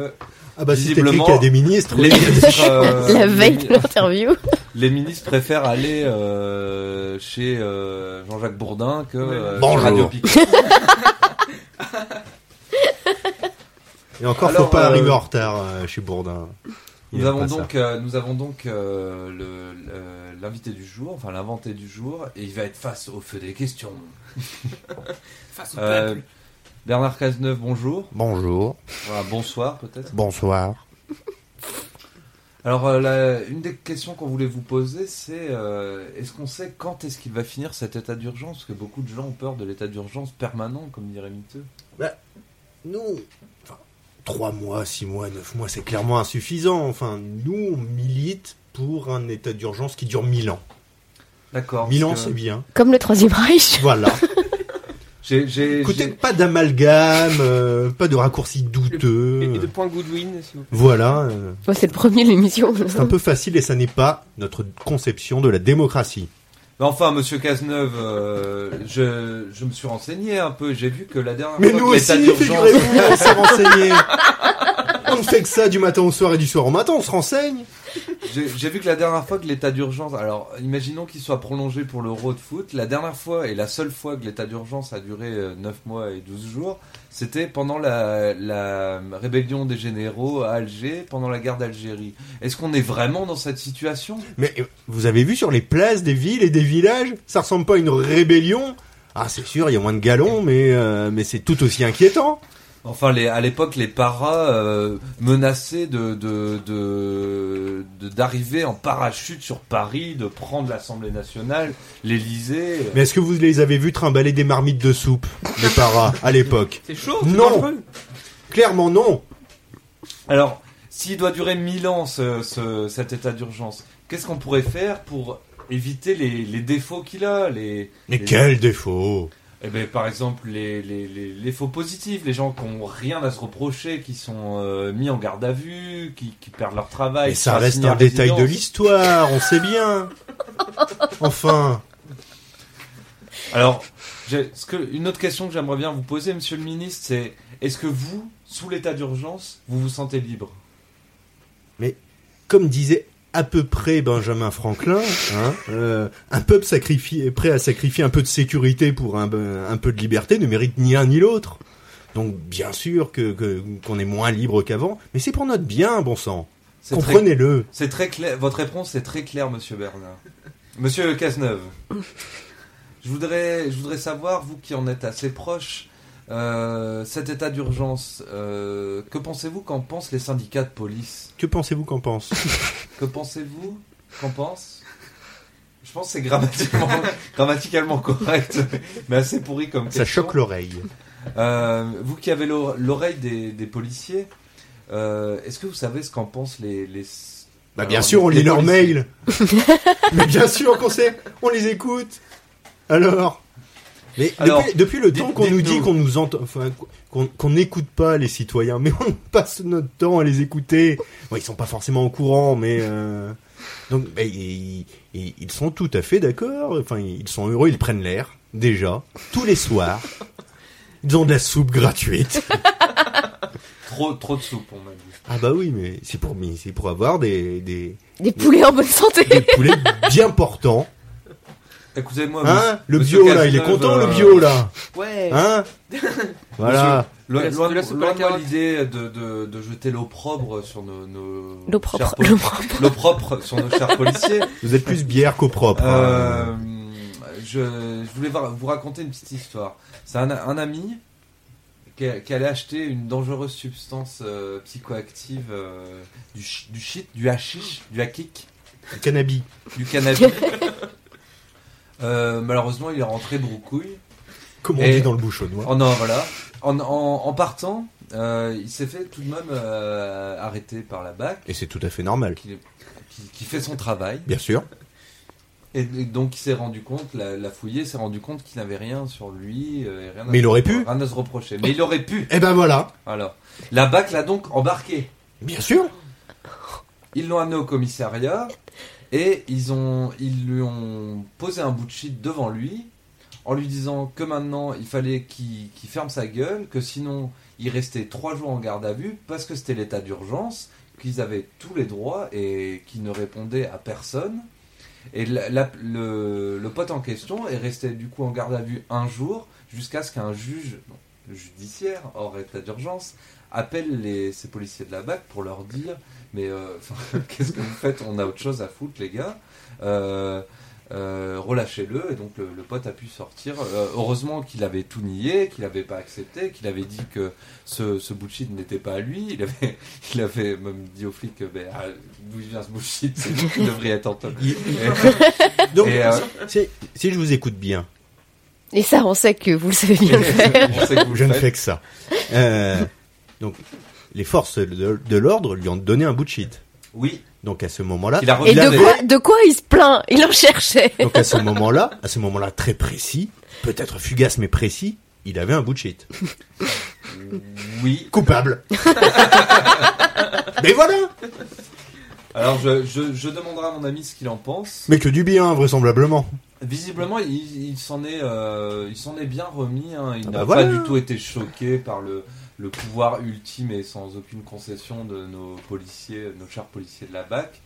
Ah bah, si visiblement, qu'il y a des ministres, les ministres, euh, (laughs) La veille les- de l'interview. (laughs) les ministres préfèrent aller euh, chez euh, Jean-Jacques Bourdin que euh, chez Bonjour. Radio Piquet. (laughs) Et encore, Alors, faut pas euh, arriver en retard euh, chez Bourdin. Il Nous avons, donc, euh, nous avons donc euh, l'invité du jour, enfin l'inventé du jour, et il va être face au feu des questions. (laughs) Face au Euh, peuple. Bernard Cazeneuve, bonjour. Bonjour. Voilà, bonsoir peut-être. Bonsoir. (laughs) Alors, euh, la- une des questions qu'on voulait vous poser, c'est euh, est-ce qu'on sait quand est-ce qu'il va finir cet état d'urgence? Parce que beaucoup de gens ont peur de l'état d'urgence permanent, comme dirait Miteux. Bah, nous, trois mois, six mois, neuf mois, c'est clairement insuffisant. Enfin, nous, on milite pour un état d'urgence qui dure mille ans. D'accord. Mille ans, que c'est bien. Comme le Troisième Reich. Voilà. (laughs) J'ai, Écoutez, pas d'amalgame, euh, pas de raccourcis douteux. Et de points Goodwin, s'il vous plaît. Voilà. euh, Ouais, c'est le premier de l'émission. c'est un peu facile et ça n'est pas notre conception de la démocratie. Mais enfin, monsieur Cazeneuve, euh, je, je me suis renseigné un peu. J'ai vu que la dernière Mais fois nous que l'état aussi, d'urgence. figurez-vous, on s'est renseigné. (laughs) On ne fait que ça du matin au soir et du soir au matin, on se renseigne. J'ai vu que la dernière fois que l'état d'urgence, alors imaginons qu'il soit prolongé pour l'Euro de foot, la dernière fois et la seule fois que l'état d'urgence a duré euh, 9 mois et 12 jours, c'était pendant la, la rébellion des généraux à Alger, pendant la guerre d'Algérie. Est-ce qu'on est vraiment dans cette situation? Mais euh, vous avez vu sur les places des villes et des villages, ça ressemble pas à une rébellion? Ah, c'est sûr, il y a moins de galons, mais, euh, mais c'est tout aussi inquiétant. Enfin, les, à l'époque, les paras euh, menaçaient de de- de- de- d'arriver en parachute sur Paris, de prendre l'Assemblée nationale, l'Élysée. Mais est-ce que vous les avez vus trimballer des marmites de soupe, les paras, à l'époque C'est chaud, c'est Non. Clairement non Alors, s'il doit durer 1000 ans, ce, ce- cet état d'urgence, qu'est-ce qu'on pourrait faire pour éviter les, les défauts qu'il a les, Mais les- quel défaut Eh ben, par exemple, les, les, les, les faux positifs, les gens qui ont rien à se reprocher, qui sont euh, mis en garde à vue, qui, qui perdent leur travail. Mais ça reste un détail de l'histoire, on sait bien. (laughs) Enfin. Alors, j'ai- ce que, une autre question que j'aimerais bien vous poser, monsieur le ministre, c'est est-ce que vous, sous l'état d'urgence, vous vous sentez libre? Mais comme disait à peu près Benjamin Franklin, hein, euh, un peuple sacrifié, prêt à sacrifier un peu de sécurité pour un, un peu de liberté ne mérite ni l'un ni l'autre. Donc bien sûr que qu'on est moins libre qu'avant, mais c'est pour notre bien, bon sang. C'est très- Comprenez-le. C'est très clair. Votre réponse est très claire, Monsieur Bernard. Monsieur Cazeneuve, (laughs) je voudrais, je voudrais savoir, vous qui en êtes assez proche, euh, cet état d'urgence, euh, que pensez-vous qu'en pensent les syndicats de police? Que pensez-vous qu'en pense Que pensez-vous qu'en pensent? Je pense que c'est grammaticalement, (laughs) grammaticalement correct, mais assez pourri comme Ça question. choque l'oreille. Euh, vous qui avez l'ore- l'oreille des, des policiers, euh, est-ce que vous savez ce qu'en pensent les, les... Bah Alors, bien sûr, on les lit leurs mails. (laughs) mais bien sûr qu'on sait, on les écoute. Alors mais Alors, depuis, depuis le temps qu'on nous dit qu'on nous entend, enfin, qu'on n'écoute pas les citoyens, mais on (laughs) passe notre temps à les écouter. Bon, ils sont pas forcément au courant, mais euh, donc bah, ils, ils- ils sont tout à fait d'accord. Enfin, ils sont heureux, ils prennent l'air déjà tous les soirs. Ils ont de la soupe gratuite. (laughs) Trop, trop de soupe, on m'a dit. Ah bah oui, mais c'est pour c'est pour avoir des des, Des poulets en bonne santé. des poulets bien portants. Écoutez-moi, Hein Le bio là, il est content le euh, bio là. Ouais. Hein (laughs) Voilà. Monsieur, loin, loin de moi l'idée de, de, de jeter l'opprobre sur nos, nos L'opprobre, (laughs) l'opprobre. sur nos chers policiers. Vous êtes plus bière qu'au propre. Euh, hein. je, je voulais vous raconter une petite histoire. C'est un, un ami qui, allait acheter une dangereuse substance euh, psychoactive, euh, du, du shit, du hashish, du hakik, Le cannabis. du cannabis. (laughs) Euh, malheureusement, il est rentré broucouille. Comme on Et- dit dans le bouchonnois. Oh non, voilà. En, en, en partant, euh, il s'est fait tout de même euh, arrêter par la BAC, Et c'est tout à fait normal. qui, qui, qui fait son travail. Bien sûr. Et, et donc il s'est rendu compte, la, la fouillée s'est rendu compte qu'il n'avait rien sur lui. et rien Mais il aurait pu. Rien à se reprocher. Mais il aurait pu. Eh ben voilà. Alors, la BAC l'a donc embarqué. Bien sûr. Ils l'ont amené au commissariat et ils, ont, ils lui ont posé un bout de shit devant lui en lui disant que maintenant il fallait qu'il ferme sa gueule, que sinon il restait trois jours en garde à vue parce que c'était l'état d'urgence, qu'ils avaient tous les droits et qu'ils ne répondaient à personne. Et le, le pote en question est resté du coup en garde à vue un jour jusqu'à ce qu'un juge, judiciaire hors état d'urgence appelle les, ces policiers de la BAC pour leur dire mais euh, (laughs) qu'est-ce que vous faites On a autre chose à foutre les gars. Euh, euh, relâchez-le et donc le, le pote a pu sortir. Euh, heureusement qu'il avait tout nié, qu'il n'avait pas accepté, qu'il avait dit que ce, ce bullshit n'était pas à lui. Il avait, (laughs) il avait même dit aux flics ben, ah, d'où vient ce bullshit, c'est lui qui devrait être en top. Et- (laughs) Donc, et, euh, si, si je vous écoute bien, Et ça, on sait que vous le savez bien le faire. On sait que vous le je ne fais que ça. Euh, donc, les forces de, de l'ordre lui ont donné un bout de shit. Oui. Donc à ce moment-là, Il a Et de avait- quoi, de quoi il se plaint? Il en cherchait. donc à ce moment-là, à ce moment-là très précis, peut-être fugace mais précis, il avait un bout de shit. Oui. Coupable. (laughs) mais voilà. Alors je, je, je demanderai à mon ami ce qu'il en pense. Mais que du bien, vraisemblablement. Visiblement, il, il s'en est, euh, il s'en est bien remis. hein. Il Ah n'a bah voilà. pas du tout été choqué par le, le pouvoir ultime et sans aucune concession de nos policiers, nos chers policiers de la BAC.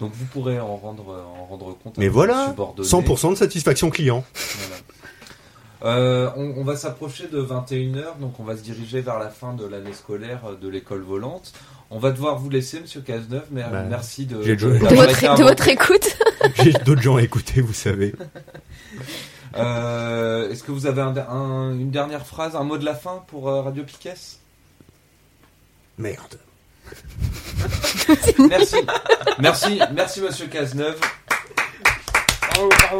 Donc vous pourrez en rendre, en rendre compte. à Mais voilà, subordonnés. 100% de satisfaction client. Voilà. Euh, on, on va s'approcher de 21h, donc on va se diriger vers la fin de l'année scolaire euh, de l'école volante. On va devoir vous laisser, monsieur Cazeneuve, mais Bah, merci de, de- De votre, de votre écoute. J'ai d'autres gens à écouter, vous savez. (laughs) Euh, Est-ce que vous avez un- un- une dernière phrase, un mot de la fin pour euh, Radio Piquet Merde. (laughs) Merci, merci, merci Monsieur Cazeneuve. Bravo, bravo.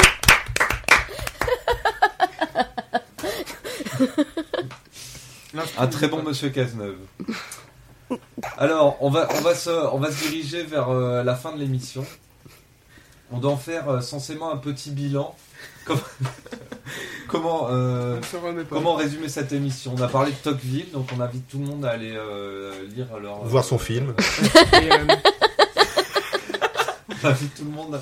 Un très bon Monsieur Cazeneuve. Alors, on va, on va se, on va se diriger vers euh, la fin de l'émission. On doit en faire euh, censément un petit bilan. Comme- (laughs) comment, euh, comment résumer cette émission? On a parlé de Tocqueville, donc on invite tout le monde à aller euh, lire leur. Voir son euh, film. Et, (laughs) euh, on invite tout le monde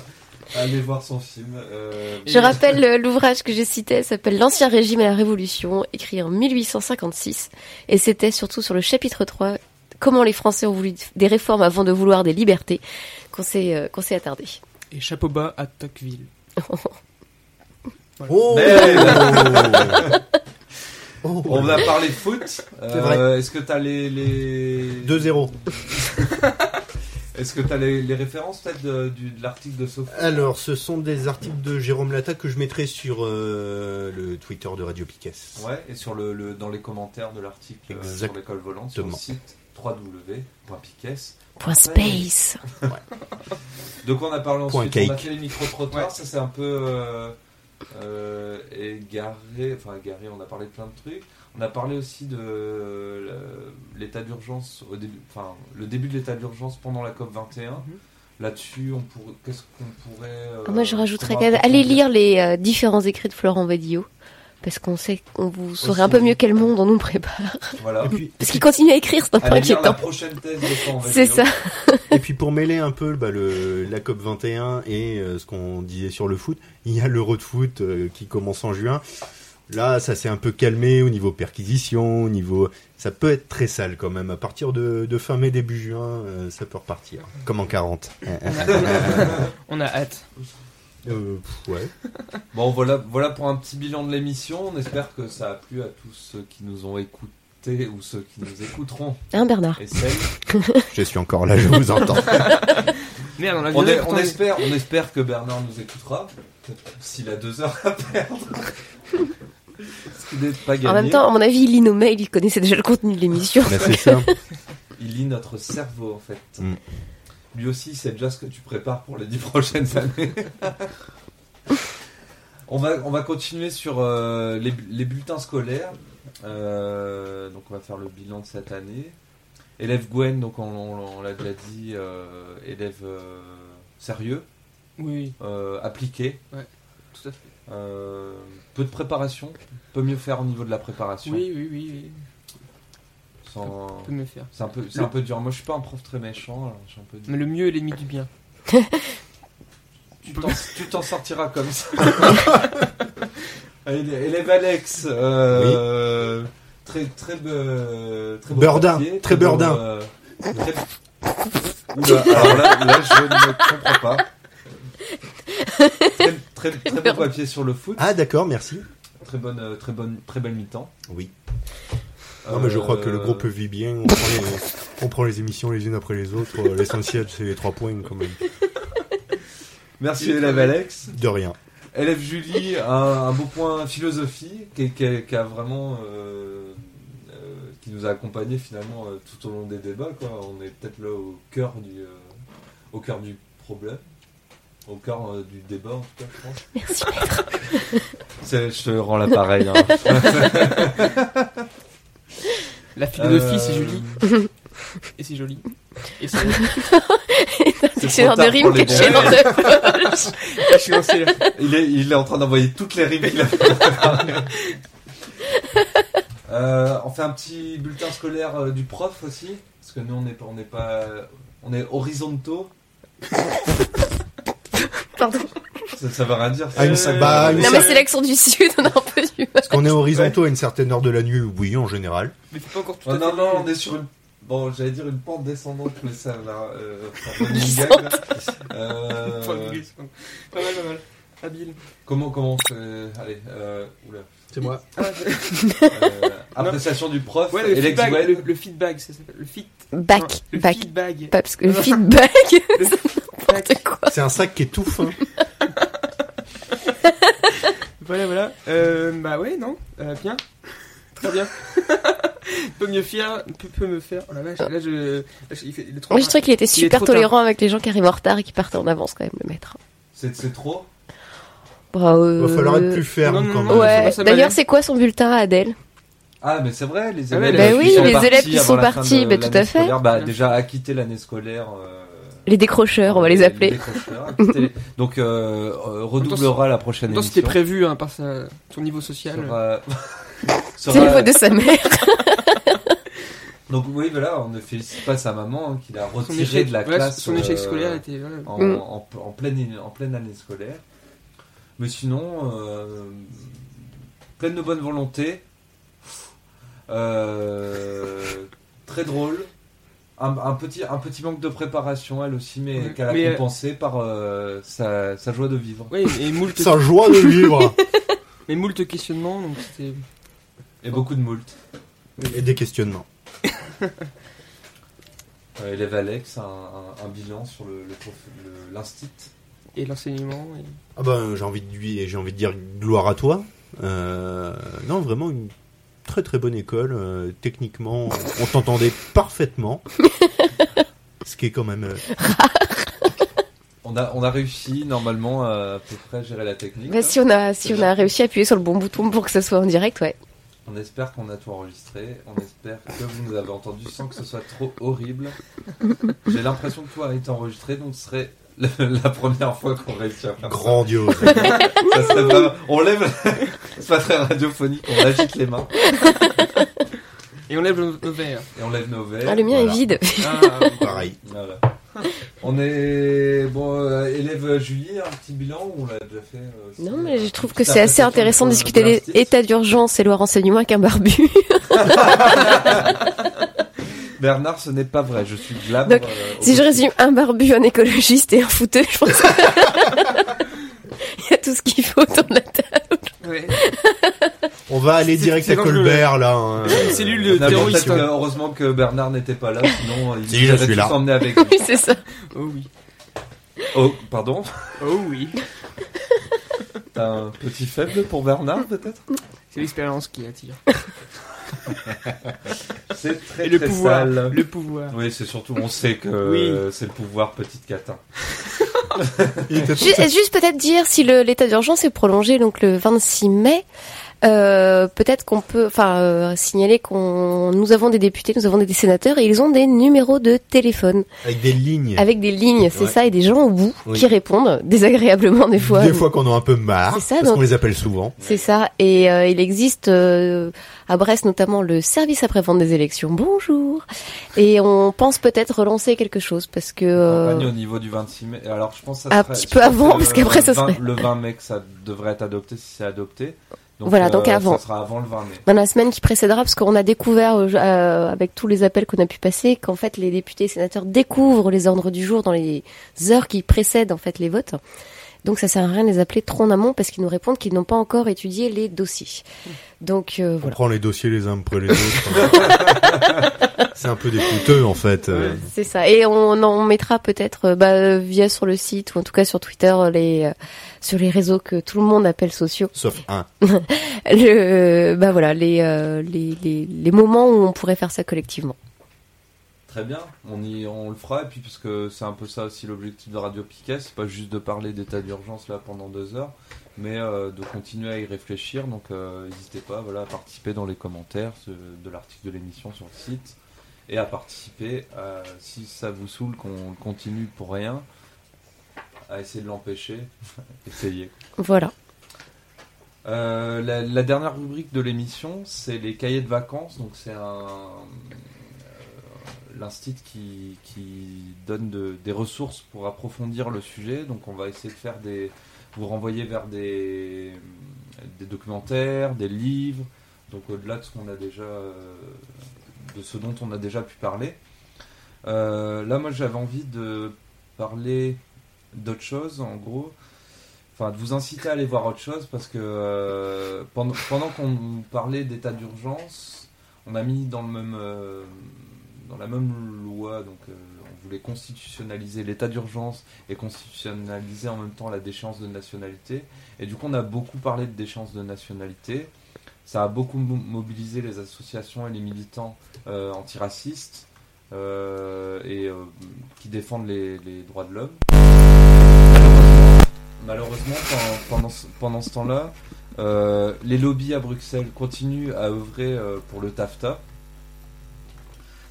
à aller voir son film. euh, Je rappelle l'ouvrage que j'ai cité, s'appelle L'Ancien Régime et la Révolution, écrit en 1856. Et c'était surtout sur le chapitre 3, comment les Français ont voulu des réformes avant de vouloir des libertés, qu'on s'est euh, qu'on s'est attardé. Et chapeau bas à Tocqueville. (laughs) Oh Mais- (laughs) Oh. On a parlé foot. C'est vrai. Euh, Est-ce que tu as les. les... 2-0. (laughs) Est-ce que tu as les, les références peut-être de, du- de l'article de Sophie? Alors, ce sont des articles de Jérôme Lata que je mettrai sur euh, le Twitter de Radio Piquet. Ouais, et sur le, le- dans les commentaires de l'article euh, sur l'école volante, sur le site www.piquet. Point space. Donc on a parlé Point ensuite, on a cake. fait les micro-trottoirs, ça c'est un peu euh, euh, égaré, enfin égaré, on a parlé de plein de trucs. On a parlé aussi de euh, l'état d'urgence au début, enfin le début de l'état d'urgence pendant la COP 21. Là-dessus, on pourrait, qu'est-ce qu'on pourrait euh, Ah, Moi, je rajouterais comment qu'à allez lire les euh, différents écrits de Florent Badillot. Parce qu'on sait qu'on vous saurez un peu mieux quel monde on nous prépare. Voilà. Et puis, Parce qu'il continue à écrire, c'est un peu la inquiétant. prochaine thèse de Florent C'est Badillot. ça. et puis pour mêler un peu bah, le, la COP 21 et euh, ce qu'on disait sur le foot, il y a l'Euro de foot euh, qui commence en juin. Là, ça s'est un peu calmé au niveau perquisition, au niveau... Ça peut être très sale quand même. À partir de, de fin mai, début juin, euh, ça peut repartir. Comme en 40. (laughs) (laughs) On a hâte. Euh, pff, ouais. (laughs) Bon, voilà, voilà pour un petit bilan de l'émission. On espère que ça a plu à tous ceux qui nous ont écoutés ou ceux qui nous écouteront. Hein, Bernard Et celles. (laughs) Je suis encore là, je vous entends. (laughs) Merde, on a On, est- on espère, on espère que Bernard nous écoutera. S'il a deux heures à perdre. Ce qui n'est pas gagné. En même temps, à mon avis, il lit nos mails, il connaissait déjà le contenu de l'émission. Bah, c'est ça. Il lit notre cerveau en fait. Mm. Lui aussi, c'est déjà ce que tu prépares pour les dix (laughs) prochaines années. on, va, on va continuer sur euh, les, les bulletins scolaires. Euh, donc on va faire le bilan de cette année. Élève Gwen, donc on, on- on l'a déjà dit, euh, élève sérieux, Oui, appliqué, ouais, tout à fait. peu de préparation, peut mieux faire au niveau de la préparation. Oui, oui, oui. oui. Sans- Peut mieux faire. C'est un peu, c'est Le- un peu dur. Moi, je suis pas un prof très méchant. alors je suis un peu dur. Mais le mieux est l'ennemi du bien. Tu t'en- (laughs) tu t'en sortiras comme ça. (laughs) Allez, élève Alex, euh, très très be- très beau Beurdin, papier, très beau, beurdin. euh, très- Oula, alors là, là, je ne comprends pas. Très, très, très beau papier sur le foot. Ah d'accord, merci. Très bonne, euh, très bonne, très belle mi-temps. Oui. Non, mais je crois que le Euh, groupe vit bien. On prend les, (laughs) on prend les émissions les unes après les autres. Euh, L'essentiel, c'est les trois points quand même. (laughs) Merci élève Alex. De rien. Élève Julie, un, un beau point philosophie qui, qui- qui a vraiment euh, euh, qui nous a accompagnés finalement euh, tout au long des débats. Quoi. On est peut-être là au cœur du euh, au cœur du problème, au cœur euh, du débat en tout cas, je pense. Merci maître. (laughs) Je te rends l'appareil. Hein. La philosophie, Euh, c'est Julie. Et c'est joli. Et c'est. (laughs) dictionnaire trop de rimes dans ta poche. Je suis lancé là. Il est, il est en train d'envoyer toutes les rimes qu'il a. (laughs) Euh, on fait un petit bulletin scolaire euh, du prof aussi, parce que nous on n'est pas, on n'est pas, on est horizontaux. Pardon. Ça, ça veut rien dire. Ah, une- ça. bah, une Non mais c'est l'accent du sud, on a un peu du mal. Parce qu'on est horizontaux à une certaine heure de la nuit, oui, en général. Mais c'est pas encore tout Oh, à non, fait non, on est sur une. Bon, j'allais dire une pente descendante, mais ça va. Euh, (laughs) gag, là. Euh, Pas mal, pas mal. Habile. comment, comment on fait Allez, euh, oula. C'est moi. (laughs) Ah, Euh, appréciation du prof. Ouais, le feedback, le, le feedback, ça s'appelle. Le feed. Back, Non, le back. feedback. Pas parce que le (laughs) feedback, c'est quoi. C'est un sac qui est tout fin. (laughs) Voilà, voilà. Euh, bah ouais, non Euh, Bien. Très bien. peut mieux faire, peut, peut me faire. Oh la vache, là je. Là, je- il fait, il est trop Moi je trouvais qu'il était super tard. tolérant avec les gens qui arrivent en retard et qui partent en avance quand même, le maître. C'est c'est trop Bah, euh, Va falloir être plus ferme non, quand même. Ouais. D'ailleurs, c'est quoi son bulletin à Adèle? Ah, mais c'est vrai, les Ah ouais, élèves. bah qui oui, sont les partis élèves qui sont partis, bah, tout à fait. scolaire, Bah, déjà, à quitter l'année scolaire. euh, Les décrocheurs, on va les appeler. les- Donc, euh, euh, redoublera la prochaine émission. c'était prévu hein, par sa, son niveau social. Sera- (laughs) C'est la faute de sa mère. (laughs) Donc, oui, voilà, on ne félicite pas sa maman hein, qui l'a retiré échec, de la ouais, classe. son échec euh, scolaire était. voilà. en, Mm. en, en pleine, en pleine année scolaire. Mais sinon, euh, pleine de bonne volonté, euh, très drôle. Un, un petit, un petit manque de préparation, elle aussi, mais qu'elle a Mais, euh, compensé par euh, sa, sa joie de vivre. Oui, et moult. (laughs) Sa joie de vivre. (laughs) Mais moult questionnements, donc c'était. Et beaucoup de moult. Et des questionnements. (laughs) Élève Alex, un, un- un bilan sur le, le, prof- le- l'instit. Et l'enseignement. Et... Ah ben, j'ai envie de lui, j'ai envie de dire gloire à toi. Euh, non, vraiment une très très bonne école. euh, techniquement, on t'entendait parfaitement. (laughs) Ce qui est quand même. euh, On a, on a réussi normalement à, à peu près gérer la technique. Bah, si on a, si on a réussi à appuyer sur le bon bouton pour que ça soit en direct, ouais. On espère qu'on a tout enregistré. On espère que vous nous avez entendu sans que ce soit trop horrible. J'ai l'impression que tout a été enregistré, donc ce serait le- (laughs) la première fois qu'on réussit à faire Grandiose. ça. Ça serait vraiment- On lève. (laughs) C'est pas très radiophonique. On agite les mains Et on lève nos, nos verres. et on lève nos verres. Ah, le mien Voilà. est vide. Ah, (laughs) Pareil. Voilà. On est bon, euh, élève Julie, un petit bilan ou on l'a déjà fait euh, Non, mais je trouve que c'est assez intéressant de discuter de des états d'urgence et loi renseignement avec un barbu. Bernard, ce n'est pas vrai. Je suis glabre. Donc, euh, si je résume, un barbu, un écologiste et un fouteux, je pense que- (laughs) Il y a tout ce qu'il faut autour de la table. ouais. On va aller direct c'est à. Colbert là. hein. (laughs) Une cellule de Non, heureusement que Bernard n'était pas là, sinon il Si, je suis là. emmené avec (laughs) lui. Oui, c'est ça. Oh oui. Oh, pardon? Oh oui. T'as un petit faible pour Bernard, peut-être? C'est l'expérience qui attire. (laughs) C'est très, Et le très pouvoir. sale. Le pouvoir. Oui, c'est surtout, on sait que (laughs) Oui. c'est le pouvoir petite catin. (laughs) Il était Ju- Juste peut-être dire si l'état d'urgence est prolongé donc le 26 mai. Euh, peut-être qu'on peut, enfin, euh, signaler qu'on, nous avons des députés, nous avons des sénateurs et ils ont des numéros de téléphone avec des lignes. avec des lignes, c'est Ouais. ça, et des gens au bout Oui. qui répondent (laughs) désagréablement des fois. Des fois qu'on a un peu marre. C'est ça, parce donc- qu'on les appelle souvent. C'est ça. Et euh, il existe euh, à Brest notamment le service après-vente des élections. Bonjour. Et on pense peut-être relancer quelque chose parce que euh, Campagne au niveau du 26 mai. Alors, je pense que ça Un serait- petit je peu avant, parce qu'après, ça 20 serait- Le 20 mai que ça devrait être adopté si c'est adopté. Donc, Voilà, euh, donc avant. Ça sera avant le 20 mai. dans la semaine qui précédera, parce qu'on a découvert euh, euh, avec tous les appels qu'on a pu passer qu'en fait les députés et sénateurs découvrent les ordres du jour dans les heures qui précèdent en fait les votes. Donc ça sert à rien de les appeler trop en amont parce qu'ils nous répondent qu'ils n'ont pas encore étudié les dossiers. Donc euh, On voilà. prend les dossiers les uns après les autres. (laughs) c'est un peu des fouteux en fait. euh. C'est ça. Et on en mettra peut-être euh, bah, euh, via sur le site ou en tout cas sur Twitter les euh, sur les réseaux que tout le monde appelle sociaux. Sauf un. (laughs) le bah voilà les, euh, les les les moments où on pourrait faire ça collectivement. Très bien, on, y, on le fera, et puis parce que c'est un peu ça aussi l'objectif de Radio Piquet, c'est pas juste de parler d'état d'urgence là pendant deux heures, mais euh, de continuer à y réfléchir, donc euh, n'hésitez pas voilà, à participer dans les commentaires de l'article de l'émission sur le site, et à participer, euh, si ça vous saoule qu'on continue pour rien, à essayer de l'empêcher, (laughs) essayez. Voilà. Euh, la, la dernière rubrique de l'émission, c'est les cahiers de vacances. Donc c'est un l'instit qui, qui donne de- des ressources pour approfondir le sujet. Donc on va essayer de faire des vous renvoyer vers des des documentaires, des livres. Donc au-delà de ce qu'on a déjà euh, de ce dont on a déjà pu parler. Euh, là, moi, j'avais envie de parler d'autre chose, en gros. Enfin, de vous inciter à aller voir autre chose parce que euh, pendant, pendant qu'on parlait d'état d'urgence, on a mis dans le même dans la même loi, donc euh, on voulait constitutionnaliser l'état d'urgence et constitutionnaliser en même temps la déchéance de nationalité. Et du coup, on a beaucoup parlé de déchéance de nationalité. Ça a beaucoup mo- mobilisé les associations et les militants euh, antiracistes euh, et qui défendent les, droits de l'homme. Malheureusement, pendant, pendant ce- temps-là, les lobbies à Bruxelles continuent à œuvrer pour le TAFTA.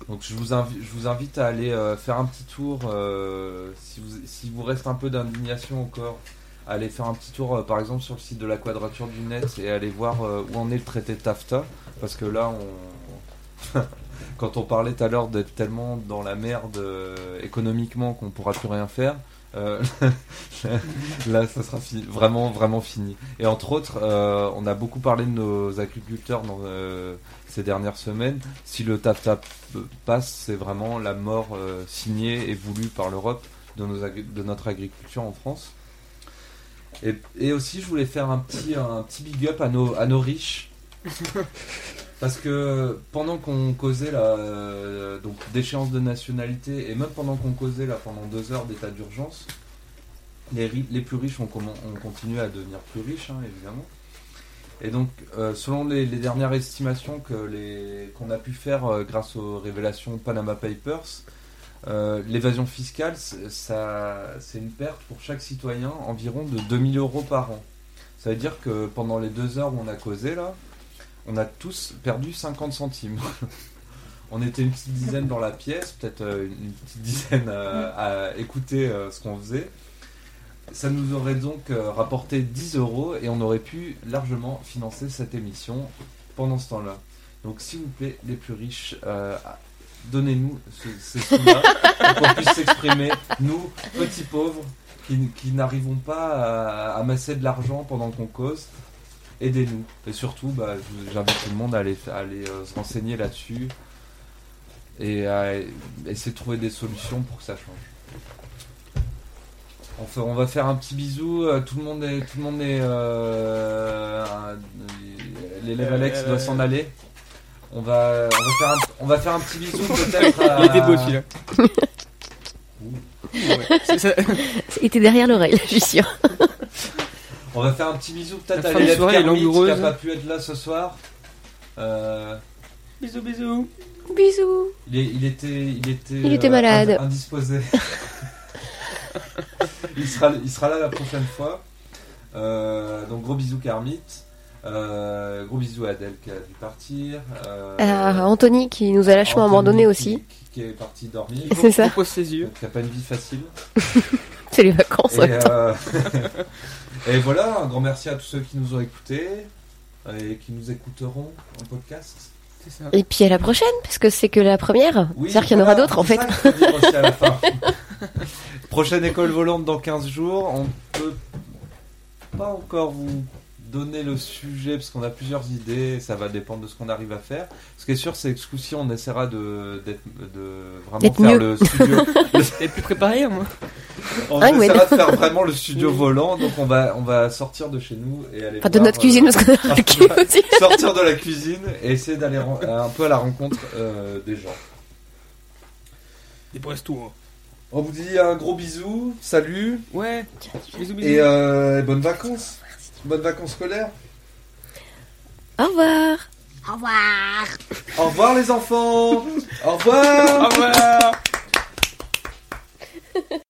Donc je vous, invi- je vous invite à aller euh, faire un petit tour, euh, si, vous, si vous reste un peu d'indignation encore, à aller faire un petit tour euh, par exemple sur le site de la Quadrature du Net et aller voir euh, où en est le traité TAFTA, parce que là, on... quand on parlait tout à l'heure d'être tellement dans la merde euh, économiquement qu'on pourra plus rien faire, euh, (laughs) là ça sera vraiment vraiment fini. Et entre autres, euh, on a beaucoup parlé de nos agriculteurs dans ces dernières semaines. Si le TAFTA p- passe, c'est vraiment la mort signée et voulue par l'Europe de notre agriculture en France. Et, et aussi, je voulais faire un petit, un petit big up à nos, à nos riches. (laughs) Parce que pendant qu'on causait la euh, donc d'échéance de nationalité et même pendant qu'on causait là pendant deux heures d'état d'urgence, les, les plus riches ont, ont continué à devenir plus riches hein, évidemment. Et donc euh, selon les, les dernières estimations que les qu'on a pu faire euh, grâce aux révélations Panama Papers, l'évasion fiscale ça c'est une perte pour chaque citoyen environ de 2000 euros par an. Ça veut dire que pendant les deux heures où on a causé là, on a tous perdu 50 centimes. (laughs) on était une petite dizaine dans la pièce, peut-être euh, une petite dizaine à, à écouter euh, ce qu'on faisait. Ça nous aurait donc euh, rapporté 10 euros et on aurait pu largement financer cette émission pendant ce temps-là. Donc s'il vous plaît, les plus riches, euh, donnez-nous ce- ces sous-là (laughs) pour qu'on puisse s'exprimer, nous, petits pauvres, qui, qui n'arrivons pas à amasser de l'argent pendant qu'on cause aidez-nous. Et surtout, bah, j'invite tout le monde à aller, à aller euh, se renseigner là-dessus et à essayer de trouver des solutions pour que ça change. On, va faire un petit bisou. euh, tout le monde est, tout le monde est, euh, l'élève Alex doit s'en aller. On va, on va faire un, on va faire un petit bisou (laughs) peut-être. à- Il était beau, celui-là. Ouais. (laughs) Il était derrière l'oreille, je suis sûre. (laughs) On va faire un petit bisou peut-être à l'élève Kermit qui n'a pas pu être là ce soir. Euh, Bisous, bisous. Bisous. il, est- il était, il était, Il était euh, malade. ind- indisposé. (laughs) il, sera, il sera là la prochaine fois. Euh, donc gros bisous Kermit. Euh, gros bisous à Adèle qui a dû partir. Euh, Euh, Anthony qui nous a lâchement Anthony abandonné qui- aussi. Qui, est parti dormir. (laughs) C'est ça. Repose ses yeux. Qui n'a pas une vie facile. (laughs) C'est les vacances. Et, et voilà, un grand merci à tous ceux qui nous ont écoutés et qui nous écouteront en podcast. Ça. Et puis à la prochaine, parce que c'est que la première. Oui, C'est-à-dire qu'il y en aura d'autres en fait. ça qu'il faut dire aussi à la fin. (laughs) Prochaine école volante dans 15 jours. On peut pas encore vous donner le sujet parce qu'on a plusieurs idées. Ça va dépendre de ce qu'on arrive à faire. Ce qui est sûr, c'est que ce coup-ci, on essaiera de, d'être- de vraiment faire mieux. le studio. (laughs) Et plus préparé, moi. On Ah, ouais. essaiera de faire vraiment le studio volant. Donc, on va, on va sortir de chez nous et aller. Enfin, de notre cuisine, parce qu'on a remarqué aussi. sortir de la cuisine et essayer d'aller un peu à la rencontre euh, des gens. Des toi On vous dit un gros bisou, salut. Ouais. Bisous, bisous. Et euh, bonnes vacances. Bonnes vacances scolaires. Au revoir. Au revoir. Au revoir les enfants. Au revoir. Au revoir. (laughs)